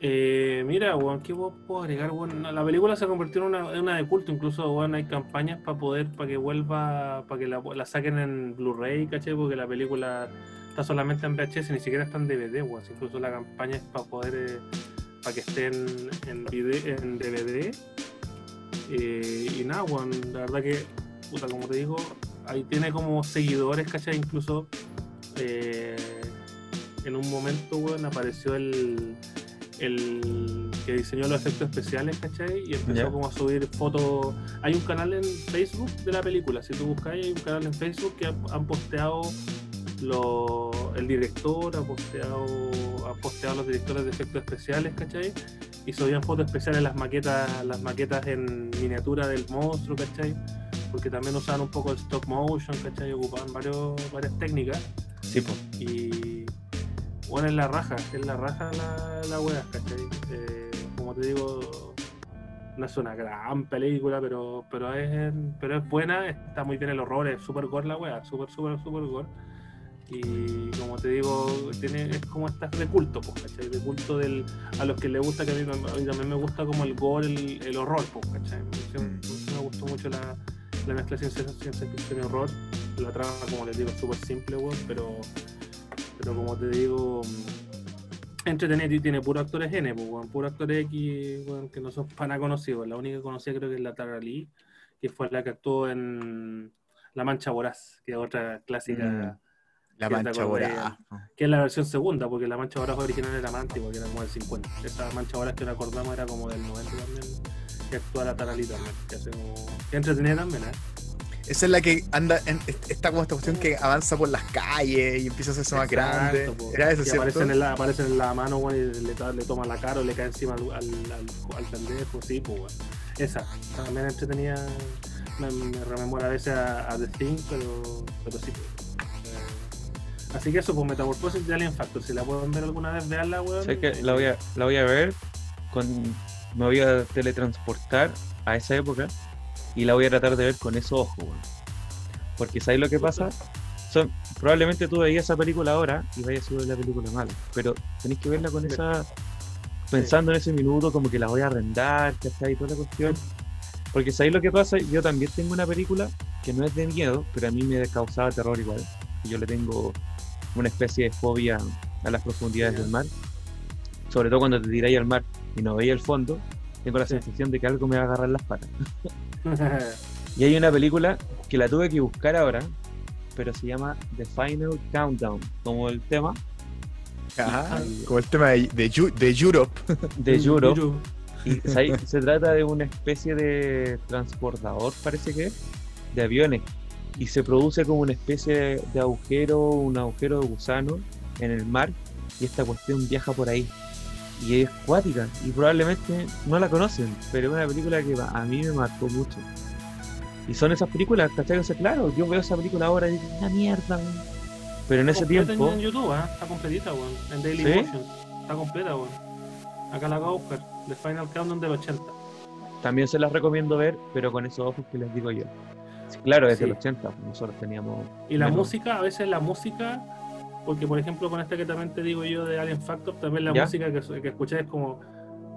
Eh, mira, weón, ¿qué vos puedo agregar? weón? la película se convirtió en una, en una de culto, incluso weón, hay campañas para poder, para que vuelva, para que la, la saquen en Blu-ray, ¿cachai? Porque la película está solamente en VHS, ni siquiera está en DVD, weón. Incluso la campaña es para poder, eh, para que esté en, en, DVD. Eh, y nada, weón, la verdad que, puta, como te digo, ahí tiene como seguidores, ¿cachai? Incluso eh, en un momento, weón, apareció el, el que diseñó los efectos especiales, ¿cachai? Y empezó como a subir fotos. Hay un canal en Facebook de la película, si tú buscáis, hay un canal en Facebook que han posteado lo- el director, ha posteado, ha posteado los directores de efectos especiales, ¿cachai? Y subían fotos especiales las maquetas, las maquetas en miniatura del monstruo, ¿cachai? Porque también usaban un poco el stop motion, ¿cachai? Ocupaban varios, varias técnicas. Sí, pues. Y bueno, es la raja, es la raja la, la wea, ¿cachai? Eh, como te digo, no es una gran película, pero pero es pero es buena, está muy bien el horror, es super gore la wea, super, super, super gore. Y como te digo, tiene, es como estas de culto, pues, ¿cachai? De culto del, a los que les gusta, que a mí, a mí también me gusta como el gore, el, el horror, pues, ¿cachai? Siempre me gustó mucho la, la mezcla de ciencia, ciencia ficción y horror. La trama, como les digo, es súper simple, weón, pero pero como te digo, mm, entretenida y tiene puros actores N, pues, weón, puros actores X, weón, que no son para conocidos. La única que conocía creo que es la Tara Lee, que fue la que actuó en La Mancha Voraz, que es otra clásica, Mm. La ¿Qué te mancha que es la versión segunda, porque la Mancha Voraz original era Mántico, que era como del 50. Esta Mancha Voraz que recordamos era como del 90 también, que actúa la Tara Lee también, que hace como... que entretenida también, ¿eh? Esa es la que anda, en, está como esta cuestión que avanza por las calles y empieza a hacerse más grande. Po. Era eso, ¿cierto? aparecen en la, aparecen en la mano, weón, y le, le toma la cara o le cae encima al, al, al, al pendejo, sí, pues, weón. Esa, también entretenía, me, me rememora a veces a, a The Thing, pero, pero sí, pues. Así que eso, pues Metamorphosis de Alien Factor, si la pueden ver alguna vez, veanla, weón. ¿Sabes qué? Eh, La voy a, la voy a ver con. Me voy a teletransportar a esa época y la voy a tratar de ver con esos ojos, weón. Porque ¿sabes lo que pasa? Son, probablemente tú veías esa película ahora y vayas a ver la película mal, pero tenés que verla con esa. pensando en ese minuto, como que la voy a arrendar, ¿cachai? Y toda la cuestión. Porque ¿sabéis lo que pasa? Yo también tengo una película que no es de miedo, pero a mí me causaba terror igual. Y yo le tengo una especie de fobia a las profundidades del mar. Sobre todo cuando te tiráis al mar y no veis el fondo, tengo la Sí. sensación de que algo me va a agarrar las patas. [LAUGHS] [LAUGHS] Y hay una película que la tuve que buscar ahora, pero se llama The Final Countdown, como el tema Ajá, Y- como el tema de, de, de Europe. [LAUGHS] de Europe. Y ¿sabes? se trata de una especie de transportador, parece que es, de aviones. Y se produce como una especie de agujero, un agujero de gusano en el mar y esta cuestión viaja por ahí. Y es cuática y probablemente no la conocen, pero es una película que a mí me marcó mucho. Y son esas películas, ¿cachai? O sea, claro, yo veo esa película ahora y digo, una mierda, weón". Pero en ese tiempo, en YouTube, ¿ah? está completita, weón. En Daily ¿Sí? Motion. Está completa, weón. Acá la acabo de buscar. The Final Countdown del 80. también se las recomiendo ver, pero con esos ojos que les digo yo. Claro, desde Sí. el 80, pues, nosotros teníamos... Y la menos- música, a veces la música, porque por ejemplo con este que también te digo yo de Alien Factor, también la ¿Ya? música que, que escuché es como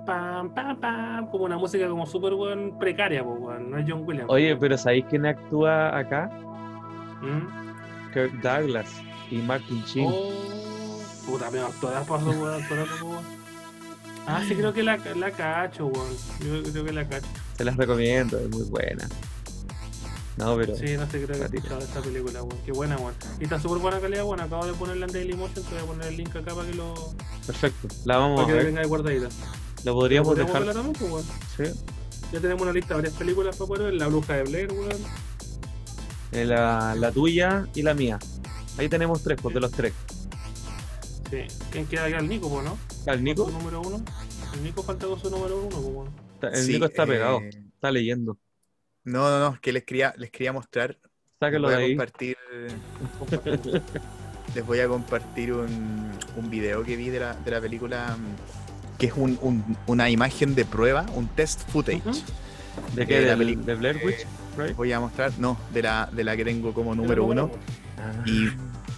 pam, pam, pam, como una música como súper weón, precaria, pues, no es John Williams. Oye, pero ¿sabéis quién actúa acá? ¿Mm? Kirk Douglas y Martin Sheen. Oh, puta, me actorazo, weón. Ah, sí, creo que la, la cacho, weón. Yo creo que la cacho. Se las recomiendo, es muy buena. No, pero Sí, no sé, creo que he escuchado esta película, weón. Qué buena, weón. Y está súper buena calidad, weón. Acabo de ponerla en Daily Motion, te voy a poner el link acá para que lo. perfecto. La vamos Para a que la ver. tengáis guardadita. La podríamos ¿Podríamos dejar. verla también, pues, weón? Sí. Ya tenemos una lista de varias películas para poder ver. La bruja de Blair, weón. Eh, La, la tuya y la mía. Ahí tenemos tres, pues de los tres. Sí. ¿Quién queda acá? El Nico, pues, ¿no? ¿El Nico? Su número uno. El Nico falta con su número uno, pues, weón. El Sí, Nico está eh, pegado, está leyendo. No, no, no, es que les quería, les quería mostrar. Sáquelo les de voy a ahí. compartir, [LAUGHS] les voy a compartir un, un video que vi de la, de la película, que es un- un- una imagen de prueba, un test footage. ¿De de qué? la ¿Del- película. ¿De Blair Witch? Eh, Right? Voy a mostrar, no, de la, de la que tengo como número El uno. Ah. Y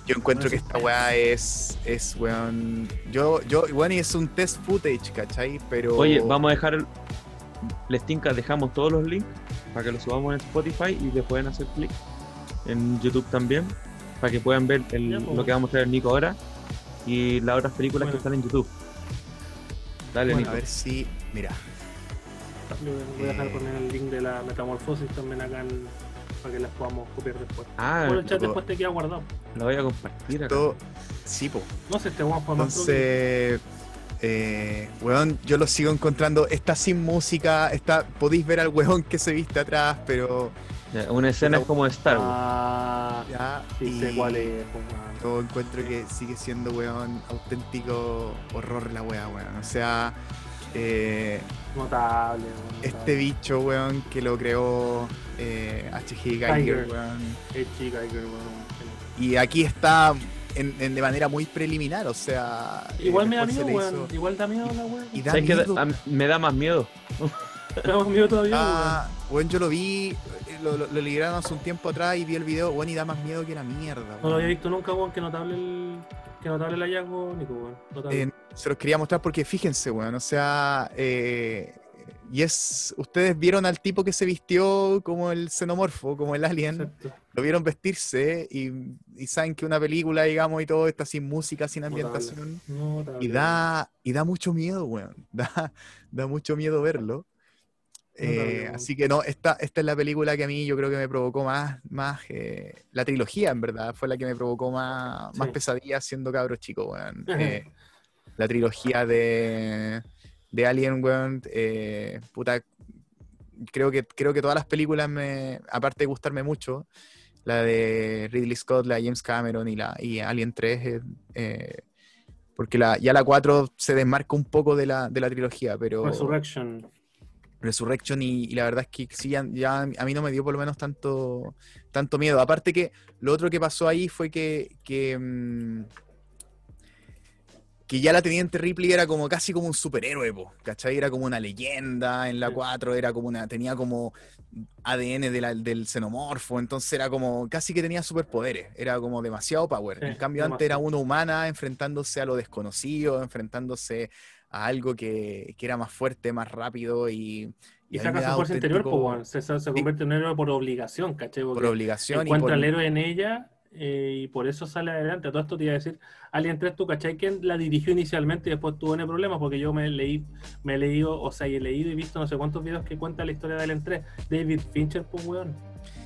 yo encuentro que esta weá es, es weón. Yo, yo, weón, y es un test footage, ¿cachai? Pero. Oye, vamos a dejar. Les tinca, dejamos todos los links para que los subamos en Spotify y le pueden hacer clic en YouTube también para que puedan ver el- Ya, pues. lo que va a mostrar el Nico ahora y las otras películas que están en YouTube. Dale, Bueno, A Nico. ver si. Mira, Yo voy a dejar Eh. poner el link de la metamorfosis también acá en- para que las podamos copiar después. Ah, Por el chat después te queda guardado. lo voy a compartir acá. esto. Sí, po. No sé, este más pro Entonces. Eh, weón, yo lo sigo encontrando. Está sin música. Está, podéis ver al weón que se viste atrás, pero. Ya, Una escena es como Star Wars. Ah, Ya. sí sé y cuál es, pues. Yo encuentro que sigue siendo, weón, auténtico horror la weá, weón. O sea. eh, Notable, weón, este notable. bicho, weón, que lo creó eh, H.G. Geiger, Geiger. weón. Chica, Geiger, weón. Y aquí está en, en- de manera muy preliminar, o sea. eh, Igual me da miedo, weón. hizo- Igual da miedo la weón. Y. A- me da más miedo. Me [LAUGHS] da miedo todavía, Ah, weón, yo lo vi, eh, lo, lo, lo liberaron hace un tiempo atrás y vi el video, weón, y da más miedo que la mierda, weón. No lo había visto nunca, weón. Que notable el, que notable el hallazgo, Nico, weón. Notable. Eh, se los quería mostrar porque fíjense, weón, o sea, eh, y es, ustedes vieron al tipo que se vistió como el xenomorfo, como el alien, Exacto. lo vieron vestirse y, y saben que una película, digamos, y todo está sin música, sin ambientación. Y da, y da mucho miedo, weón. [LAUGHS] Da, da mucho miedo verlo. Eh, así que no, esta, esta es la película que a mí yo creo que me provocó más, más eh, la trilogía, en verdad, fue la que me provocó más, más Sí. pesadillas siendo cabro chico, weón. [LAUGHS] Eh, la trilogía de, de Alien, weón, eh, puta, creo que, creo que todas las películas, me, aparte de gustarme mucho, la de Ridley Scott, la de James Cameron y, la, y Alien 3, eh, eh, porque la, ya la 4 se desmarca un poco de la, de la trilogía, pero... Resurrection. Resurrection y, y la verdad es que sí, ya, ya a mí no me dio por lo menos tanto, tanto miedo. Aparte que lo otro que pasó ahí fue que, que, mm, que ya la Teniente Ripley era como casi como un superhéroe, po, ¿cachai? Era como una leyenda en la Sí. 4, era como una, tenía como ADN de la- del xenomorfo, entonces era como, casi que tenía superpoderes, era como demasiado power. En cambio antes era una humana enfrentándose a lo desconocido, enfrentándose a algo que, que era más fuerte, más rápido y... Y mí saca su fuerza interior. Se, se convierte en un héroe por obligación, ¿cachai? por obligación y encuentra por... al héroe en ella eh, y por eso sale adelante. A todo esto te iba a decir, Alien 3, ¿tú cachai quién la dirigió inicialmente y después tuvo en problemas? Porque yo me leí, me he leído, o sea, y he leído y visto no sé cuántos videos que cuentan la historia de Alien 3. David Fincher, pues, weón.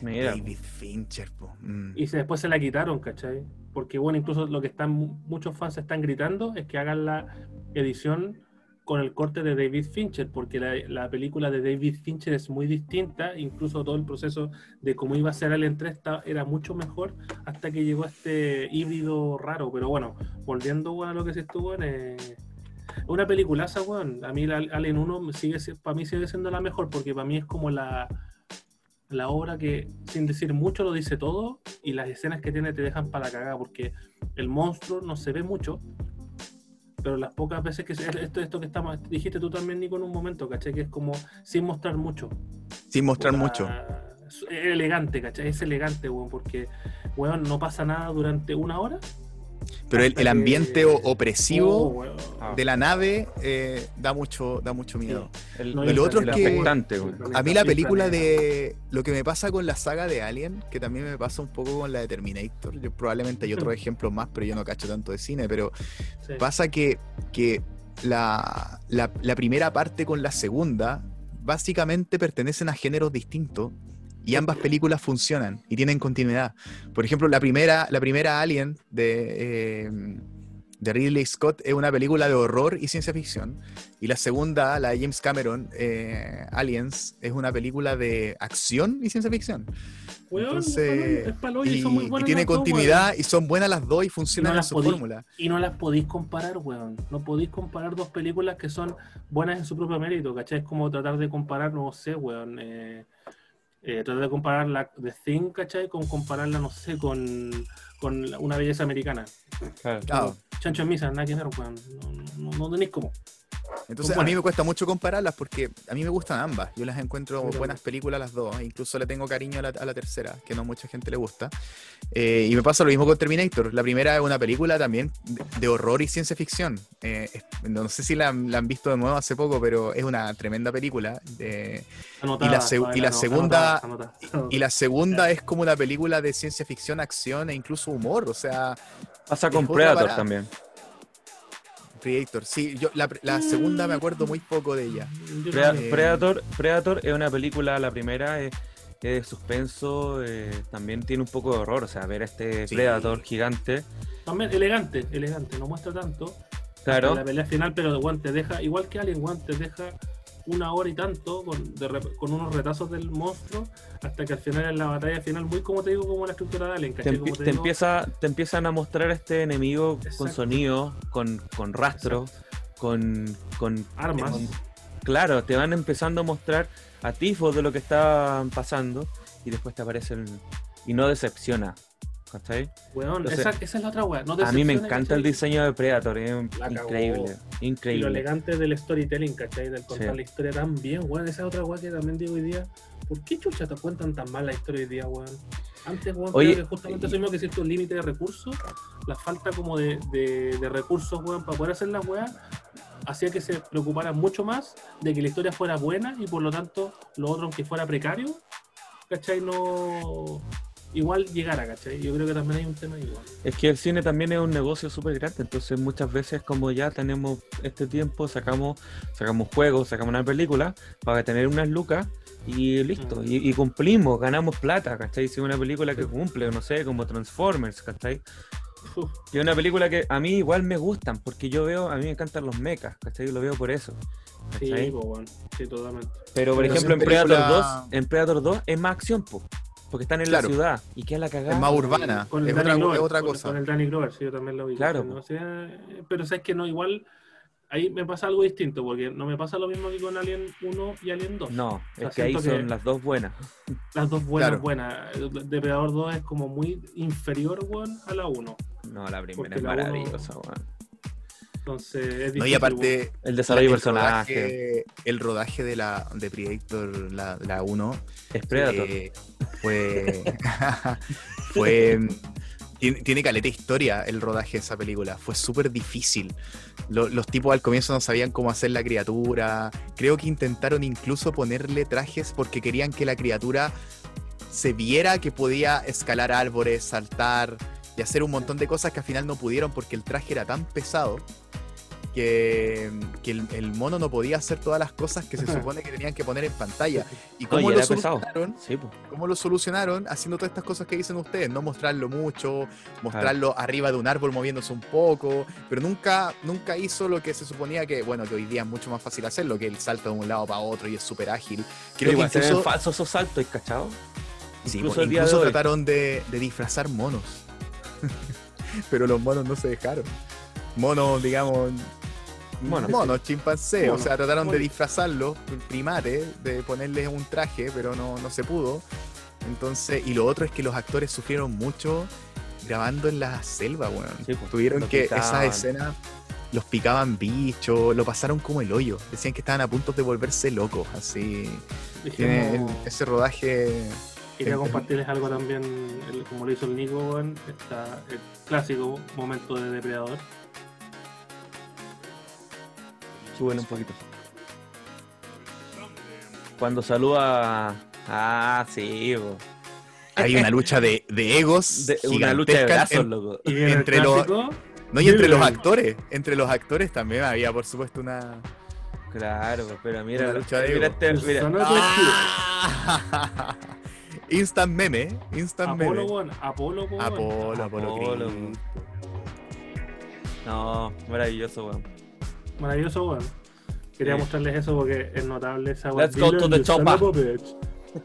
Mira, David Fincher, mm. Y se, después se la quitaron, ¿cachai? Porque, bueno, incluso lo que están muchos fans están gritando es que hagan la edición con el corte de David Fincher, porque la, la película de David Fincher es muy distinta, incluso todo el proceso de cómo iba a ser Alien 3 esta- era mucho mejor hasta que llegó este híbrido raro. Pero bueno, volviendo a lo que se estuvo en una peliculaza, weón. A mí la Alien 1 sigue, para mí sigue siendo la mejor, porque para mí es como la, la obra que, sin decir mucho, lo dice todo, y las escenas que tiene te dejan para la cagada, porque el monstruo no se ve mucho, pero las pocas veces que se, esto, esto que estamos, dijiste tú también, Nico, en un momento, ¿cachai? Que es como sin mostrar mucho. Sin mostrar Puta, mucho. Es elegante, ¿cachai? Es elegante, weón, porque, weón, no pasa nada durante una hora. Pero el, el que- ambiente Oh, opresivo weón. Ah. de la nave eh, da mucho da mucho miedo. El, No, y lo otro el es que-. A mí la Sí, película de... Lo que me pasa con la saga de Alien, que también me pasa un poco con la de Terminator, yo probablemente hay otros ejemplos más, pero yo no cacho tanto de cine, pero Sí. pasa que, que la, la- la primera parte con la segunda básicamente pertenecen a géneros distintos y ambas películas funcionan y tienen continuidad. Por ejemplo, la primera, la primera Alien de, eh, de Ridley Scott es una película de horror y ciencia ficción. Y la segunda, la de James Cameron, eh, Aliens, es una película de acción y ciencia ficción. Weón, Entonces, es palo y y, son muy y buenas tiene dos, continuidad y son buenas las dos y funcionan No en su podí- fórmula. Y no las podéis comparar, weón. No podéis comparar dos películas que son buenas en su propio mérito, ¿cachai? Es como tratar de comparar, no sé, weón. eh, eh, tratar de comparar la The Thing, ¿cachai? Con compararla, no sé, con, con una belleza americana. Claro. Chancho en misa, nada que ver, weón. No, no, no tenéis como. Entonces, a mí me cuesta mucho compararlas porque a mí me gustan ambas. Yo las encuentro buenas películas las dos. Incluso le tengo cariño a la, a la tercera, que no mucha gente le gusta. Eh, y me pasa lo mismo con Terminator. La primera es una película también de, de horror y ciencia ficción. Eh, no sé si la, la han visto de nuevo hace poco, pero es una tremenda película. Eh, Anotada, Y la todavía y la no, segunda- anotada, anotada. y la segunda es como una película de ciencia ficción, acción e incluso humor. O sea, Pasa con Predator parada. también. Predator. Sí, yo la, la segunda me acuerdo muy poco de ella. Eh, Predator, Predator es una película, la primera es, es de suspenso, eh, también tiene un poco de horror, o sea, ver a este Sí. Predator gigante, También elegante, elegante, no muestra tanto. claro, la pelea final, pero Juan te deja, igual que Alien, Juan te deja una hora y tanto con, de re- con unos retazos del monstruo hasta que al final en la batalla final, muy como te digo, como la estructura de Alien, te, ¿cachai? te te digo, empieza, te empiezan a mostrar este enemigo con sonido, con, con rastro, con, con armas. con- claro, te van empezando a mostrar atisbos de lo que está pasando y después te aparecen y no decepciona. ¿Cachai? Weón, Entonces, esa, esa es la otra weá. No A mí me encanta el diseño de Predator, es cagó. increíble, Y lo increíble. elegante del storytelling, ¿cachai? Del contar Sí. la historia tan bien, weón. Esa es otra weá que también digo hoy día. ¿Por qué chucha te cuentan tan mal la historia hoy día, weón? Antes, weón, Oye, creo que justamente eso mismo que cierto límite de recursos, la falta como de, de, de recursos, weón, para poder hacer las weas, hacía que se preocuparan mucho más de que la historia fuera buena y por lo tanto lo otro, aunque fuera precario, ¿cachai? No. Igual llegara, ¿cachai? Yo creo que también hay un tema igual. Es que el cine también es un negocio súper grande, entonces muchas veces como ya tenemos este tiempo, sacamos, sacamos juegos, sacamos una película para tener unas lucas y listo, Mm. y, y cumplimos, ganamos plata, ¿cachai? Si es una película que cumple, no sé, como Transformers, ¿cachai? Uf, Y es una película que a mí igual me gustan, porque yo veo, a mí me encantan los mechas, ¿cachai? Lo veo por eso. sí, ¿cachai? pues, weón. Sí, totalmente. Pero por Pero ejemplo en son Predator películas- 2, en Predator 2 es más acción, po, porque están en Claro. la ciudad y queda la cagada. Es más urbana. Con el Es otra, Glover, es otra cosa. Con el Danny Glover, sí, yo también lo vi. Claro. O pero sabes que no, igual ahí me pasa algo distinto, porque no me pasa lo mismo que con Alien 1 y Alien 2. No, sea, es que ahí son que- las dos buenas. Las dos buenas, Claro. buenas. Depredador 2 es como muy inferior, weón, a la 1. No, la primera es maravillosa, weón. Entonces, es difícil. No, y aparte, El desarrollo de el personaje rodaje, el rodaje de la de Predator, la, la 1, es Predator. eh, fue. [LAUGHS] fue. Tiene, tiene caleta de historia el rodaje de esa película. Fue súper difícil. Lo- los tipos al comienzo no sabían cómo hacer la criatura. Creo que intentaron incluso ponerle trajes porque querían que la criatura se viera que podía escalar árboles, saltar y hacer un montón de cosas que al final no pudieron porque el traje era tan pesado que, que el, el mono no podía hacer todas las cosas que se supone que tenían que poner en pantalla. [LAUGHS] ¿Y cómo lo solucionaron? Sí. ¿Cómo lo solucionaron? Haciendo todas estas cosas que dicen ustedes, no mostrarlo mucho, mostrarlo arriba de un árbol moviéndose un poco, pero nunca, nunca hizo lo que se suponía que, bueno, que hoy día es mucho más fácil hacerlo, que el salto de un lado para otro y es súper ágil. Creo que se ven incluso, falsos esos saltos, ¿cachado? sí, incluso pues, de trataron de, de disfrazar monos, [LAUGHS] pero los monos no se dejaron. Monos, digamos, Monos, monos, chimpancé, o sea, trataron de monos. disfrazarlos, primates, de ponerles un traje, pero no, no se pudo. Entonces, y lo otro es que los actores sufrieron mucho grabando en la selva, weón. Sí, pues, Tuvieron que picaban. esas escenas los picaban bichos, lo pasaron como el hoyo. Decían que estaban a punto de volverse locos, así. Tiene ese rodaje. quería compartirles algo también, el- como lo hizo el Nico, weón, está el clásico momento de depredador. Súbele un poquito. Cuando saluda. Ah, sí, po. Hay una lucha de, de egos. De- una lucha de brazos, en- loco. Y viene Entre el los- no, y entre los actores. Entre los actores también había, por supuesto, una. Claro, pero mira, Una lucha de mira, este, mira. ¡Ah! [LAUGHS] Instant meme, instant Apolo, meme. weón, Apolo, weón. Apolo, Apolo, Apolo, Creed. No, maravilloso, weón. Maravilloso, weón. Quería Sí. mostrarles eso porque es notable esa Let's go to the you son chopper. of a bitch.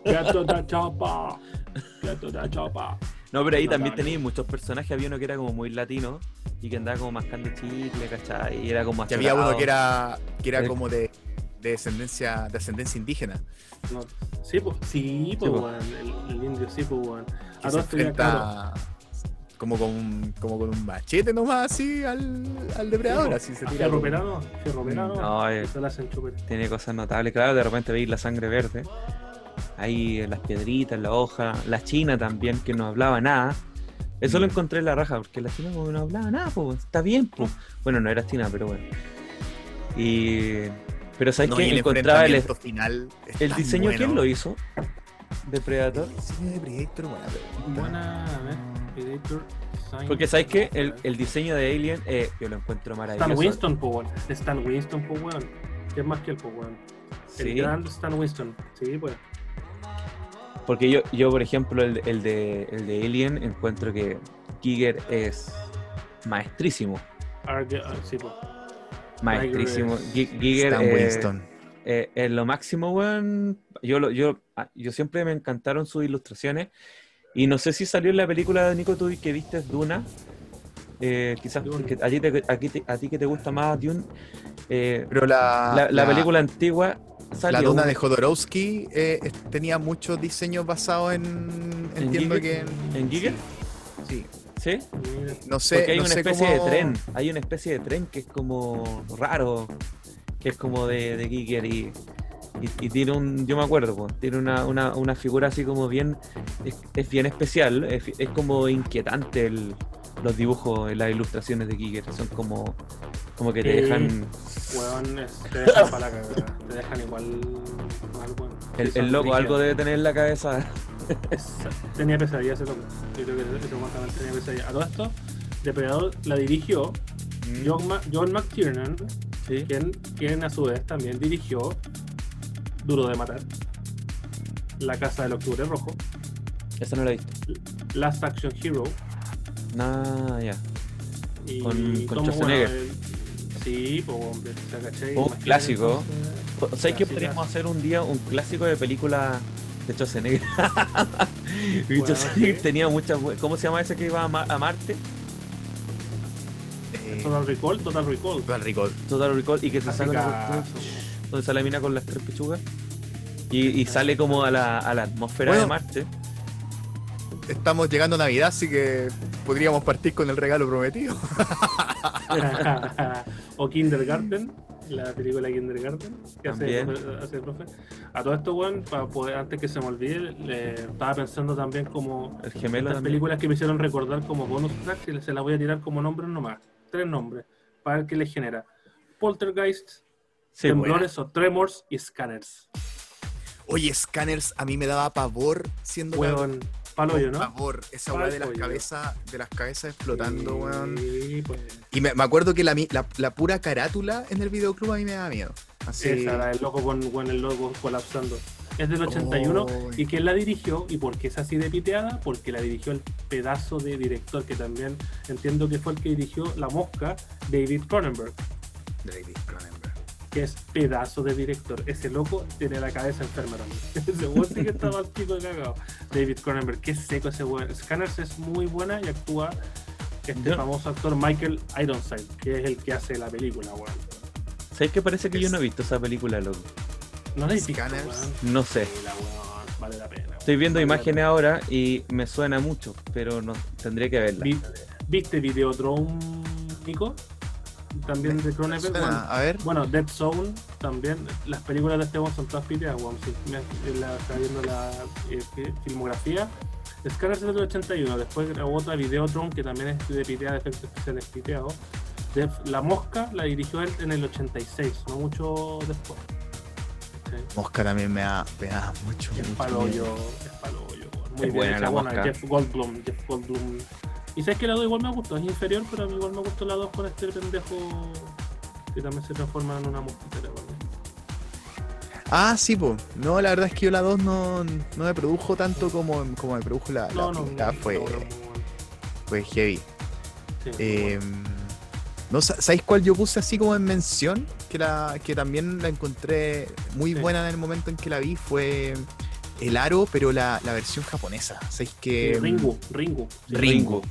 Get to the chopper. Get to the chopper. No, pero ahí No, también tenéis muchos personajes. Había uno que era como muy latino y que andaba como mascando chicle, ¿cachai? Y era como Que había uno que era, que era Sí. como de, de descendencia, de ascendencia indígena. No, sí, pues, sí, pues, po. weón. El, el indio, sí, pues, weón. A se todo esto ya, claro. Como con, un- como con un machete nomás así al, al depredador. Así se tira. Fierro pelado, fierro pelado. No, eh, se la hacen chupeta. tiene cosas notables. Claro, de repente veis la sangre verde. Ahí eh, las piedritas, la hoja. La china también, que no hablaba nada. Eso lo Mm. encontré en la raja, porque la china como que no hablaba nada, pues. Está bien, pues. Bueno, no era china, pero bueno. Y. Pero ¿sabes No, qué? y el Encontraba el, final. el diseño, bueno. ¿quién lo hizo? De Predator. El diseño de Predator, buena pregunta. Buena, a ver. Predator Design. Porque ¿sabes qué? El, el diseño de Alien, eh, yo lo encuentro Stan maravilloso. Winston, pues, weón. Stan Winston, pues, weón. ¿Qué más que el, weón? El Sí, gran Stan Winston. Sí, pues. porque yo, yo por ejemplo, el, el de, el de Alien encuentro que Giger es maestrísimo. Arge- ah, sí, pues. Maestrísimo. Giger Stan eh, Winston. eh, es lo máximo, weón. Yo, lo- yo, ah, yo siempre me encantaron sus ilustraciones. Y no sé si salió en la película de Nico tú que viste Duna. Eh, quizás Dune. que a, ti te, a, ti te- a ti que te gusta más Dune. eh, Pero la, la, la película antigua La salió. duna un- de Jodorowsky eh, tenía muchos diseños basados en. ¿En Entiendo Giger? que. ¿En Giger? Sí. ¿Sí? No sé. Porque hay no una sé especie cómo- de tren. Hay una especie de tren que es como raro. Que es como de, de Giger y, y, y tiene un. Yo me acuerdo, po, tiene una, una, una figura así como bien. Es, es bien especial. Es, es como inquietante el- los dibujos, las ilustraciones de Giger. Son como. Como que te dejan. Weón, te dejan para la cagada. Te dejan igual. El, loco algo debe tener en la cabeza. Tenía pesadilla ese loco. Yo creo que ese weón también tenía pesadilla. A todo esto, Depredador la dirigió John, Ma- John McTiernan, Sí. quien, quien a su vez también dirigió Duro de Matar, La Casa del Octubre Rojo, Esa no la he visto. Last Action Hero Nah, ya. Con- con el- sí, pues hombre. Un Imagínate, clásico. entonces, ¿Sabes que podríamos hacer un día un clásico de película de Schwarzenegger? y [LAUGHS] Bueno, Schwarzenegger sí. tenía muchas. ¿Cómo se llama ese que iba a, Ma- a Marte? Total Recall, Total Recall. Total Recall. Total Recall y que se saca donde sale la mina con las tres pechugas y, y sale como a la, a la atmósfera Bueno. de Marte. Estamos llegando a Navidad, así que podríamos partir con el regalo prometido. [LAUGHS] o Kindergarten, la película Kindergarten, que hace, el profe. A todo esto, weón, para poder, antes que se me olvide, le- estaba pensando también como El gemelo estas también. películas que me hicieron recordar como bonus track, que se las voy a tirar como nombres nomás. Tres nombres, para ver qué les genera. Poltergeist, Sí, Temblores o Tremors y Scanners. Oye, Scanners a mí me daba pavor siendo. Weón, Palo yo, ¿no? favor, esa weá de las cabezas, de las cabezas explotando, weón. Sí, pues. Y me, me acuerdo que la, la, la pura carátula en el videoclub a mí me da miedo. Así. Esa, la del loco con, con el loco colapsando. Es del 81. Oh, ¿Y quién la dirigió? ¿Y por qué es así de piteada? Porque la dirigió el pedazo de director que también entiendo que fue el que dirigió La Mosca, David Cronenberg, David Cronenberg. Que es pedazo de director. Ese loco tiene la cabeza enferma también. [LAUGHS] Ese weón sí que está [LAUGHS] mal pico de cagado. David Cronenberg, qué seco ese weón. Scanners es muy buena y actúa este Yo- famoso actor Michael Ironside, que es el que hace la película, weón. ¿Sabes que parece que yo no he visto esa película, loco? No la he visto, Scanners. weón. No sé. Sí, la weón, vale la pena. weón. Estoy viendo Vale imágenes ahora y me suena mucho, pero no tendría que verla. Vi- ¿Viste Videodrome, Nico? También de Cronenberg. Bueno, a ver. bueno, Dead Zone también. Las películas de este son todas piteadas, weón. Si me- la, está viendo la eh, fi- filmografía. Scanners es del 81, después grabó otra Videodrome que también es de piteada, de efectos especiales piteados. De- La Mosca la dirigió él en el 86, no mucho después. Mosca también me da, me da mucho, Es mucho palollo, miedo. es palollo. weón. Es Muy bien buena hecha, la bueno, mosca. Jeff Goldblum, Jeff Goldblum. Y sabes que la 2 igual me gustó, es inferior, pero a mí igual me gustó la 2 con este pendejo que también se transforma en una mosquita, ¿te acuerdas? Ah, sí, pues. No, la verdad es que yo la 2 no, no me produjo tanto como, como me produjo la, la No, primera. no, fue, no, bueno. fue heavy. Sí, Eh, bueno. no, sa- ¿Sabéis cuál yo puse así como en mención? Que, la, que también la encontré muy Sí. buena en el momento en que la vi. Fue El Aro, pero la, la versión japonesa. ¿Sabéis que. Sí, Ringu, Ringu. sí, Ringu.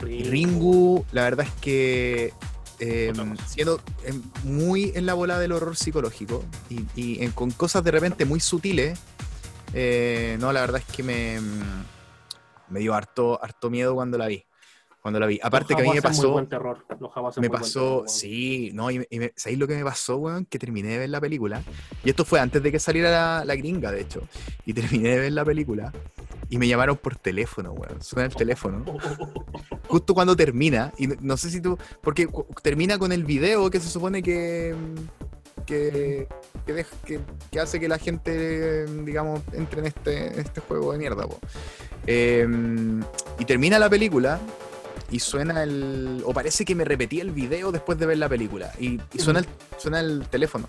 Ringu, la verdad es que eh, cosa. siendo eh, muy en la bola del horror psicológico y, y en- con cosas de repente muy sutiles, eh, no, la verdad es que me, mm, me dio harto, harto miedo cuando la vi. Cuando la vi. Aparte que a mí me muy pasó, buen terror. Me buen pasó, terror, sí, no, y, y me- ¿sabéis lo que me pasó, weón? Que terminé de ver la película. Y esto fue antes de que saliera la, la gringa, de hecho. Y terminé de ver la película. Y me llamaron por teléfono, weón. Suena el teléfono. [LAUGHS] Justo cuando termina. Y no, sé si tú. Porque termina con el video que se supone que. Que, que, deja- que- que hace que la gente, digamos, entre en este, en este juego de mierda. po. Eh, y termina la película y suena el. O parece que me repetí el video después de ver la película. Y, y suena, el, suena el teléfono.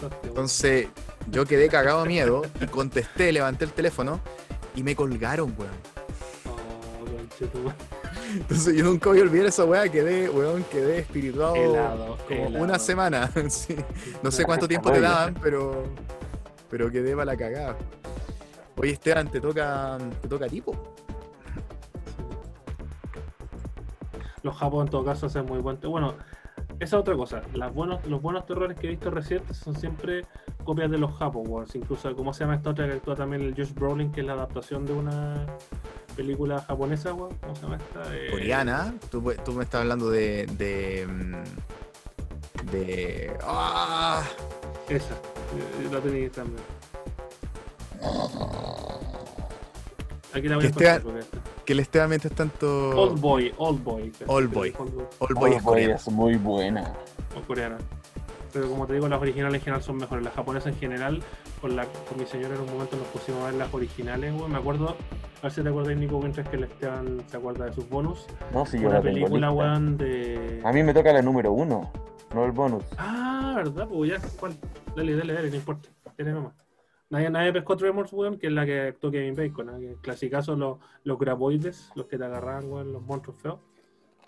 Weón. Entonces yo quedé cagado de miedo y contesté, levanté el teléfono y me colgaron, weón. Oh, conchetumare. Entonces yo nunca voy a olvidar esa weá, quedé, weón, quedé espirituado Helado, como helado. una semana. [LAUGHS] sí. No sé cuánto tiempo te daban, pero. Pero quedé para la cagada. Oye, Esteban, te toca. te toca tipo. Los japos en todo caso hacen muy buen. Bueno, esa es otra cosa. Las buenos, los buenos terrores que he visto recientes son siempre copias de los japos, weón. Incluso, ¿cómo se llama esta otra que actúa también el Josh Brolin, que es la adaptación de una película japonesa, weón? ¿Cómo se llama esta? Eh, Coreana. Tú, tú me estás hablando de. de. de. ¡Ah! Esa. eh, La tenéis también. Aquí la voy a Que porque esta- Que el Esteban mientras tanto. Old Boy, Old Boy. Old Boy. Old Boy. Old Boy es coreano. es muy buena. o coreana. Pero como te digo, las originales en general son mejores. Las japonesas en general, con, la, con mi señora en un momento nos pusimos a ver las originales, weón. Me acuerdo, a ver si te acuerdas, Nico, mientras que el Esteban se acuerda de sus bonus. No, si yo Una la tengo película, weón, de. A mí me toca la número uno, no el bonus. Ah, ¿verdad? Pues ya, ¿cuál? Dale, dale, dale, no importa. Tiene nomás. Nadie, nadie pescó Tremors, weón, que es la que actuó Kevin Bacon. ¿eh? Que Clasicazo, los, los graboides, los que te agarraban, weón, los monstruos feos.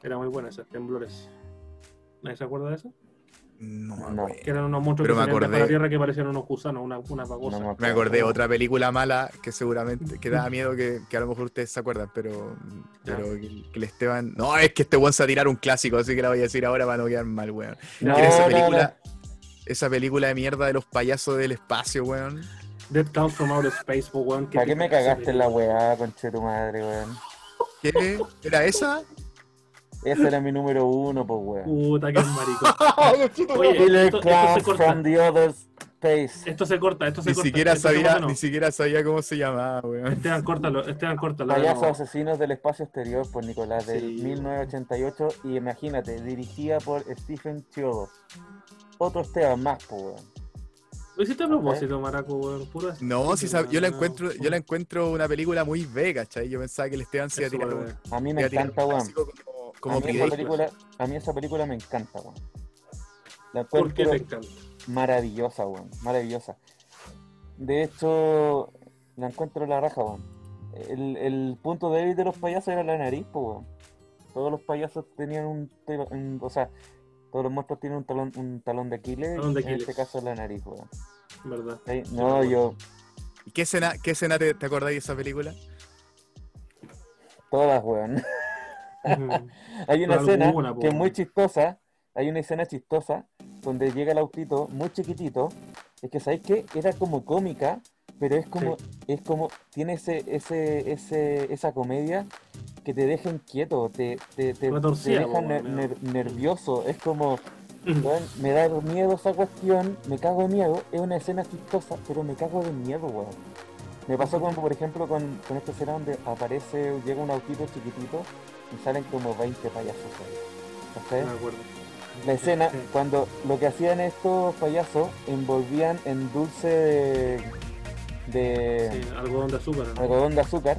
Era muy buena esa, temblores. ¿Nadie se acuerda de eso? No, No. Que eran unos monstruos Pero que me salían de acordé. la tierra que parecían unos gusanos, una, una babosa. No me Me acordé de otra película mala que seguramente que da miedo que, que a lo mejor ustedes se acuerdan, pero, pero que, que el Esteban. No, es que este weón se va a tirar un clásico, así que la voy a decir ahora para no quedar mal, weón. No, ¿Quién es esa no, película? Esa película de mierda de los payasos del espacio, weón. Dead Comes from Outer Space, po, weón. ¿Para qué me cagaste en la weá, conche tu madre, weón? ¿Qué? ¿Era esa? Esa era mi número uno, pues weón. Puta, que marico. [LAUGHS] Oye, Killer esto, esto se corta. from the other space. Esto se corta, esto se Ni corta. siquiera Esto sabía, no. ni siquiera sabía cómo se llamaba, weón. Esteban, córtalo, Esteban, córtalo. Payasos no. asesinos del espacio exterior por Nicolás del Sí. 1988 y imagínate, dirigida por Stephen Chiodo. Otro Esteban más, pues weón. Lo hiciste a propósito, Maraco, weón. Puro No, si yo la encuentro, yo la encuentro una película muy B, ¿cachai? Yo pensaba que el Esteban se iba a Eso, tirar weón. un, A mí me encanta, weón. clásico como, como a, mí esa película, a mí esa película me encanta, weón. La ¿Por qué te encanta? maravillosa, weón. Maravillosa. De hecho, la encuentro la raja, weón. El, el punto débil de los payasos era la nariz, pues, weón. Todos los payasos tenían un- O sea, todos los monstruos tienen un talón, un talón de Aquiles. Talón de En este Aquiles. caso, la nariz, weón. ¿Verdad? Sí, No, yo. ¿Y qué escena, qué escena te, te acordáis de esa película? Todas, weón. [LAUGHS] Hay una Pero escena alguna, que es muy chistosa. Hay una escena chistosa donde llega el autito muy chiquitito. Es que, ¿sabéis qué? Era como cómica, pero es como, es como, tiene ese, ese, ese, esa comedia que te deja inquieto, te, te, te, te Retorcida, deja po, ner- weón, ner- nervioso. Es como, weón, me da miedo esa cuestión, me cago de miedo. Es una escena chistosa, pero me cago de miedo, weón. Me pasó como, por ejemplo, con, con esta escena donde aparece, llega un autito chiquitito y salen como 20 payasos ahí. ¿Cachai? Me acuerdo. La escena, Sí. cuando lo que hacían estos payasos, envolvían en dulce de, de Sí, algodón de azúcar. ¿no? algodón de azúcar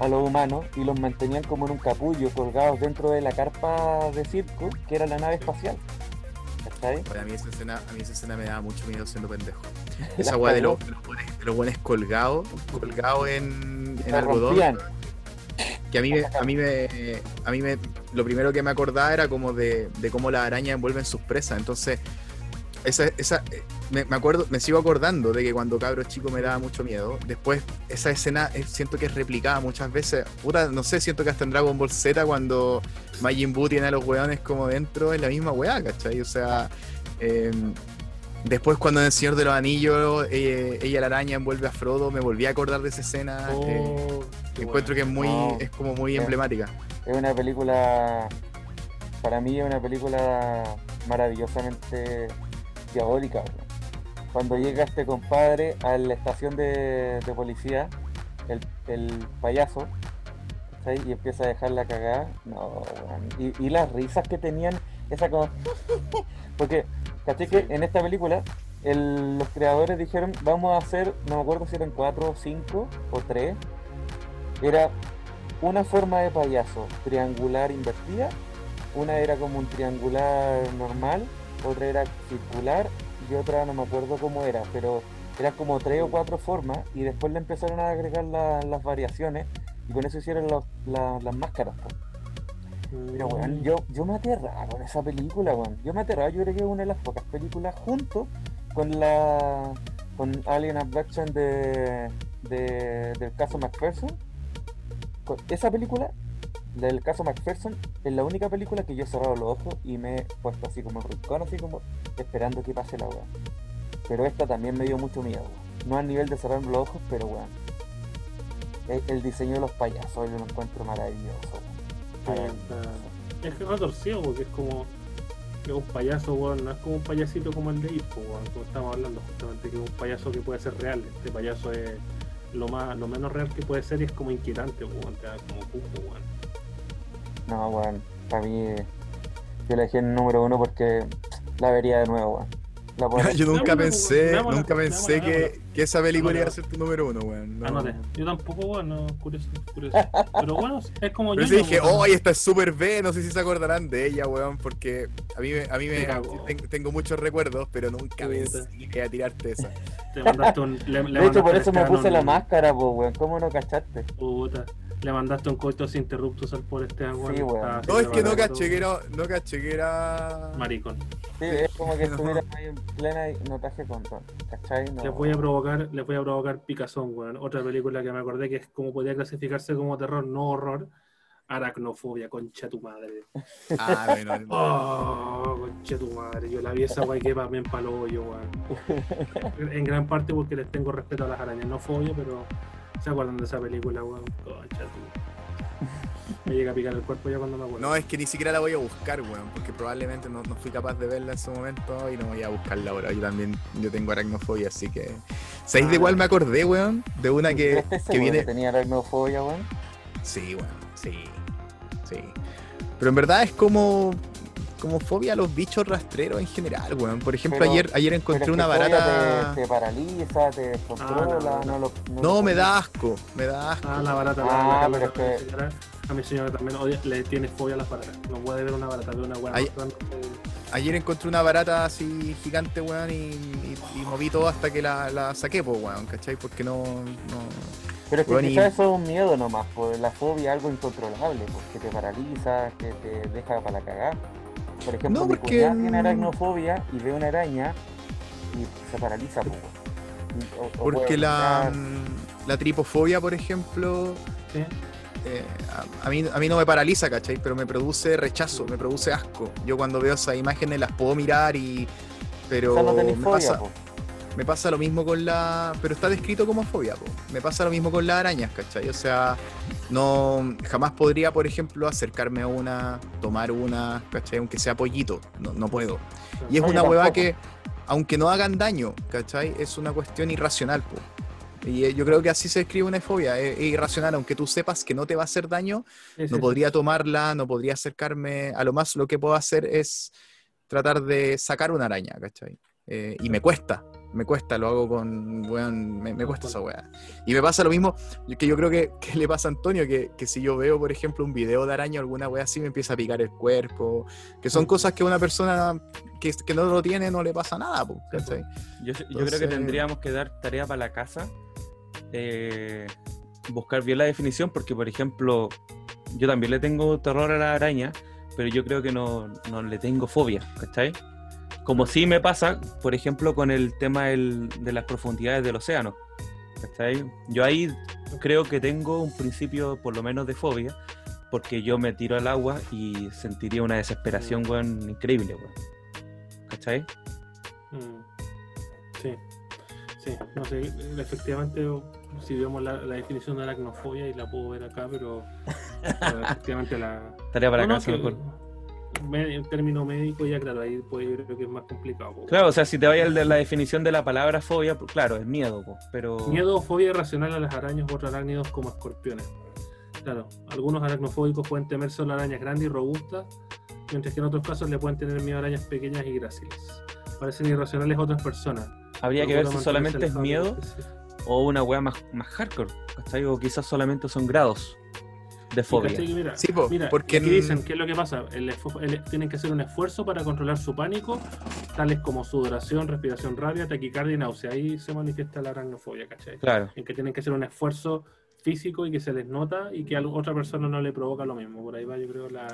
a los humanos y los mantenían como en un capullo colgados dentro de la carpa de circo, que era la nave espacial. A mí esa escena, a mí esa escena me daba mucho miedo siendo pendejo. [LAUGHS] Esa weá de los, de los buenos- de los buenos colgados, colgados en, en algodón. rompían. Que a mí, me, a mí me, a mí me, lo primero que me acordaba era como de, de cómo las arañas envuelven sus presas. Entonces, esa, esa, eh, me, me acuerdo, me sigo acordando de que cuando cabro chico me daba mucho miedo. Después, esa escena eh, siento que es replicada muchas veces. Puta, no sé, siento que hasta en Dragon Ball Z cuando Majin Buu tiene a los weones como dentro, es la misma weá, ¿cachai? O sea, eh, después cuando en El Señor de los Anillos, eh, ella la araña envuelve a Frodo, me volví a acordar de esa escena. eh, Oh, qué encuentro que es muy, No. es como muy emblemática. Es una película, para mí es una película maravillosamente diabólica. Cuando llega este compadre a la estación de, de policía, el, el payaso, ¿cachai? y empieza a dejar la cagada, no, y, y las risas que tenían, esa como... [LAUGHS] Porque, ¿cachai? Que en esta película el- los creadores dijeron, vamos a hacer, no me acuerdo si eran cuatro o cinco o tres, era una forma de payaso triangular invertida, una era como un triangular normal, otra era circular y otra no me acuerdo cómo era, pero eran como tres o cuatro formas y después le empezaron a agregar la- las variaciones y con eso hicieron los- la- las máscaras. Pero weón, yo, yo me aterraba con esa película, weón. Yo me aterraba, yo creo que es una de las pocas películas junto con la con Alien Abduction de, de- del caso McPherson. Con esa película, del caso McPherson, es la única película que yo he cerrado los ojos y me he puesto así como rincón, así como esperando que pase la weá. Pero esta también me dio mucho miedo, weón. No al nivel de cerrar los ojos, pero weón. El, el diseño de los payasos, yo lo encuentro maravilloso. Sí, está- Es que retorcido porque es como que un payaso, weón, no es como un payasito como el de Hippo, weón, como estamos hablando justamente, que es un payaso que puede ser real. Este payaso es lo más, lo menos real que puede ser y es como inquietante, weón, te da como cuco, weón. No, weón, para mí yo la dejé en número uno porque la vería de nuevo, weón. [LAUGHS] Yo nunca pensé, nunca pensé que, que esa película iba a ser tu número uno, weón. No. Anote. Yo tampoco, weón, no, curioso, curioso. [LAUGHS] Pero bueno, es como Pero yo. sí dije, oh, esta es súper B, no sé si se acordarán de ella, weón, porque a mí, me- a mí me, tengo muchos recuerdos, pero nunca pensé que iba a tirarte esa. Te mandaste un. Le, le De hecho, por eso me al puse la máscara, pues, weón. ¿Cómo no cachaste? Puta. Le mandaste un coitus interruptus al por este weón. Sí, así No, es que no caché que era, no caché que era... Maricón. Sí, es como que [LAUGHS] No. estuviera ahí en plena y no traje control. ¿Cachai? No. Les voy a provocar, les voy a provocar Picazón, weón. Otra película que me acordé que es como podría clasificarse como terror, no horror. Aracnofobia, concha tu madre. [LAUGHS] Ah, bueno, [LAUGHS] no. Oh, concha tu madre. Yo la vi esa guay que en palo hoyo, weón. En gran parte porque les tengo respeto a las arañas, no fobia, pero se acuerdan de esa película, weón. Concha. [LAUGHS] Me llega a picar el cuerpo ya cuando me acuerdo. No, es que ni siquiera la voy a buscar, weón, porque probablemente no, no fui capaz de verla en su momento y no voy a buscarla ahora. Yo también, yo tengo aracnofobia, así que... ¿Sabéis de Ah. cuál me acordé, weón? De una que, ¿Estás que viene... tenía aracnofobia, weón? Sí, weón, sí, sí. Pero en verdad es como... como fobia a los bichos rastreros en general, weón. Por ejemplo, Pero- ayer, ayer encontré una barata. Te, te paraliza, te descontrola, no, no, no. lo. No, lo me da asco, me da asco. Ah, la barata, la, Ah, la, pero es que- a mi señora también odia, le tiene fobia a las baratas. No puede ver una barata, ve una grande. Ayer encontré una barata así gigante, weón, y, y- y moví todo hasta que la, la saqué, pues, weón, ¿cachai? Porque no, no... Pero es que Bueno, y- quizás eso es un miedo nomás, pues la fobia es algo incontrolable, pues, que te paraliza, que te deja para la cagada. Por ejemplo, No, mi porque- cuñada tiene aracnofobia y ve una araña y se paraliza, pues. Y- o- o puede Porque la, vomitar. la tripofobia, por ejemplo, ¿sí? eh, a, a mí, a mí no me paraliza, ¿cachai? Pero me produce rechazo, me produce asco. Yo cuando veo esas imágenes las puedo mirar y... Pero no me, fobia, pasa. Me pasa lo mismo con la... Pero está descrito como fobia, po. Me pasa lo mismo con las arañas, ¿cachai? O sea, no... Jamás podría, por ejemplo, acercarme a una, tomar una, ¿cachai? Aunque sea pollito, no, no puedo. Y es una hueva que, aunque no hagan daño, ¿cachai? Es una cuestión irracional, po. Y eh, yo creo que así se escribe una fobia, es, es irracional, aunque tú sepas que no te va a hacer daño, Sí, no sí. podría tomarla, no podría acercarme, a lo más lo que puedo hacer es tratar de sacar una araña, ¿cachai? Eh, y me cuesta, me cuesta, lo hago con, weón, me, me cuesta esa weá. Y me pasa lo mismo que yo creo que, [LAUGHS] que le pasa a Antonio, que, que si yo veo, por ejemplo, un video de araña o alguna weá así, me empieza a picar el cuerpo, que son cosas que a una persona que, que no lo tiene no le pasa nada, po, ¿cachai? Yo, yo creo que tendríamos que dar tarea para la casa, eh, buscar bien la definición, porque por ejemplo, yo también le tengo terror a la araña, pero yo creo que no, no le tengo fobia, ¿cachai? Como sí me pasa, por ejemplo, con el tema del- de las profundidades del océano, ¿cachai? Yo ahí creo que tengo un principio por lo menos de fobia, porque yo me tiro al agua y sentiría una desesperación, weón, increíble, weón. ¿Cachai? Mm. Sí, sí, no sé, efectivamente, si vemos la, la definición de aracnofobia y la puedo ver acá, pero, pero efectivamente la... [LAUGHS] Tarea para No, no, casa, que- mejor. En términos médicos ya claro, ahí pues yo creo que es más complicado. po. Claro, o sea, si te vayas de la definición de la palabra fobia, pues, claro, es miedo, po, pero... Miedo o fobia irracional a las arañas otros arácnidos como escorpiones. Claro, algunos aracnofóbicos pueden temer solo arañas grandes y robustas, mientras que en otros casos le pueden tener miedo a arañas pequeñas y gráciles. Parecen irracionales a otras personas. Habría que ver si solamente es miedo o una wea más, más hardcore, ¿cachai? O quizás solamente son grados de fobia. Mira, Sí, po, mira, porque aquí en- dicen, ¿qué es lo que pasa? El esfu- el- tienen que hacer un esfuerzo para controlar su pánico, tales como sudoración, respiración rápida, taquicardia y náusea. Ahí se manifiesta la aracnofobia, ¿cachai? Claro, En que tienen que hacer un esfuerzo físico y que se les nota y que a otra persona no le provoca lo mismo. Por ahí va, yo creo, la,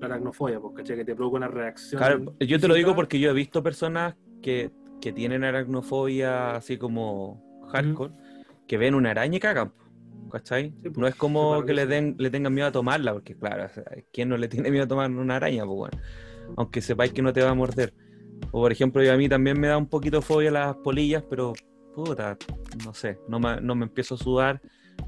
la aracnofobia, pues, ¿cachai? Que te provoca una reacción. claro. Yo te lo digo porque yo he visto personas que, que tienen aracnofobia así como hardcore, que ven una araña y cagan, ¿cachai? Sí, pues, no es como que le, den, le tengan miedo a tomarla, porque claro, o sea, ¿quién no le tiene miedo a tomar una araña? Pues bueno, aunque sepáis que no te va a morder. O por ejemplo, yo a mí también me da un poquito de fobia las polillas, pero puta, no sé, no me, no me empiezo a sudar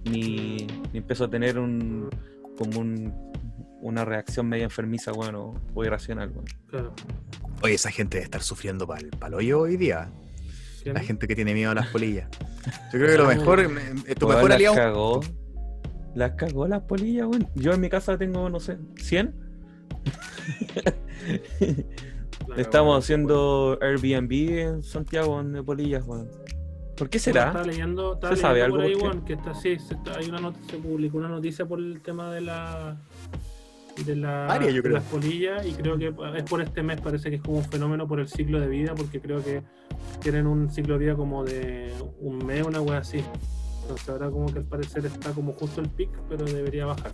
ni, ni empiezo a tener un como un, una reacción media enfermiza, bueno, o irracional, bueno. Claro. Oye, esa gente debe estar sufriendo para el hoyo hoy día. La gente que tiene miedo a las polillas. Yo creo que lo mejor, me- eh, tu mejor las aliado. cagó. Las cagó las polillas, weón. Yo en mi casa tengo, no sé, 100. La Estamos haciendo Airbnb en Santiago de polillas, weón. ¿Por qué Estaba será? leyendo, estaba ¿Se sabe leyendo por algo ahí, por que está, sí, se está- hay una noticia, se publicó una noticia por el tema de la de, la, Varias, yo de creo. las polillas y creo que es por este mes, parece que es como un fenómeno por el ciclo de vida, porque creo que tienen un ciclo de vida como de un mes, una wea así. Entonces ahora como que al parecer está como justo el pic, pero debería bajar.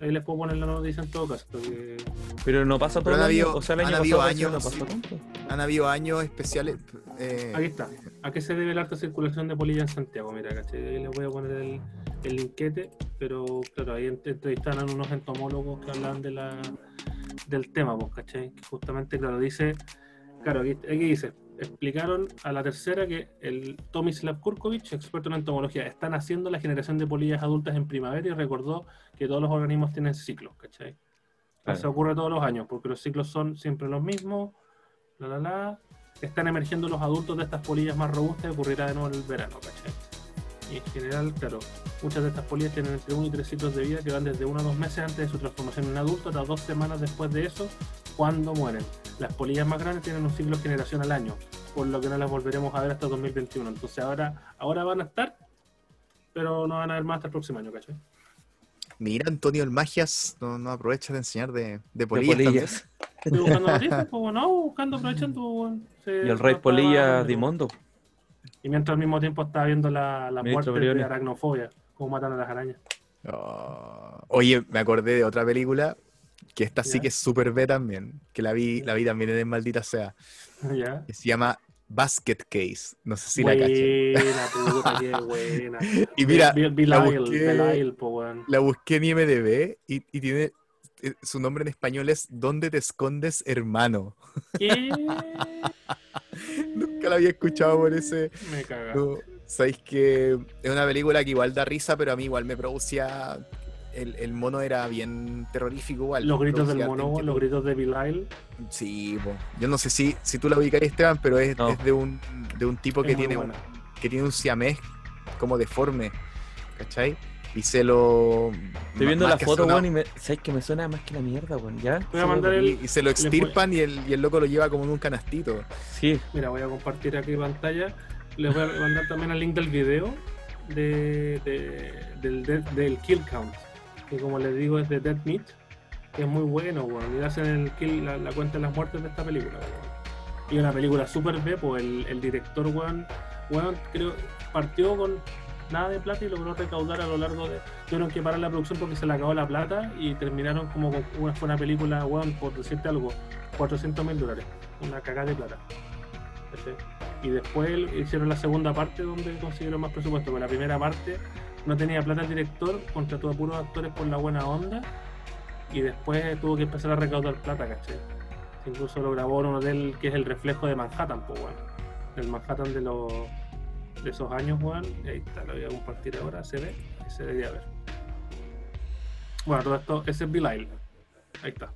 Ahí les puedo poner la noticia en todo caso, porque Pero no pasa todo Pero el han año. o sea, el han año habido pasado años, no pasó tanto. Han habido años especiales. eh, Aquí está. ¿A qué se debe la alta circulación de polillas en Santiago? Mira, ¿cachai? Ahí les voy a poner el, el linquete, pero claro, ahí ent- entrevistaron a unos entomólogos que hablan de la, del tema, pues, ¿cachai? Que justamente, claro, dice, claro, aquí, aquí dice, explicaron a la tercera que el Tomislav Kurkovich, experto en entomología, están haciendo la generación de polillas adultas en primavera y recordó que todos los organismos tienen ciclos, ¿cachai? Claro. Eso ocurre todos los años, porque los ciclos son siempre los mismos, la la la. Están emergiendo los adultos de estas polillas más robustas y ocurrirá de nuevo en el verano, ¿cachai? Y en general, claro, muchas de estas polillas tienen entre 1 y 3 ciclos de vida que van desde 1 a 2 meses antes de su transformación en adulto hasta 2 semanas después de eso, cuando mueren. Las polillas más grandes tienen un ciclo de generación al año, por lo que no las volveremos a ver hasta 2021. Entonces ahora, ahora van a estar, pero no van a ver más hasta el próximo año, ¿cachai? Mira, Antonio el Magias no, no aprovecha de enseñar de, de De polillas. también. polillas. Estoy buscando noticias, pues no, buscando, aprovechando. Se Y el rey polilla de- Dimondo. Y mientras al mismo tiempo estaba viendo la, la muerte de aracnofobia, cómo matan a las arañas. Oh. Oye, me acordé de otra película que esta sí que es súper B también, que la vi, la vi también en Maldita Sea, [LAUGHS] se llama Basket Case. No sé si la cachan. buena, puta, qué [LAUGHS] buena. Y mira, Bill la Lyle, busqué- Lyle, po. La busqué en IMDB y, y tiene. eh, Su nombre en español es ¿Dónde te escondes, hermano? ¿Qué? [LAUGHS] [LAUGHS] Nunca la había escuchado por ese. Me caga. No, Sabéis que es una película que igual da risa, pero a mí igual me producía. El, el mono era bien terrorífico, igual. Los gritos del mono, los gritos de Bill Lyle. Sí, po. yo no sé si, si tú la ubicas, Esteban, pero es, No. es de un de un tipo que es tiene un, que tiene un siamés como deforme, ¿cachai? Y se lo. Estoy viendo la foto, weón, y me... ¿sabes que me suena más que la mierda, weón? ¿Ya? Voy a mandar el- y, se lo extirpan y el, y el loco lo lleva como en un canastito. Sí, Mira, voy a compartir aquí pantalla. Les voy a mandar también el link del video de, de- del, del, del Kill Count. Que como les digo es de Dead Meat. Que es muy bueno, weón. Y hacen el kill, la, la cuenta de las muertes de esta película, weón. Y una película super B, pues el, el director, weón, weón, creo, partió con nada de plata y logró recaudar a lo largo de. Tuvieron que parar la producción porque se le acabó la plata y terminaron como con una, fue una película, weón, por decirte algo, 400 mil dólares. Una cagada de plata. ¿cachai? Y después hicieron la segunda parte donde consiguieron más presupuesto. Pero la primera parte no tenía plata el director, contrató a puros actores por la buena onda. Y después tuvo que empezar a recaudar plata, ¿cachai? Incluso lo grabó en un hotel que es el reflejo de Manhattan, pues, weón. El Manhattan de los de esos años, weón. Y ahí está, lo voy a compartir ahora, se ve, ahí se debería ver. Bueno, todo esto, ese es Bill Lyle. Ahí está.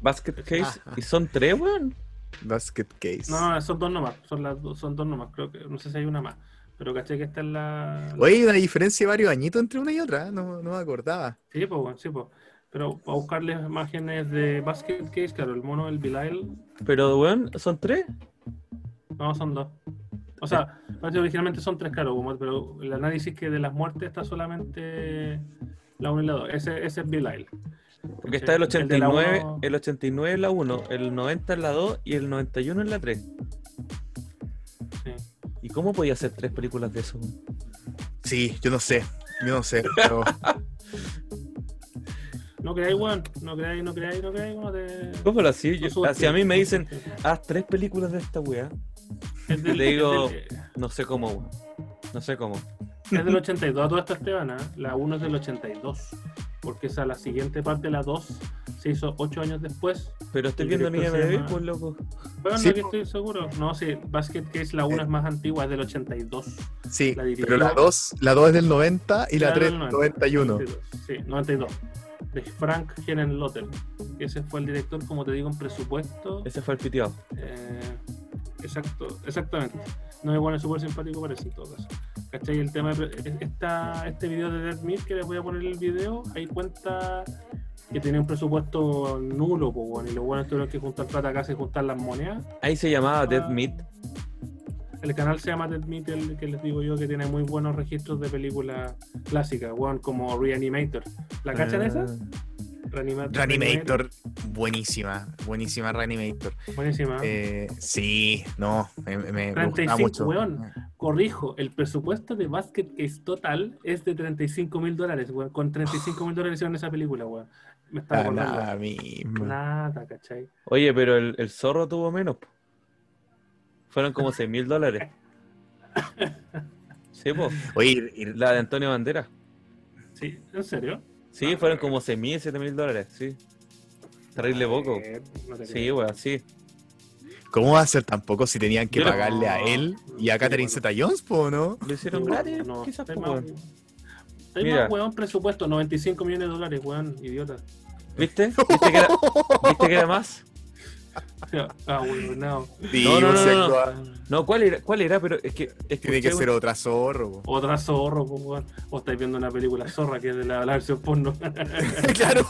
Basket Case. Ajá. ¿Y son tres, weón? Basket Case. No, no, son dos nomás, son las dos, son dos nomás, creo que, no sé si hay una más. Pero caché que esta es la. Oye, hay una diferencia de varios añitos entre una y otra, ¿eh? no, no me acordaba. Sí, pues, bueno, sí, pues. Pero para buscarles imágenes de Basket Case, claro, el mono, el Belial, Pero, weón, ¿son tres? no, son dos. O sea, parece que originalmente son tres, como- pero el análisis que de las muertes está solamente la 1 y la 2. Ese, ese es Belial. Porque está el El de la 89, uno- el 89 en la 1, el 90 en la 2 y el 91 en la 3. Sí. ¿Y cómo podía hacer tres películas de eso? Sí, yo no sé, yo no sé, pero [LAUGHS] No creáis, weón. No creáis, no creáis, no creáis. No te... ¿Cómo lo así? Yo, a mí me dicen, haz tres películas de esta weá, Es del, le digo- es del- no sé cómo. No sé cómo. Es del 82, todo esto Esteban, ¿ah? la 1 es del 82, porque esa la siguiente parte, la 2, se hizo 8 años después. Pero estoy viendo IMDb, llama- pues loco. Bueno, Sí, no que estoy seguro. No, sí, Basket Case, la 1 Eh. es más antigua, es del 82. sí, La pero la 2 la dos es del 90 y la Claro, 3 del del 90, 91. 92, Sí, 92. De Frank Lotter. Ese fue el director, como te digo, en presupuesto. Ese fue el piteado. Eh, exacto, exactamente. No me pone súper simpático parece en todo caso. ¿Cachai? El tema de esta, este video de Dead Meat que les voy a poner el video, ahí cuenta que tenía un presupuesto nulo, pues bueno, y los buenos tuvieron que juntar plata casi juntar las monedas. Ahí se llamaba Ah. Dead Meat. El canal se llama Dead Meat, el que les digo yo, que tiene muy buenos registros de películas clásicas, weón, como Reanimator. ¿La cachan Ah, esa? Reanimator. Reanimator, buenísima, buenísima Reanimator. Buenísima. Eh, sí, no, me, me, me 35, gustaba mucho. weón. Corrijo, el presupuesto de Basket Case total es de 35 mil dólares, weón. Con 35 mil dólares hicieron esa película, weón. Me está Ah, acordando. la misma. Nada, ¿cachai? Oye, pero el, el zorro tuvo menos. po. Fueron como 6 mil dólares. [LAUGHS] Sí, pues. Oye, y- La de Antonio Bandera. Sí, ¿en serio? Sí, fueron como 6 mil, 7 mil dólares. Sí. Terrible poco. Eh, no Sí, weón, sí. ¿cómo va a ser tampoco si tenían que Yo no- pagarle a él y a Catherine bueno. Zeta Jones, po, no? Lo hicieron No, gratis, no, quizás, po, está Mira. más, weón, presupuesto, 95 millones de dólares, weón, idiota. ¿Viste? [LAUGHS] ¿Viste que, era, ¿Viste que era más? [LAUGHS] Ah, bueno, no. Digo, no, no, no, ¿cuál era? ¿Cuál era? Pero es que. Tiene que ser otra zorro. Otra zorro, weón. O estáis viendo una película zorra que es de la, versión porno. [LAUGHS] claro,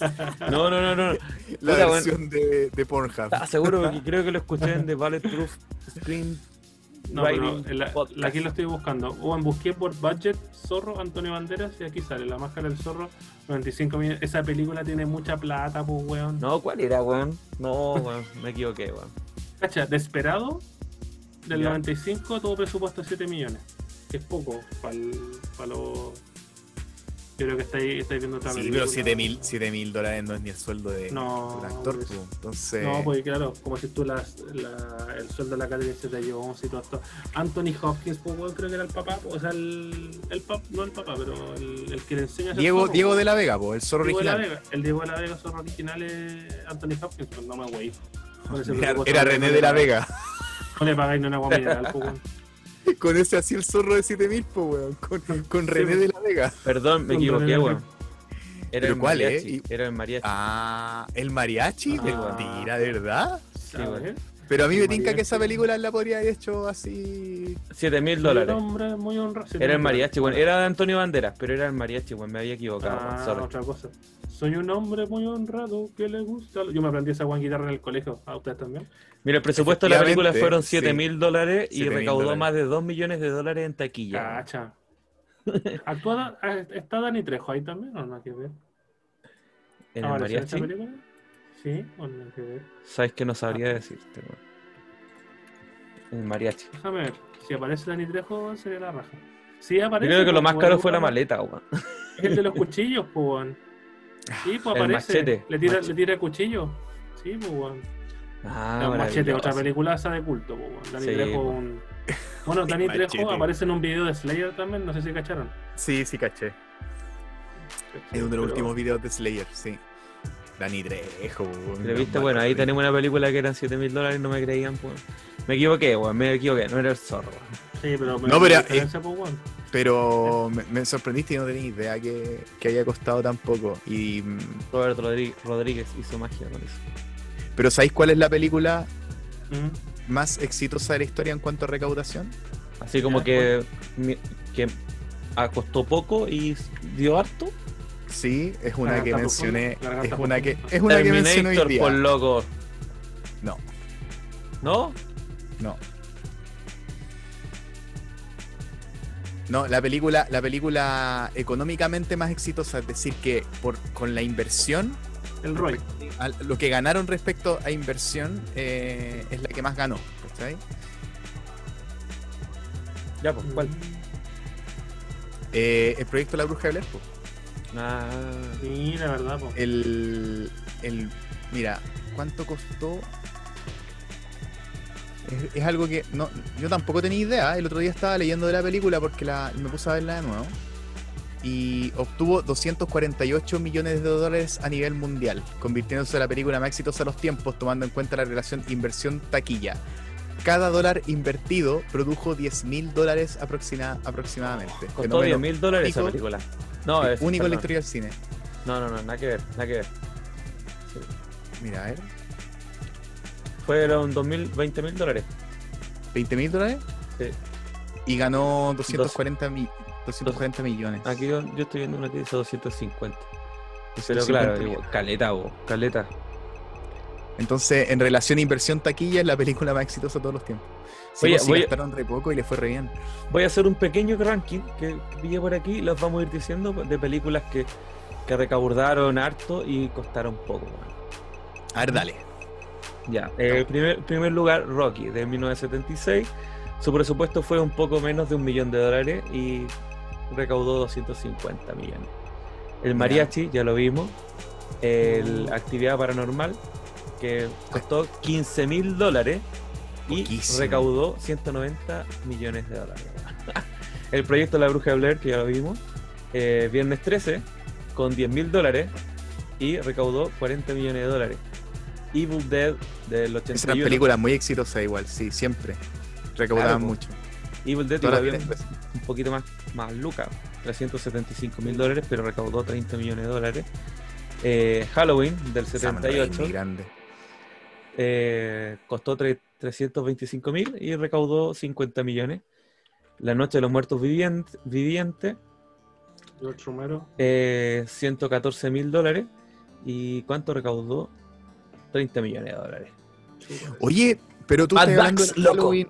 [LAUGHS] No, no, no, no. la versión de, Pornhub. Ah, seguro que creo que lo escuché en The Bulletproof Screen No, pero en la- aquí lo estoy buscando. O busqué por budget Zorro Antonio Banderas y aquí sale La Máscara del Zorro, 95 millones. Esa película tiene mucha plata, pues, weón. No, ¿cuál era, weón? No, weón, me equivoqué, weón. Cacha, Desperado del Ya. 95 tuvo presupuesto de 7 millones. Es poco para los. Yo creo que estáis, estáis viendo otra Sí, pero 7 mil, 7 mil dólares no es ni el sueldo de, No, de un actor. pues- po. Entonces, No, pues claro, como si tú las, la, el sueldo de la Academy se te llevó y todo esto. Anthony Hopkins, pues creo que era el papá, o sea, el, el pap, no el papá, pero el, el que le enseña a Diego, zorro, Diego pues. de la Vega, po, el zorro Diego de la original. Vega. El Diego de la Vega, zorro original es Anthony Hopkins, pues no me güey. [LAUGHS] Era, René de la Vega. No le pagáis ni una agua mineral, [LAUGHS] pues. [LAUGHS] Con ese así el zorro de 7 mil, po, weón. Con, con René Sí, de la Vega. Perdón, me equivoqué, René weón. Era ¿Pero el cuál, eh? mariachi, Y- Era el mariachi. Ah, el mariachi. Ah. Mentira, ¿de verdad? Sí, weón. Pero a mí me tinca que esa película la podría haber hecho así. 7 mil dólares. hombre muy honrado. Era el mariachi, weón. Era de Antonio Banderas, pero era el mariachi, weón. Me había equivocado. Ah, Sorry. otra cosa. Soy un hombre muy honrado que le gusta. Yo me aprendí esa guan guitarra en el colegio. ¿A ustedes también? Mira, el presupuesto de la película fueron sí. 7 mil dólares y 7.000 recaudó dólares. más de 2 millones de dólares en taquilla. Cacha. [LAUGHS] ¿Actúa, eh, ¿Está Dani Trejo ahí también o no hay que ver? En el ¿Aparece en esta mariachi, película? Sí, o no hay que ver. sabes que no sabría decirte, weón. El mariachi. Déjame ver. Si aparece Dani Trejo sería la raja. Sí, Yo aparece. creo que lo más caro fue la maleta, weón. Es el de los cuchillos, pues, weón. Sí, pues [LAUGHS] El aparece. machete, Le tira, machete. le tira el cuchillo. Sí, pues, weón. Ah, El machete, otra película esa de culto, pues, weón. Dani Sí, Trejo, un. Bueno, [LAUGHS] Dani. Trejo aparece en un video de Slayer también, no sé si cacharon. Sí, sí, caché. Es uno de los Pero- últimos videos de Slayer, sí. Dani Trejo, weón. Pero viste, bueno, ahí tenemos una película que eran 7 mil dólares, no me creían, pues. Me equivoqué, weón, me equivoqué, no era el zorro, weón. Sí, pero. No, pero, diferencia, pues. Pero me, me sorprendiste y no tenía idea que, que haya costado tan poco. Y, mm, Robert Rodríguez hizo magia con eso. pero ¿sabéis cuál es la película Mm. más exitosa de la historia en cuanto a recaudación? Así como que, que costó poco y dio harto. Sí, es una que mencioné. Es una que, es una que mencioné hoy día. por loco. No, ¿No? no. No, la película, la película económicamente más exitosa, es decir, que por, con la inversión, El Roy. a lo que ganaron respecto a inversión, eh, es la que más ganó. ¿cachai? Ya, pues, ¿cuál? Eh, el proyecto La Bruja de Blair, po. Ah, Sí, la verdad, pues. el, el mira cuánto costó es, es algo que no yo tampoco tenía idea. El otro día estaba leyendo de la película porque la, me puse a verla de nuevo. Y obtuvo 248 millones de dólares a nivel mundial convirtiéndose en la película más exitosa de los tiempos tomando en cuenta la relación inversión taquilla. Cada dólar invertido produjo 10 mil dólares aproxima- aproximadamente. Costó Fenómeno 10 mil dólares esa película. No, es único en la historia del cine No, no, no, nada que ver, nada que ver. mira a ver Fueron 2 mil, 20 mil dólares. 20 mil dólares Sí. y ganó 240, mi- 240 millones. Aquí yo, yo estoy viendo una que dice 250. Pero 250 claro, digo, caleta, vos, caleta. Entonces, en relación a inversión taquilla, es la película más exitosa de todos los tiempos. Sí, pues, sí, voy a- gastaron re poco y le fue re bien. Voy a hacer un pequeño ranking que pillé por aquí. Los vamos a ir diciendo de películas que, que recaudaron harto y costaron poco. A ver, dale. Ya, eh, primer, primer lugar, Rocky, de 1976. Su presupuesto fue un poco menos de un millón de dólares y recaudó 250 millones. El mariachi, ya lo vimos. El actividad paranormal, que costó 15 mil dólares y recaudó 190 millones de dólares. [LAUGHS] El proyecto La Bruja de Blair, que ya lo vimos. eh, Viernes 13, con 10 mil dólares y recaudó 40 millones de dólares. Evil Dead del Es una 81. película muy exitosa igual, sí, siempre. Recaudaban Claro, mucho. Evil Dead veces. un poquito más, más lucas, 375 mil dólares, pero recaudó 30 millones de dólares. Eh, Halloween del Sam Raimi, 78, grande. eh, costó tre- 325 mil y recaudó 50 millones. La Noche de los Muertos Vivientes, Vivientes George Romero. eh, 114 mil dólares. ¿Y cuánto recaudó? 30 millones de dólares. Oye, pero tú Mad estás hablando de Max, la loco. Halloween.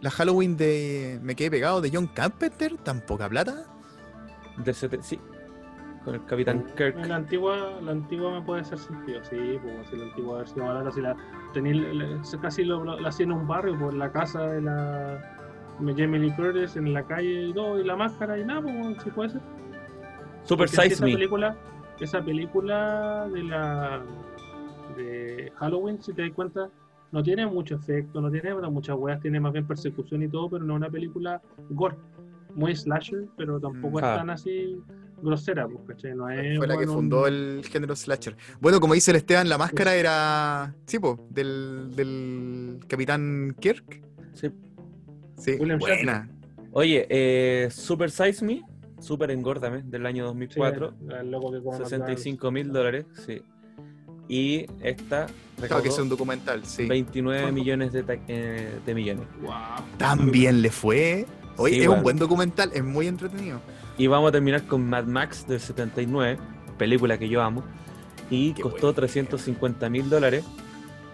La Halloween de. Me quedé pegado de John Carpenter, tan poca plata. Del sete- sí, con el Capitán Kirk. La antigua, la antigua me puede hacer sentido, sí, pues si la antigua versión barata, si la tenía, casi lo, lo- la hacía en un barrio, por la casa de la Jamie Lee Curtis, en la calle y todo, y la máscara y nada, pues si puede ser. Super Porque Size esa Me. película, esa película de la de Halloween, si te das cuenta, no tiene mucho efecto, no tiene muchas weas, tiene más bien persecución y todo, pero no es una película gore, muy slasher, pero tampoco Ah. es tan así grosera, pues, ¿cachai? No es, Fue la que fundó el género slasher. Bueno, como dice el Esteban, la máscara era. Sí, po, del, del Capitán Kirk. Sí. Sí, William buena. Oye, eh, Super Size Me, Super Engórdame, del año sí, 2004, el loco que come 65 mil dólares, sí. Y esta Claro que es un documental, sí. 29 millones de, eh, de millones. Wow. También le fue. Oye, Sí, es un buen documental, es muy entretenido. Y vamos a terminar con Mad Max del 79, película que yo amo. Y Qué costó buena. 350 mil dólares.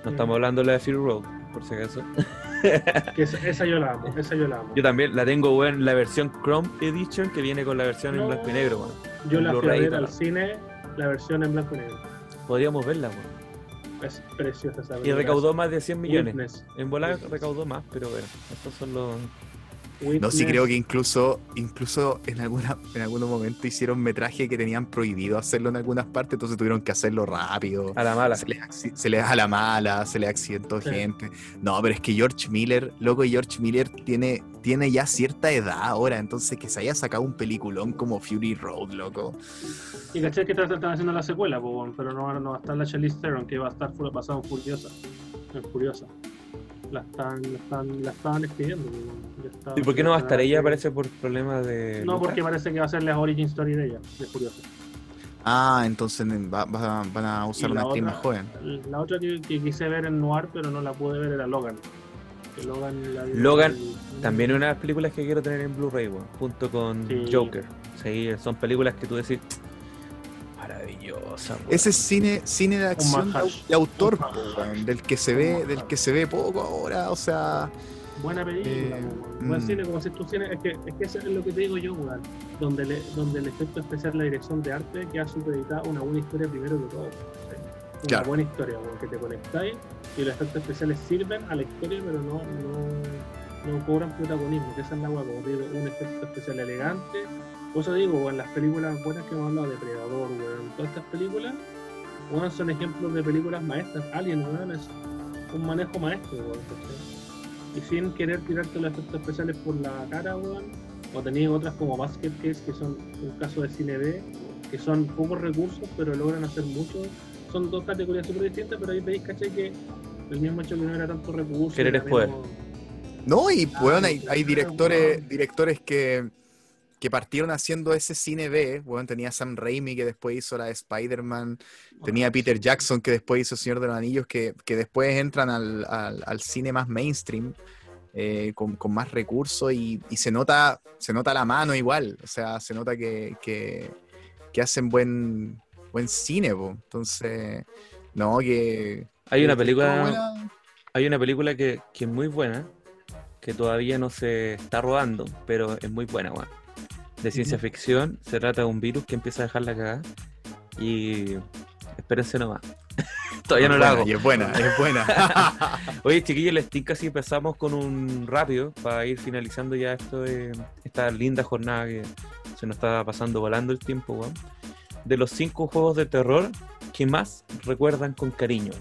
No Mm. estamos hablando de la de Fury Road, por si acaso. [LAUGHS] Que esa, esa yo la amo, [LAUGHS] esa yo la amo. Yo también la tengo, weón, la versión Chrome Edition que viene con la versión en blanco y negro, weón. Yo la fui a ver al cine, la versión en blanco y negro. Podríamos verla, weón. Es preciosa esa Y recaudó más de 100 millones. Witness. En volar recaudó más, pero bueno, estos son los. No, sí creo que incluso, incluso en alguna, en algún momento hicieron metraje que tenían prohibido hacerlo en algunas partes, entonces tuvieron que hacerlo rápido. A la mala. Se les, acci- se les da la mala, se les accidentó Sí. gente. No, pero es que George Miller, loco, George Miller tiene, tiene ya cierta edad ahora, entonces que se haya sacado un peliculón como Fury Road, loco. Y caché que están haciendo la secuela, pero no, no va a estar la Charlize Theron, que va a estar pasado en Furiosa. En Furiosa. La están, la están, la estaban escribiendo. está- ¿Y por qué no va a estar ella? Parece por problemas de. No, porque parece que va a ser la origin story de ella, de Furiosa. Ah, entonces va- va- van a usar una actriz otra- más joven. La otra que, que quise ver en Noir, pero no la pude ver, era Logan. Que Logan, la Logan el- También es una de las películas que quiero tener en Blu-ray, junto con Sí. Joker. Sí, son películas que tú decís. Weón. Ese es cine, cine de acción de, autor, weón, del que se ve, del que se ve poco ahora, o sea, Buena película, Eh, weón. buen mm. cine, como si tú cine, es que, es que eso es lo que te digo yo, weón. Donde, le- donde el efecto especial, la dirección de arte, queda supeditada a una buena historia primero que todo. ¿cachai? Una Claro. buena historia, weón, que te conectáis y los efectos especiales sirven a la historia, pero no, no, no cobran protagonismo, que esa es la weá, como te digo, un efecto especial elegante. Por eso digo, weón, las películas buenas que hemos hablado, Depredador, weón, todas estas películas, weón, son ejemplos de películas maestras. Alien, weón, es un manejo maestro, weón, ¿cachai? y sin querer tirarte los efectos especiales por la cara, weón. O tenéis otras como Basket Case, que son un caso de cine B, que son pocos recursos, pero logran hacer mucho. Son dos categorías súper distintas, pero ahí veis, caché, que el mismo hecho que no era tanto recurso. Querer es poder. No, y Ah, weón, hay, hay directores, directores que, que partieron haciendo ese cine B. Weón, tenía Sam Raimi que después hizo la de Spider-Man. Tenía a Peter Jackson que después hizo Señor de los Anillos, que, que después entran al, al- al cine más mainstream, eh, con, con más recursos y, y se nota se nota la mano igual. O sea, se nota que, que, que hacen buen, buen cine, po. Entonces, no, que... Hay una película. Hay una película que, que es muy buena, que todavía no se está rodando, pero es muy buena, weón. De ciencia ficción, se trata de un virus que empieza a dejar la cagada. Y espérense nomás. [LAUGHS] todavía no lo Buena, hago. Y es buena, es buena. [LAUGHS] Oye, chiquillos, les tinca si empezamos con un rápido para ir finalizando ya esto de esta linda jornada que se nos está pasando volando el tiempo, weón. De los cinco juegos de terror que más recuerdan con cariño.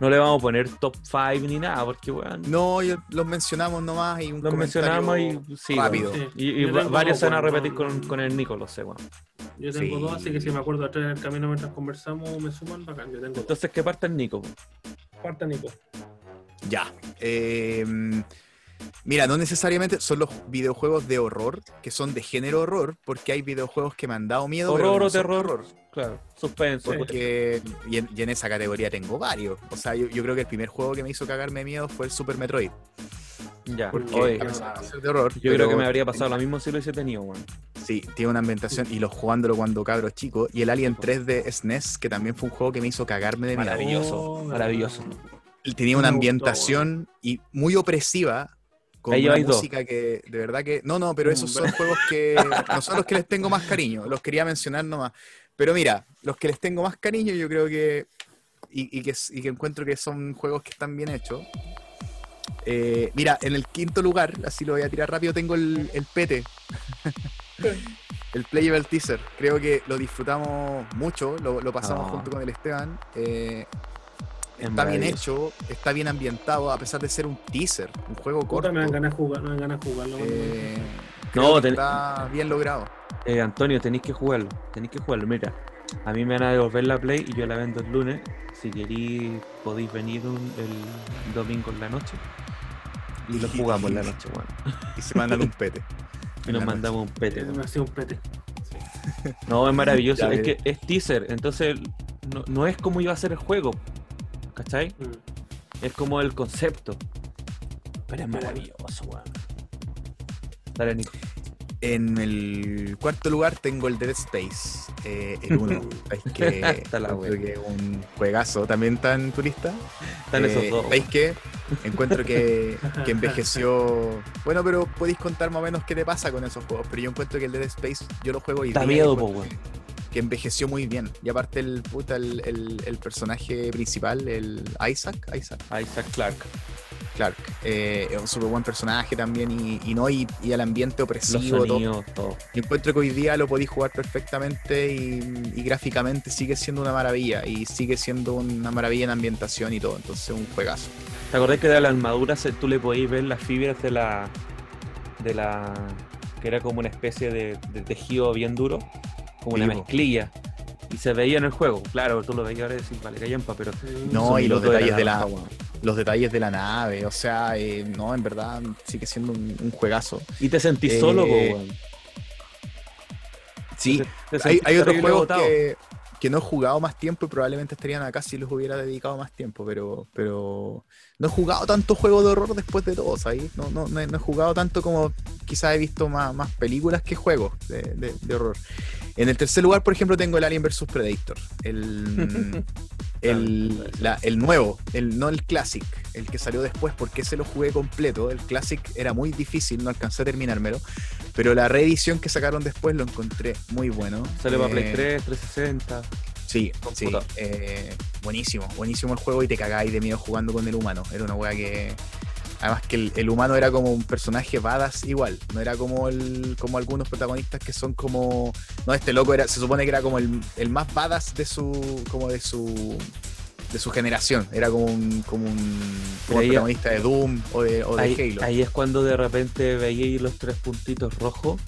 No le vamos a poner top 5 ni nada, porque weón, No, yo- los mencionamos nomás y un los mencionamos y sí, rápido. Sí. Y, y varios se van a repetir no- con, con el Nico, lo sé, weón. Yo tengo Sí. dos, así que si me acuerdo atrás en el camino mientras conversamos, me suman bacán. Yo tengo dos. Entonces, que parta el Nico. Parta, Nico. Ya. eh, Mira, no necesariamente son los videojuegos de horror, que son de género horror, porque hay videojuegos que me han dado miedo. pero Horror no o terror. Claro, suspenso. Porque, y en, y en esa categoría tengo varios. O sea, yo, yo creo que el primer juego que me hizo cagarme de miedo fue el Super Metroid. Ya, Porque oye, a pesar de ser de horror, yo creo que me habría pasado lo mismo si lo hubiese tenido, weón. Sí, tiene una ambientación y lo jugándolo cuando cabro chico. Y el Alien 3 de SNES, que también fue un juego que me hizo cagarme de miedo. Maravilloso, Oh, maravilloso. Tenía una ambientación y muy opresiva. Con Ahí una hay dos. música que de verdad que. No, no, pero esos son juegos que no son los que les tengo más cariño. Los quería mencionar nomás. Pero mira, los que les tengo más cariño, yo creo que. Y, y que, y que encuentro que son juegos que están bien hechos. Eh, mira, en el quinto lugar, así lo voy a tirar rápido, tengo el, el Pete. el Playable Teaser. Creo que lo disfrutamos mucho, lo, lo pasamos Ah. junto con el Esteban. Eh, está bien hecho, está bien ambientado, a pesar de ser un teaser, un juego Puta, corto. me dan ganas de jugar, me dan ganas de jugarlo. Eh, No, creo que ten- está bien logrado. Eh, Antonio, tenéis que jugarlo. Tenéis que jugarlo. Mira, a mí me van a devolver la Play y yo la vendo el lunes. Si queréis, podéis venir un- el domingo en la noche. Y lo jugamos en la noche, weón. Y se mandan un pete. [LAUGHS] Y nos mandamos un pete, Eh, me hacía un pete. No, es maravilloso. Ya es que es teaser, entonces no, no es como iba a ser el juego. ¿Cachai? Mm. Es como el concepto. Pero es maravilloso, weón. Dale, Nico. En el cuarto lugar tengo el Dead Space, eh, el 1. ¿Sabéis [LAUGHS] que, [LAUGHS] Está la que es un juegazo? ¿También está en tu lista? Están Eh, esos dos. ¿Sabéis qué? Encuentro que, [LAUGHS] que envejeció. Bueno, pero podéis contar más o menos qué te pasa con esos juegos. Pero yo encuentro que el Dead Space, yo lo juego y Da miedo, po, weón. Que, envejeció muy bien. Y aparte, el, puta, el, el- el personaje principal, el Isaac, Isaac Isaac Clark. Clark, eh, es un súper buen personaje también. Y, y no, y, y el ambiente Los opresivo, todo. sonidos, todo. Yo encuentro que hoy día lo podéis jugar perfectamente y, y gráficamente sigue siendo una maravilla y sigue siendo una maravilla en ambientación y todo, entonces un juegazo. ¿Te acordás que de la armadura se- tú le podías ver las fibras de la. de la. que era como una especie de, de tejido bien duro? Como una Sí, po. mezclilla. Y se veía en el juego. Claro, tú lo veías ahora y decís, vale, callampa, pero. No, y los detalles de la, los detalles de la nave, o sea, eh, no, en verdad sigue siendo un, un juegazo. Y te sentís Eh, solo, po, weón. Sí, Te- te hay, hay otros juegos que, que no he jugado más tiempo y probablemente estarían acá si los hubiera dedicado más tiempo, pero, pero no he jugado tanto juego de horror después de todo, ¿sabes? No, no, no he, no he jugado tanto como quizás he visto más, más películas que juegos de, de- de horror. En el tercer lugar, por ejemplo, tengo el Alien vs Predator. El, [LAUGHS] el, la- el nuevo, el, no el Classic, el que salió después, porque ese lo jugué completo. El Classic era muy difícil, no alcancé a terminármelo. Pero la reedición que sacaron después lo encontré muy bueno. Sale para Eh, Play 3, 360. Sí, sí. Eh, buenísimo, buenísimo el juego y te cagáis de miedo jugando con el humano. Era una wea que. Además que el, el humano era como un personaje badass igual. No era como el, como algunos protagonistas que son como. No, este loco era. Se supone que era como el, el más badass de su. como de su. de su generación. Era como un. como un. como Ahí- protagonista de Doom o de, o de Ahí, Halo. ahí es cuando de repente veíais los tres puntitos rojos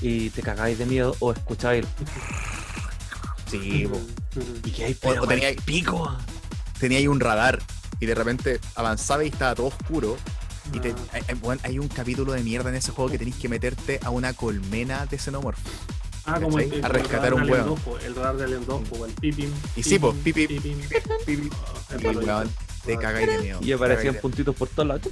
y te cagáis de miedo o escucháis el. Sí. [LAUGHS] Y que hay O- o tenía- pico. tenía ahí un radar y de repente avanzaba y estaba todo oscuro. Y te- Ah. hay, hay- bueno, hay un capítulo de mierda en ese juego que tenéis que meterte a una colmena de xenomorfos. Ah, como el, el A rescatar radar un de hueón. Alien 2, po, el radar de Alien 2, po, el pipim. Y sí, po, pipim, pipim, pipim. Ah, el te Ah. cagáis de miedo. Y aparecían puntitos por todos lados.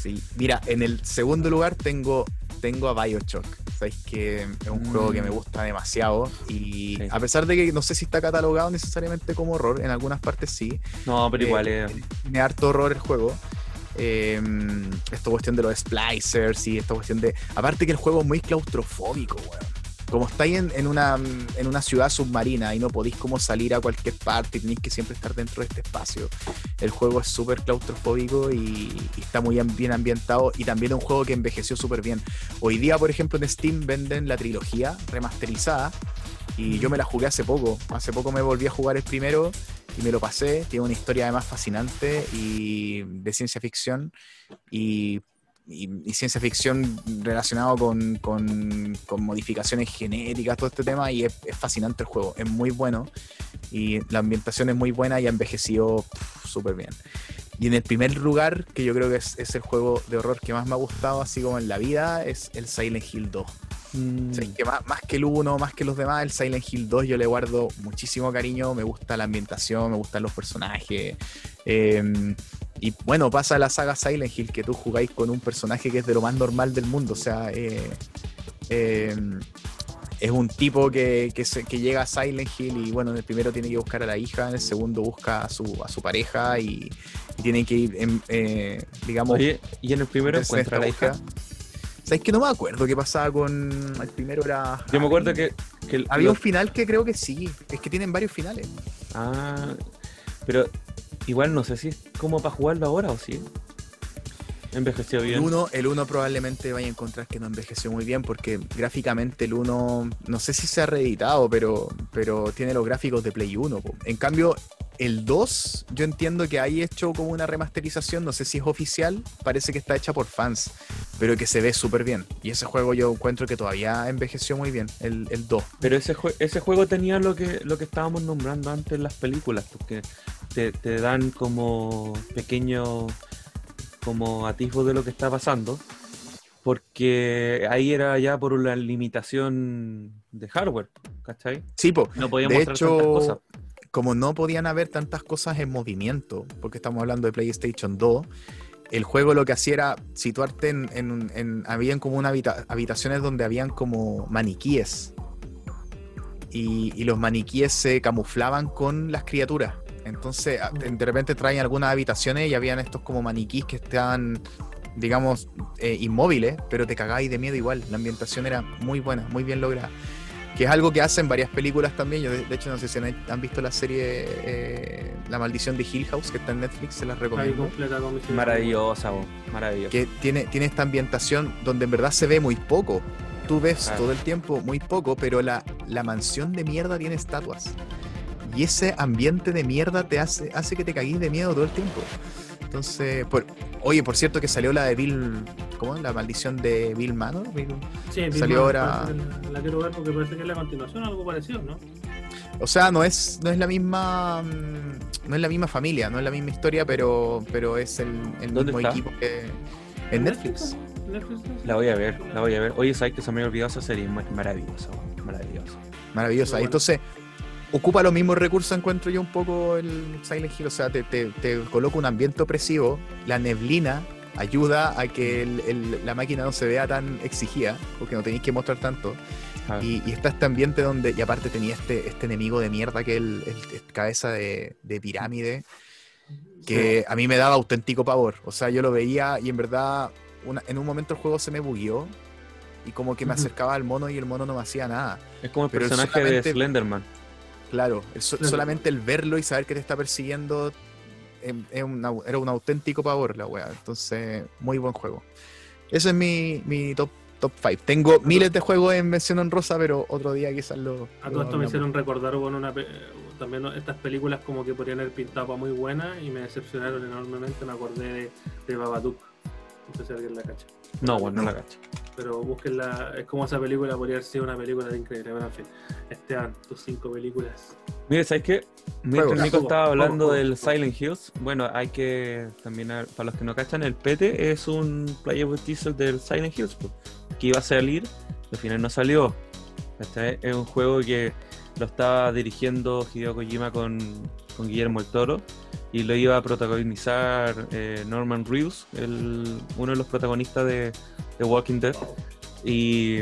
Sí. Mira, en el segundo lugar tengo, tengo a Bioshock. Sabéis que es un juego que me Mm. gusta demasiado. Y Sí. a pesar de que no sé si está catalogado necesariamente como horror, en algunas partes sí. No, pero Eh, igual es. tiene harto horror el juego. Eh, esta cuestión de los splicers y esta cuestión de. Aparte que el juego es muy claustrofóbico, weón. Como estáis en, en una, en una ciudad submarina y no podéis como salir a cualquier parte y tenéis que siempre estar dentro de este espacio. El juego es súper claustrofóbico y, y está muy bien ambientado y también es un juego que envejeció súper bien. Hoy día, por ejemplo, en Steam venden la trilogía remasterizada y yo me la jugué hace poco. Hace poco me volví a jugar el primero y me lo pasé. Tiene una historia además fascinante y de ciencia ficción y, y- y ciencia ficción relacionado con, con- con modificaciones genéticas, todo este tema y es, es fascinante el juego. Es muy bueno y la ambientación es muy buena y ha envejecido súper bien. Y en el primer lugar, que yo creo que es, es el juego de horror que más me ha gustado, así como en la vida, es el Silent Hill 2. Mm, O sea, que más, más que el 1, más que los demás, el Silent Hill 2 yo le guardo muchísimo cariño, me gusta la ambientación, me gustan los personajes. eh, y bueno, pasa la saga Silent Hill, que tú jugáis con un personaje que es de lo más normal del mundo. O sea, eh, eh, es un tipo que, que, se- que llega a Silent Hill y bueno, en el primero tiene que buscar a la hija, en el segundo busca a su, a su pareja y, y tiene que ir, en, eh, digamos, Oye, y en el primero encuentra a la hija. ¿Sabes que no me acuerdo qué pasaba con el primero? Era. Yo me acuerdo que, que el- Había un final que creo que sí. Es que tienen varios finales. Ah, pero igual no sé si es como para jugarlo ahora o sí. Envejeció El bien. 1 el uno probablemente vaya a encontrar que no envejeció muy bien porque gráficamente el 1 no sé si se ha reeditado, pero, pero tiene los gráficos de Play 1. po. En cambio, el 2 yo entiendo que hay hecho como una remasterización, no sé si es oficial, parece que está hecha por fans, pero que se ve súper bien. Y ese juego yo encuentro que todavía envejeció muy bien, el, el 2. Pero ese, jue- ese juego tenía lo que, lo que estábamos nombrando antes en las películas, porque te, te dan como pequeño como atisbo de lo que está pasando, porque ahí era ya por una limitación de hardware, ¿cachai? Sí, po. No podían De mostrar tantas cosas. hecho, como no podían haber tantas cosas en movimiento, porque estamos hablando de PlayStation 2, el juego lo que hacía era situarte en, en- en- habían como una habita- habitaciones donde habían como maniquíes. Y, y los maniquíes se camuflaban con las criaturas. Entonces, a- de repente traían algunas habitaciones y habían estos como maniquís que estaban, digamos, eh, inmóviles, pero te cagáis de miedo igual. La ambientación era muy buena, muy bien lograda que es algo que hacen varias películas también. Yo, de, de hecho, no sé si han, han visto la serie eh, La maldición de Hill House, que está en Netflix, se las recomiendo. Maravillosa, vos, maravillosa. Que tiene, tiene esta ambientación donde en verdad se ve muy poco. Tú ves Claro. todo el tiempo muy poco, pero la, la mansión de mierda tiene estatuas. Y ese ambiente de mierda te hace, hace que te caguís de miedo todo el tiempo. Entonces, por, oye, por cierto que salió la de Bill, ¿cómo? La maldición de Bill Manor. Bill- Sí, Salió misma, ahora- La, la quiero ver porque parece que es la continuación, algo parecido, ¿no? O sea, no es, no es la misma mm, no es la misma familia, no es la misma historia, pero, pero es el, el ¿Dónde mismo está? equipo que en Netflix. La voy a ver, la voy a ver. Oye, ¿sabes que se me había olvidado esa serie? Maravillosa, maravillosa. Maravillosa. Entonces, ocupa los mismos recursos, encuentro yo un poco el Silent Hill. O sea, te, te, te coloca un ambiente opresivo, la neblina ayuda a que el- el- la máquina no se vea tan exigida, porque no tenéis que mostrar tanto. Ah, Y, y está este ambiente donde, y aparte tenía este, este enemigo de mierda que es el, cabeza de, de pirámide, que a mí me daba auténtico pavor. O sea, yo lo veía y en verdad una- en un momento el juego se me bugueó y como que me acercaba al mono y el mono no me hacía nada. Es como el pero personaje de Slenderman. Claro, el so- Claro. solamente el verlo y saber que te está persiguiendo em, es era un auténtico pavor la wea. Entonces, muy buen juego. Ese es mi, mi top top 5. Tengo miles de juegos en mención honrosa, pero otro día quizás lo. A todo esto me hicieron recordar bueno, una pe- también estas películas como que podrían haber pintado para muy buenas y me decepcionaron enormemente. Me acordé de, de Babadook. No sé si alguien la cacha. No, bueno, no la cacho. Pero búsquenla. Es como esa película podría haber sido una película de increíble. Pero en fin, Esteban, tus cinco películas. Mire, ¿sabes qué? Mientras. Nico estaba hablando juegos, del. Silent Hills, bueno, hay que también, a- para los que no cachan, el PT es un playable teaser del Silent Hills, que iba a salir, al final no salió. ¿cachai? Es un juego que lo estaba dirigiendo Hideo Kojima con, con Guillermo el Toro y lo iba a protagonizar eh, Norman Reedus, el- uno de los protagonistas de, de Walking Dead. Y,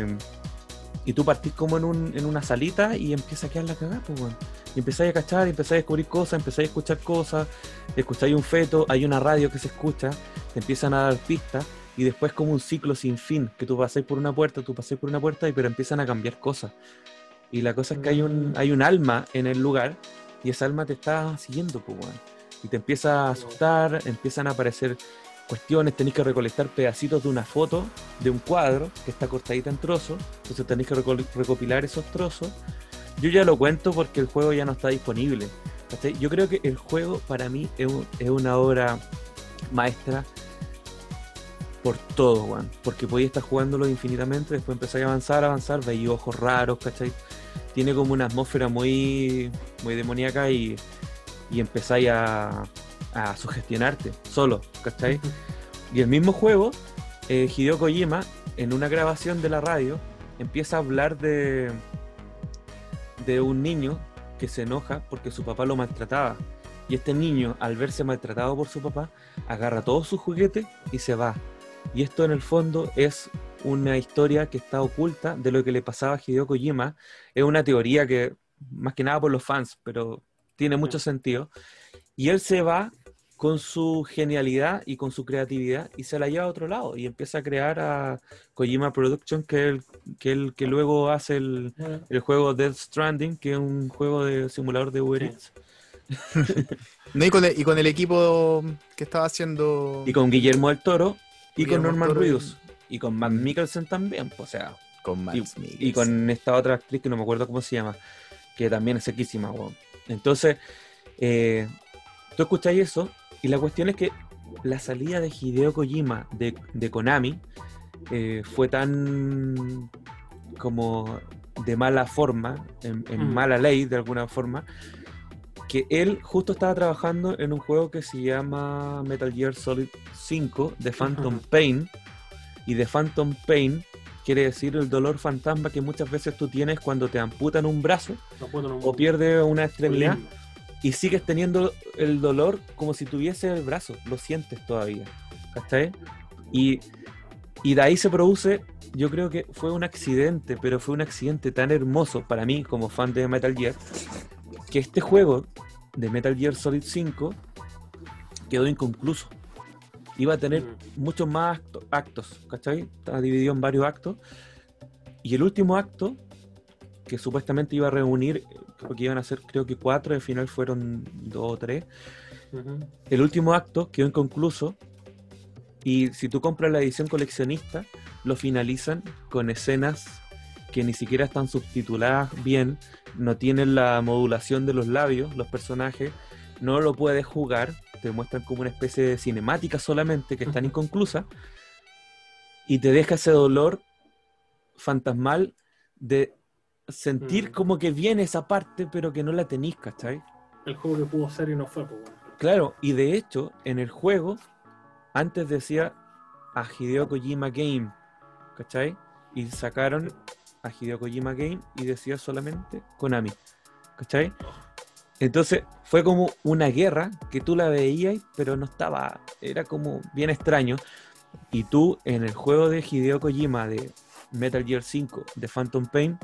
y tú partís como en, un, en una salita y empieza a quedar la cagada, pues, weón. Y empezáis a cachar, empezáis a descubrir cosas, empezáis a escuchar cosas, escucháis un feto, hay una radio que se escucha, te empiezan a dar pistas, y después como un ciclo sin fin, que tú pasáis por una puerta, tú pasáis por una puerta, y pero empiezan a cambiar cosas. Y la cosa es que hay un, hay un alma en el lugar, y esa alma te está siguiendo, pues, weón. Y te empieza a asustar, empiezan a aparecer cuestiones, tenéis que recolectar pedacitos de una foto, de un cuadro, que está cortadita en trozos, entonces tenéis que recopilar esos trozos. Yo ya lo cuento porque el juego ya no está disponible. Yo creo que el juego para mí es, un- es una obra maestra por todo, weón. Porque podía estar jugándolo infinitamente, después empezáis a avanzar, avanzar, veis ojos raros, ¿cachai? Tiene como una atmósfera muy, muy demoníaca y, y empezáis a, a sugestionarte solo, ¿cachai? Y el mismo juego, eh, Hideo Kojima, en una grabación de la radio, empieza a hablar de, de un niño que se enoja porque su papá lo maltrataba. Y este niño, al verse maltratado por su papá, agarra todos sus juguetes y se va. Y esto en el fondo es una historia que está oculta de lo que le pasaba a Hideo Kojima. Es una teoría que, más que nada por los fans, pero tiene mucho sentido. Y él se va con su genialidad y con su creatividad y se la lleva a otro lado y empieza a crear a Kojima Production, que es el que, el que luego hace el, el juego Death Stranding, que es un juego de simulador de Uber. Eats. [LAUGHS] No, y, con el, y con el equipo que estaba haciendo. Y con Guillermo del Toro y Guillermo con Norman y- Reedus. Y con Matt Mikkelsen también, pues, o sea, con y, Max y Mikkelsen. con esta otra actriz que no me acuerdo cómo se llama, que también es sequísima, weón. Entonces, eh, tú escucháis eso, y la cuestión es que la salida de Hideo Kojima de, de Konami eh, fue tan como de mala forma, en, en Mm. mala ley de alguna forma, que él justo estaba trabajando en un juego que se llama Metal Gear Solid 5 de Phantom. Pain. Y de Phantom Pain quiere decir el dolor fantasma que muchas veces tú tienes cuando te amputan un brazo o pierdes una extremidad y sigues teniendo el dolor como si tuviese el brazo, lo sientes todavía. ¿Cachai? Y, y de ahí se produce, yo creo que fue un accidente, pero fue un accidente tan hermoso para mí como fan de Metal Gear, que este juego de Metal Gear Solid 5 quedó inconcluso. Iba a tener Mm. muchos más acto- actos, ¿cachai? Está dividido en varios actos. Y el último acto, que supuestamente iba a reunir, porque iban a ser creo que cuatro, al final fueron dos o tres. El último acto quedó inconcluso. Y si tú compras la edición coleccionista, lo finalizan con escenas que ni siquiera están subtituladas bien, no tienen la modulación de los labios, los personajes, no lo puedes jugar, te muestran como una especie de cinemática solamente que están Ujú. inconclusas y te deja ese dolor fantasmal de sentir Mm. como que viene esa parte pero que no la tenís, ¿cachai? El juego que pudo ser y no fue, pues bueno. Claro, y de hecho, en el juego, antes decía a Hideo Kojima Game, ¿cachai? Y sacaron a Hideo Kojima Game y decía solamente Konami, ¿cachai? Entonces fue como una guerra que tú la veías, pero no estaba, era como bien extraño. Y tú en el juego de Hideo Kojima de Metal Gear 5 de Phantom Pain,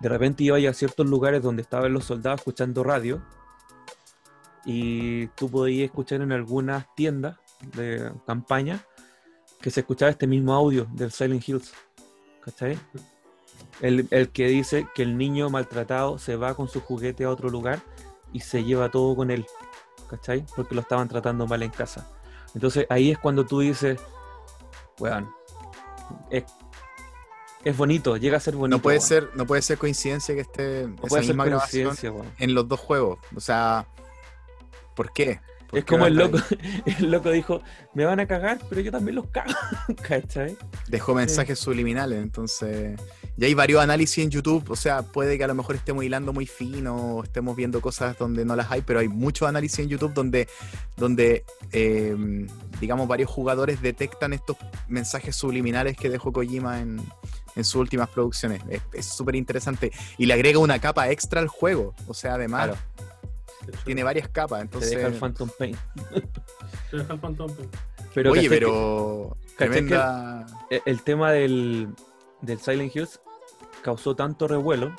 de repente ibas a ciertos lugares donde estaban los soldados escuchando radio y tú podías escuchar en algunas tiendas de campaña que se escuchaba este mismo audio del Silent Hills. ¿Cachai? El, el que dice que el niño maltratado se va con su juguete a otro lugar y se lleva todo con él. ¿Cachai? Porque lo estaban tratando mal en casa. Entonces ahí es cuando tú dices, weón, es, es bonito, llega a ser bonito. No puede ser, no puede ser coincidencia que esté No esa puede ser misma grabación en los dos juegos. O sea, ¿por qué? ¿Por Es como el loco, [LAUGHS] el loco dijo, me van a cagar, pero yo también los cago. [LAUGHS] Dejó mensajes subliminales, entonces. Y hay varios análisis en YouTube, o sea, puede que a lo mejor estemos hilando muy fino, o estemos viendo cosas donde no las hay, pero hay muchos análisis en YouTube donde, donde eh, digamos, varios jugadores detectan estos mensajes subliminales que dejó Kojima en, en sus últimas producciones. Es- Es súper interesante. Y le agrega una capa extra al juego, o sea, además Claro. Tiene varias capas, Te entonces... deja el Phantom Pain. [LAUGHS] Se deja el Phantom Pain. Pero Oye, ¿cachai que pero ¿cachai que- tremenda... el, el tema del, del Silent Hills causó tanto revuelo.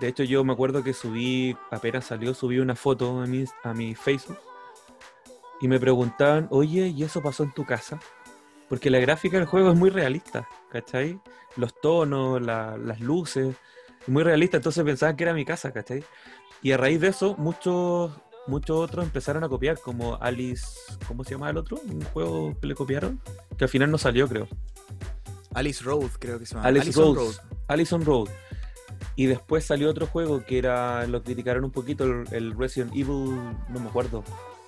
De hecho, yo me acuerdo que subí, apenas salió, subí una foto a mi, a mi Facebook y me preguntaban, oye, ¿y eso pasó en tu casa? Porque la gráfica del juego es muy realista, ¿cachai? Los tonos, la- las luces, es muy realista, entonces pensaban que era mi casa, ¿cachai? Y a raíz de eso, muchos muchos otros empezaron a copiar, como Alice, ¿cómo se llama el otro? Un juego que le copiaron, que al final no salió, creo. Alice Road, creo que se llama. Alice Allison Road. Allison Road. Y después salió otro juego que era, lo criticaron un poquito, el, el Resident Evil, no me acuerdo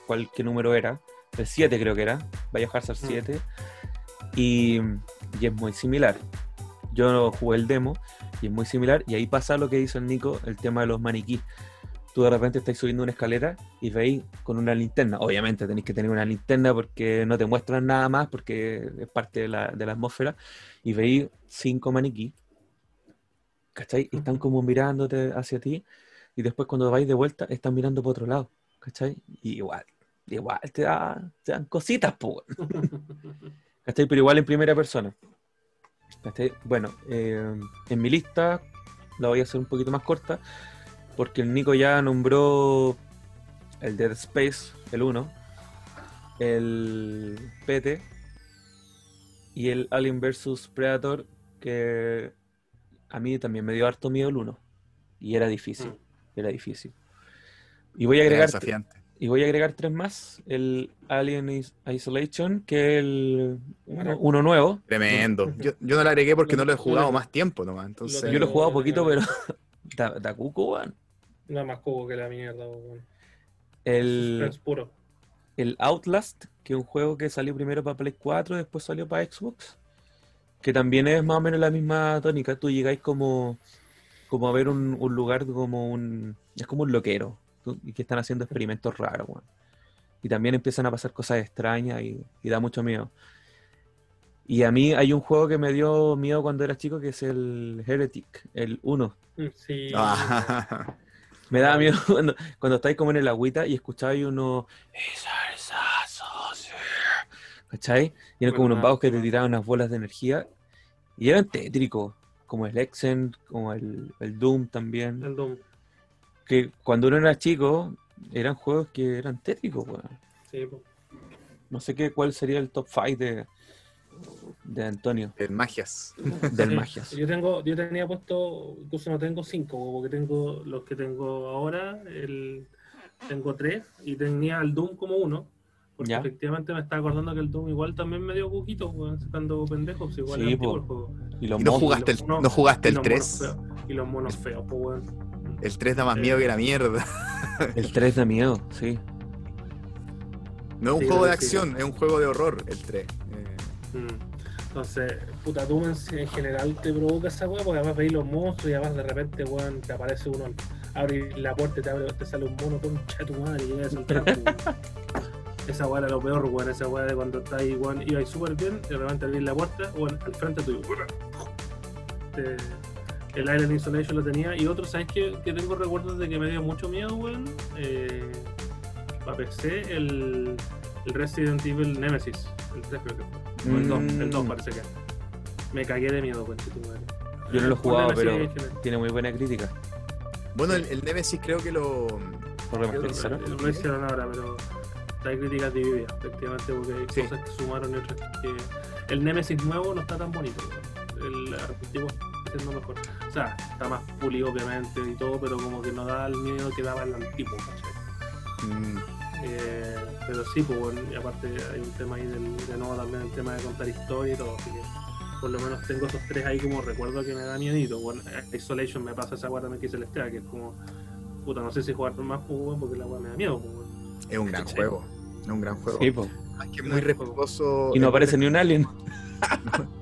cuál qué número era, el 7 creo que era, Biohazard 7, y, y es muy similar. Yo jugué el demo y es muy similar, y ahí pasa lo que dice el Nico, el tema de los maniquís. Tú de repente estás subiendo una escalera y veis con una linterna. Obviamente tenéis que tener una linterna porque no te muestran nada más, porque es parte de la, de la atmósfera. Y veis cinco maniquí, ¿cachai? Y están como mirándote hacia ti. Y después cuando vais de vuelta, están mirando por otro lado, ¿cachai? Y igual, igual te, da- te dan cositas, pues. [LAUGHS] ¿Cachai? Pero igual en primera persona. ¿Cachai? Bueno, eh, en mi lista la voy a hacer un poquito más corta porque el Nico ya nombró el Dead Space, el 1, el PT y el Alien vs Predator, que a mí también me dio harto miedo el 1 y era difícil, era difícil. Y voy a agregar y voy a agregar tres más. El Alien Is- Isolation, que es el uno, uno nuevo. Tremendo. Yo, yo no lo agregué porque no lo he jugado más tiempo nomás. Entonces, Yo lo he jugado poquito, pero [LAUGHS] da, da cuco, weón. No es más cubo que la mierda, weón. El, Es puro. el Outlast, que es un juego que salió primero para Play 4, después salió para Xbox. Que también es más o menos la misma tónica. Tú llegáis como, como a ver un, un lugar como un. Es como un loquero. Y que están haciendo experimentos raros, weón. Y también empiezan a pasar cosas extrañas y, y da mucho miedo. Y a mí hay un juego que me dio miedo cuando era chico, que es el Heretic, el 1. Sí. Ah, [LAUGHS] Me daba miedo [LAUGHS] cuando, cuando estáis como en el agüita y escuchabais uno. ¿Cachai? Y eran como unos vagos que te tiraban unas bolas de energía. Y eran tétricos, como el Exen, como el, el Doom también. El Doom. Que cuando uno era chico, eran juegos que eran tétricos, weón. Sí, po. No sé qué, cuál sería el top 5 de, de Antonio, en magias. [LAUGHS] del. Magias. Yo tengo, yo tenía puesto, incluso no tengo cinco, porque tengo los que tengo ahora, el, tengo tres, y tenía el Doom como uno, porque Ya. efectivamente me estaba acordando que el Doom igual también me dio cuquitos, weón, sacando pendejos, igual Sí, es antiguo po. el juego. Y los ¿Y no jugaste el, no jugaste y el los 3? monos feos, Y los monos feos, pues weón. El 3 da más miedo que la mierda. [LAUGHS] El 3 da miedo, sí. No es un Sí, juego de sí. acción, es un juego de horror, el 3. Eh, Mm. Entonces, puta, Doom en, en general te provoca esa weá, porque además veis los monstruos y además de repente, weón, te aparece uno, abre la puerta y te, abre, te sale un mono, de tu madre, y llegas al trampo, weón. Esa weá era lo peor, weón, esa weá de cuando estás ahí, weón, ibas súper bien, y de repente abrís la puerta, weón, al frente tuyo. El Alien Isolation lo tenía, y otro, ¿sabes qué? Que tengo recuerdos de que me dio mucho miedo, weón. Eh, para PC, el, el Resident Evil Nemesis, el 3 creo que fue. O el 2, el 2 Mm. parece que. Me cagué de miedo, concha tu madre. Yo no lo he jugado, pero tiene muy buena crítica. Bueno, el, el Nemesis creo que lo. Por. Lo, lo hicieron ahora, pero hay críticas divididas, efectivamente, porque hay Sí. cosas que sumaron y otras que. El Nemesis nuevo no está tan bonito, el antiguo está siendo mejor. O sea, está más pulido, obviamente, y todo, pero como que no da el miedo que daba el antiguo, ¿cachai? mm, Eh, pero sí, pues, bueno, y aparte hay un tema ahí del, de nuevo también el tema de contar historia y todo, así que por lo menos tengo esos tres ahí como recuerdo que me da miedito. Bueno, Isolation me pasa esa weá también que hice el Estea, que es como, puta, no sé si jugar más, pues, weón, porque la weá me da miedo, pues, weón. es un gran Sí. juego. Es un gran juego. Sí, po. Es que es muy respetuoso. Y no aparece ni un alien. [LAUGHS]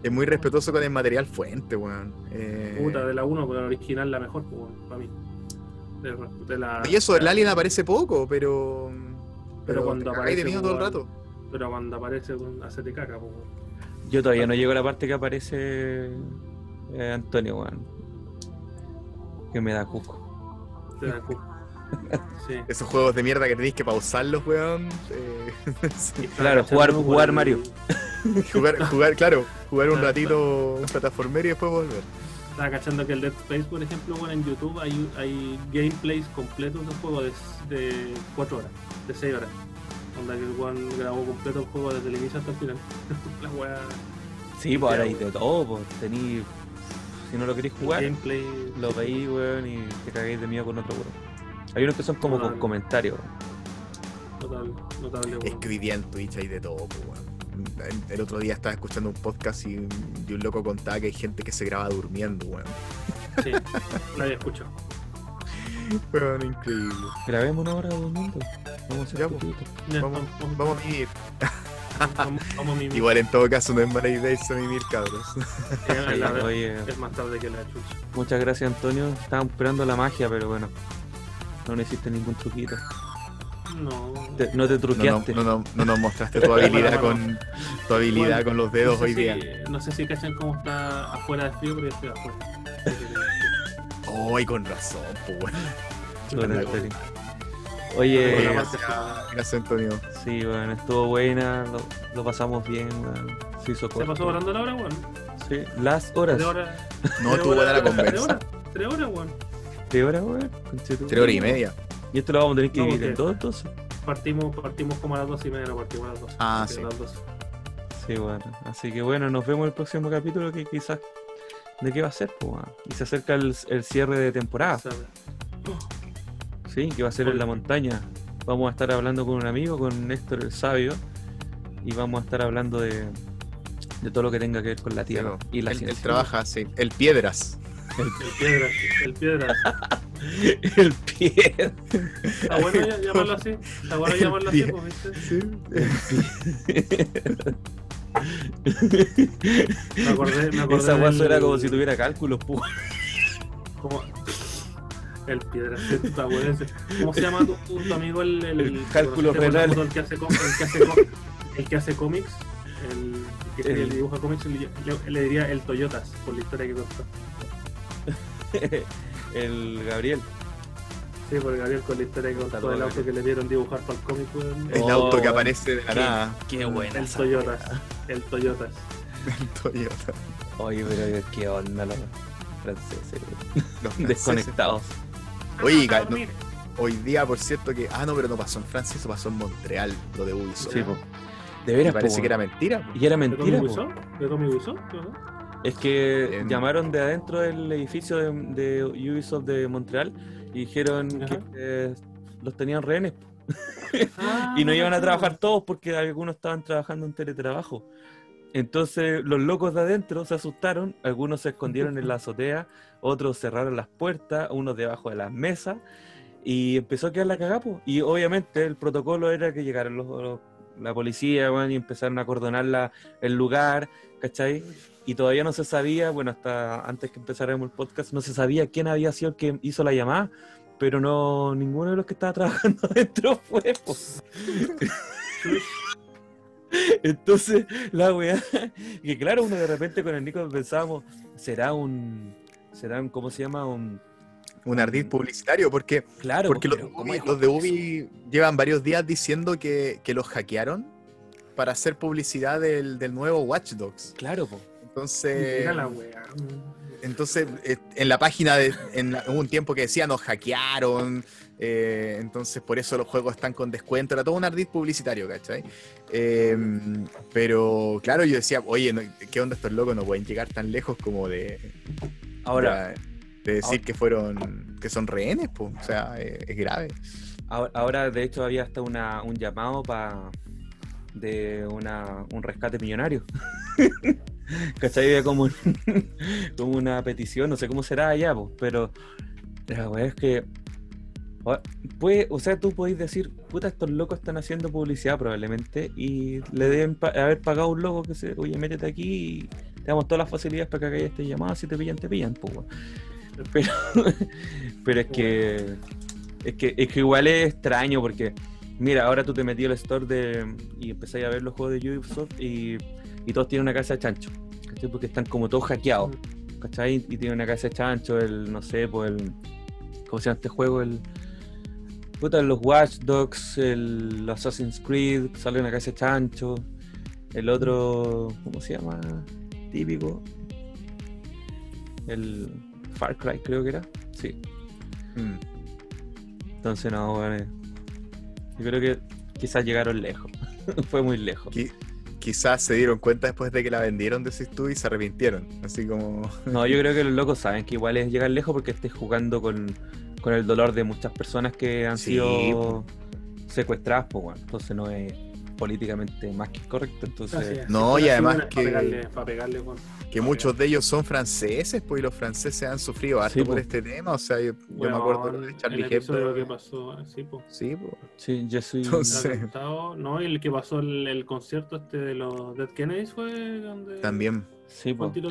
Es muy respetuoso con el material fuente, weón. Eh, Puta, de la 1, pero la original la mejor, pues, weón, para mí. De, de la, y eso, el alien aparece poco, pero. Pero, cuando cagáis de aparece, miedo todo el rato. Pero cuando aparece, hacete caca, weón. Yo todavía no llego a la parte que aparece eh, Antonio, weón. Que me da cuco. Te da cu- [LAUGHS] Sí. Esos juegos de mierda que tenéis que pausarlos, weón. eh, [LAUGHS] Claro, jugar- jugar Mario. [LAUGHS] jugar, jugar, claro, jugar un ratito un plataformero y después volver. Estaba cachando que el Dead Space, por ejemplo, bueno, en YouTube hay, hay gameplays completos del juego de, de 4 horas, de 6 horas. Onda que el Juan grabó completo el juego desde el inicio hasta el final. [LAUGHS] La wea. Sí, pues ahora hay de todo, pues tení. Si no lo queréis jugar, Gameplay. lo veis, weón, y te cagáis de miedo con otro weón. Hay unos que son como con Ah. comentarios. Notable, notable, Es weón. que hoy día en Twitch hay de todo, po, weón. El- El otro día estaba escuchando un podcast y, y un loco contaba que hay gente que se graba durmiendo, weón. Sí, había escuchado. Weón, increíble. Grabemos una hora durmiendo. Vamos a Vamos, vamos a mimir. vamos, vamos a mimir. Igual en todo caso no es mala idea irse a mimir, cabros. La- Oye, es más tarde que la chucha. muchas gracias, Antonio. Estábamos esperando la magia, pero bueno. No, hiciste ningún truquito. No. Te- no te truqueaste. no, no, no nos mostraste tu [LAUGHS] habilidad con tu habilidad Bueno, con los dedos no sé hoy día. si- no sé si cachan cómo está afuera de frío, pero yo estoy afuera. Ay, con razón, pues bueno. Bueno. Oye, gracias, gracias, Antonio. sí, bueno, estuvo buena, lo, lo pasamos bien, weón. Se hizo ¿Se corto. pasó volando la hora, weón? Sí, las horas. Tres horas. No, tuvo buena la horas, Tres conversa. horas, tres horas, weón. ¿Tres horas, weón? Tres horas y media. Y esto lo vamos a tener que No, dividir en dos, entonces. Partimos, partimos como a las dos y media, no partimos a las dos. Ah, sí. a las dos. Sí, bueno. Así que bueno, nos vemos en el próximo capítulo que quizás... ¿De qué va a ser? Pues, y se acerca el, el cierre de temporada. Sí, que va a ser en la montaña. Vamos a estar hablando con un amigo, con Héctor el Sabio, y vamos a estar hablando de, de todo lo que tenga que ver con la tierra y la él, él ciencia. trabaja, sí. El Piedras. El piedra, el piedra. [LAUGHS] [LAUGHS] el pie. Está bueno llamarlo así. Está bueno llamarlo así, pues, ¿viste? [LAUGHS] Me acordé, me acordé Esa guaso del- era como si tuviera cálculos, pues. como- El piedra, sí, está bueno ese. ¿Cómo se llama tu, amigo el, el, El cálculo ¿conoces renal. El que hace, el que hace, com- el que hace cómics, el que El- dibuja cómics, le, le- le diría el Toyotas por la historia que contó. [LAUGHS] el Gabriel. Sí, por Gabriel con la historia que contó del auto que le dieron dibujar para el cómic. El Oh, auto que aparece de la Qué- nada. Qué buena. El weá. El Toyotas. El Toyota. Oye, pero qué onda los franceses. Los franceses. Desconectados. Oye, Ah, no- hoy día, por cierto, que. Ah, no, pero no pasó en Francia, eso pasó en Montreal, lo de Ubisoft. Sí, po. De Me veras, parece po, que era mentira. po. Y era ¿De mentira, Tommy. Wiseau? ¿De Tommy Wiseau? Es que En- llamaron de adentro del edificio de, de Ubisoft de Montreal y dijeron Ajá. que eh, los tenían rehenes. [LAUGHS] Ah, y no iban a trabajar todos porque algunos estaban trabajando en teletrabajo. Entonces los locos de adentro se asustaron, algunos se escondieron en la [LAUGHS] azotea, otros cerraron las puertas, unos debajo de las mesas y empezó a quedar la cagada. po. Y obviamente el protocolo era que llegaran los, los- la policía weón, y empezaron a acordonar la- el lugar, ¿cachai? Y todavía no se sabía, bueno, hasta antes que empezáramos el podcast, no se sabía quién había sido el que hizo la llamada, pero no, ninguno de los que estaba [LAUGHS] trabajando adentro fue. po. Entonces, la weá, que claro, uno de repente con el Nico pensábamos, será un, será un, ¿cómo se llama? Un, Un ardid publicitario, porque, claro, porque los, de ¿cómo Ubi, es los de eso? Ubi llevan varios días diciendo que, que los hackearon para hacer publicidad del, del nuevo Watch Dogs. Claro, po. Entonces, Mira la wea. entonces eh, en la página de, en la- hubo un tiempo que decía nos hackearon, eh, entonces por eso los juegos están con descuento, era todo un ardid publicitario, ¿cachai? Eh, pero claro, yo decía, oye, no- ¿qué onda estos locos? No pueden llegar tan lejos como de, Ahora, de, de decir ahora- que fueron, que son rehenes, pues, o sea, eh, es grave. ahora, ahora, de hecho había hasta una, un llamado para de una, un rescate millonario. [LAUGHS] ¿Cachai? Como, [LAUGHS] como una petición, no sé cómo será allá, pues, pero la weá es que o- puede, o sea, tú podéis decir, puta, estos locos están haciendo publicidad probablemente y le deben pa- haber pagado a un loco que se, oye, métete aquí y te damos todas las facilidades para que hagáis este llamado, si te pillan, te pillan, pues. Pero, [LAUGHS] pero es que, es que es que igual es extraño porque, mira, ahora tú te metí al store de, y empezáis a ver los juegos de Ubisoft y, y todos tienen una casa de chancho, ¿cachai? Porque están como todos hackeados, ¿cachai? Y tienen una casa de chancho, el, no sé, pues el, ¿cómo se llama este juego? El, puta, los Watch Dogs, el Assassin's Creed, sale una casa de chancho, el otro, ¿cómo se llama? Típico. El Far Cry creo que era, sí. Mm. Entonces no, bueno, eh, yo creo que quizás llegaron lejos, [LAUGHS] fue muy lejos. Qui- quizás se dieron cuenta después de que la vendieron, decís tú, y se arrepintieron. Así como. [LAUGHS] No, yo creo que los locos saben que igual es llegar lejos porque estés jugando con, con el dolor de muchas personas que han Sí, sido secuestradas, pues bueno, entonces no es políticamente más que correcto, entonces... No, y además que- Para pegarle, para pegarle, weón. que muchos de ellos son franceses, pues, y los franceses han sufrido harto Sí, por po. este tema. O sea, yo, yo me acuerdo de el Charlie Hebdo. que pasó, sí, po. Sí, pues. Sí, yo soy... Entonces- atentado, no, y el que pasó el, el concierto este de los Dead Kennedys fue donde También. Sí, fue pues,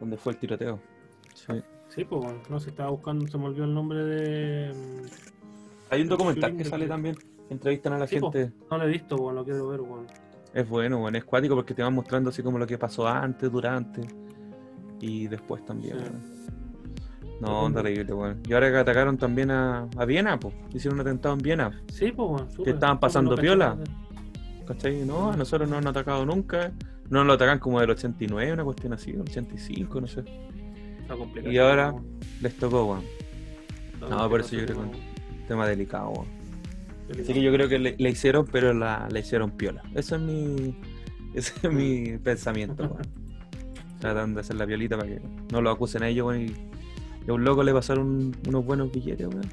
donde fue el tiroteo. Sí. Sí, pues bueno, no se estaba buscando, se me olvidó el nombre de. Hay un documental que sale también. Entrevistan a la Sí, po. gente. No lo he visto, bueno, lo quiero ver, bueno. Es bueno, bueno, es cuático porque te van mostrando así como lo que pasó antes, durante y después también. Sí. weón. No, terrible, weón. Y ahora que atacaron también a, a Viena, pues. Hicieron un atentado en Viena, Sí, pues bueno. súper. estaban pasando piola. ¿cachai? No, a nosotros no nos han atacado nunca. No nos lo atacan como del 89, una cuestión así, el 85, no sé. Está complicado. Y ahora- weón. Les tocó, weón. No, por eso yo creo weón. Tema delicado, weón. Así que yo creo que le, le hicieron, pero la, la hicieron piola. Ese es mi, [LAUGHS] ese es mi pensamiento, weón. [LAUGHS] Tratan de hacer la piolita para que no lo acusen a ellos, weón. Y, y a un loco le pasaron unos buenos billetes, weón.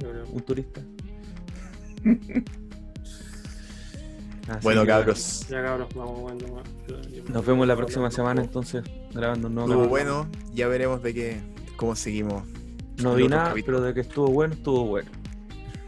Yo creo. Un turista. [LAUGHS] Así Bueno, que, cabros. Ya cabros, vamos bueno, yo- Nos vemos la próxima semana entonces, grabando un nuevo Estuvo bueno, ya veremos de qué, cómo seguimos. No vi nada, capítulo. pero de que estuvo bueno, estuvo bueno.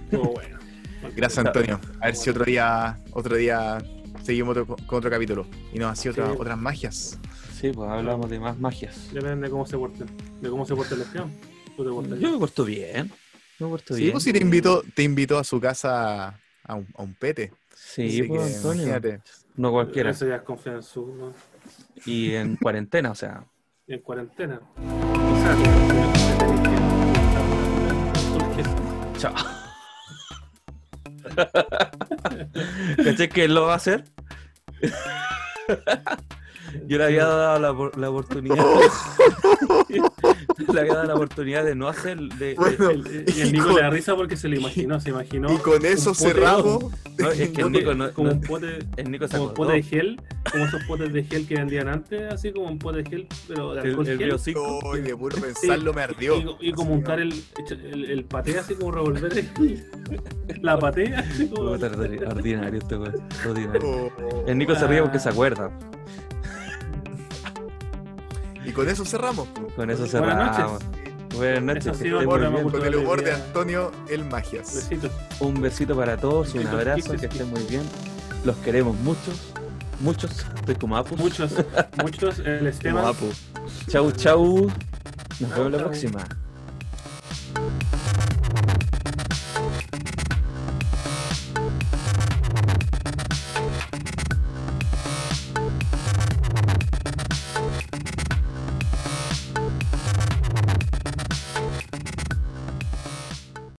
Estuvo bueno. [LAUGHS] Gracias Antonio. A ver si otro día, otro día seguimos otro- con otro capítulo. Y nos así otra- Sí. otras magias. Sí, pues hablamos de más magias. Depende de cómo se porten. De cómo se porte el espión. Yo me porto bien. Me porto Sí, bien. pues si te invito, te invito a su casa a un, a un pete. Sí, Así pues que Antonio. imagínate. No cualquiera. Eso ya es confianza, ¿no? Y en cuarentena, o sea. Y en cuarentena. O Chao. [LAUGHS] ¿Caché que él lo va a hacer? Yo le había dado la, la oportunidad. [LAUGHS] le había dado la oportunidad de no hacer. De, de- Bueno, El- Y el Nico le da risa porque se lo imaginó, se imaginó. Y con eso cerramos. [LAUGHS] no, es que el Nico no, como no- un pote, el Nico se como un acordó. pote de gel, como esos potes de gel que vendían antes, así como un pote de gel, pero de El, alcohol el gel. De puro pensarlo me ardió. Y, y como untar el, el, el paté así como revolver [LAUGHS] la paté así como Ordinario este weón. Ordinario. Oh. El Nico se ríe porque se acuerda. Y con eso cerramos. Con eso Buenas cerramos. Buenas noches. Muy programa bien. Con el humor de Antonio, el Magias. besitos. Un besito para todos, un abrazo, que estén muy bien. Los queremos muchos. Muchos. Estoy como Apu. Muchos, muchos, el Como esquema. Apu. Chau, chau. Nos vemos la próxima.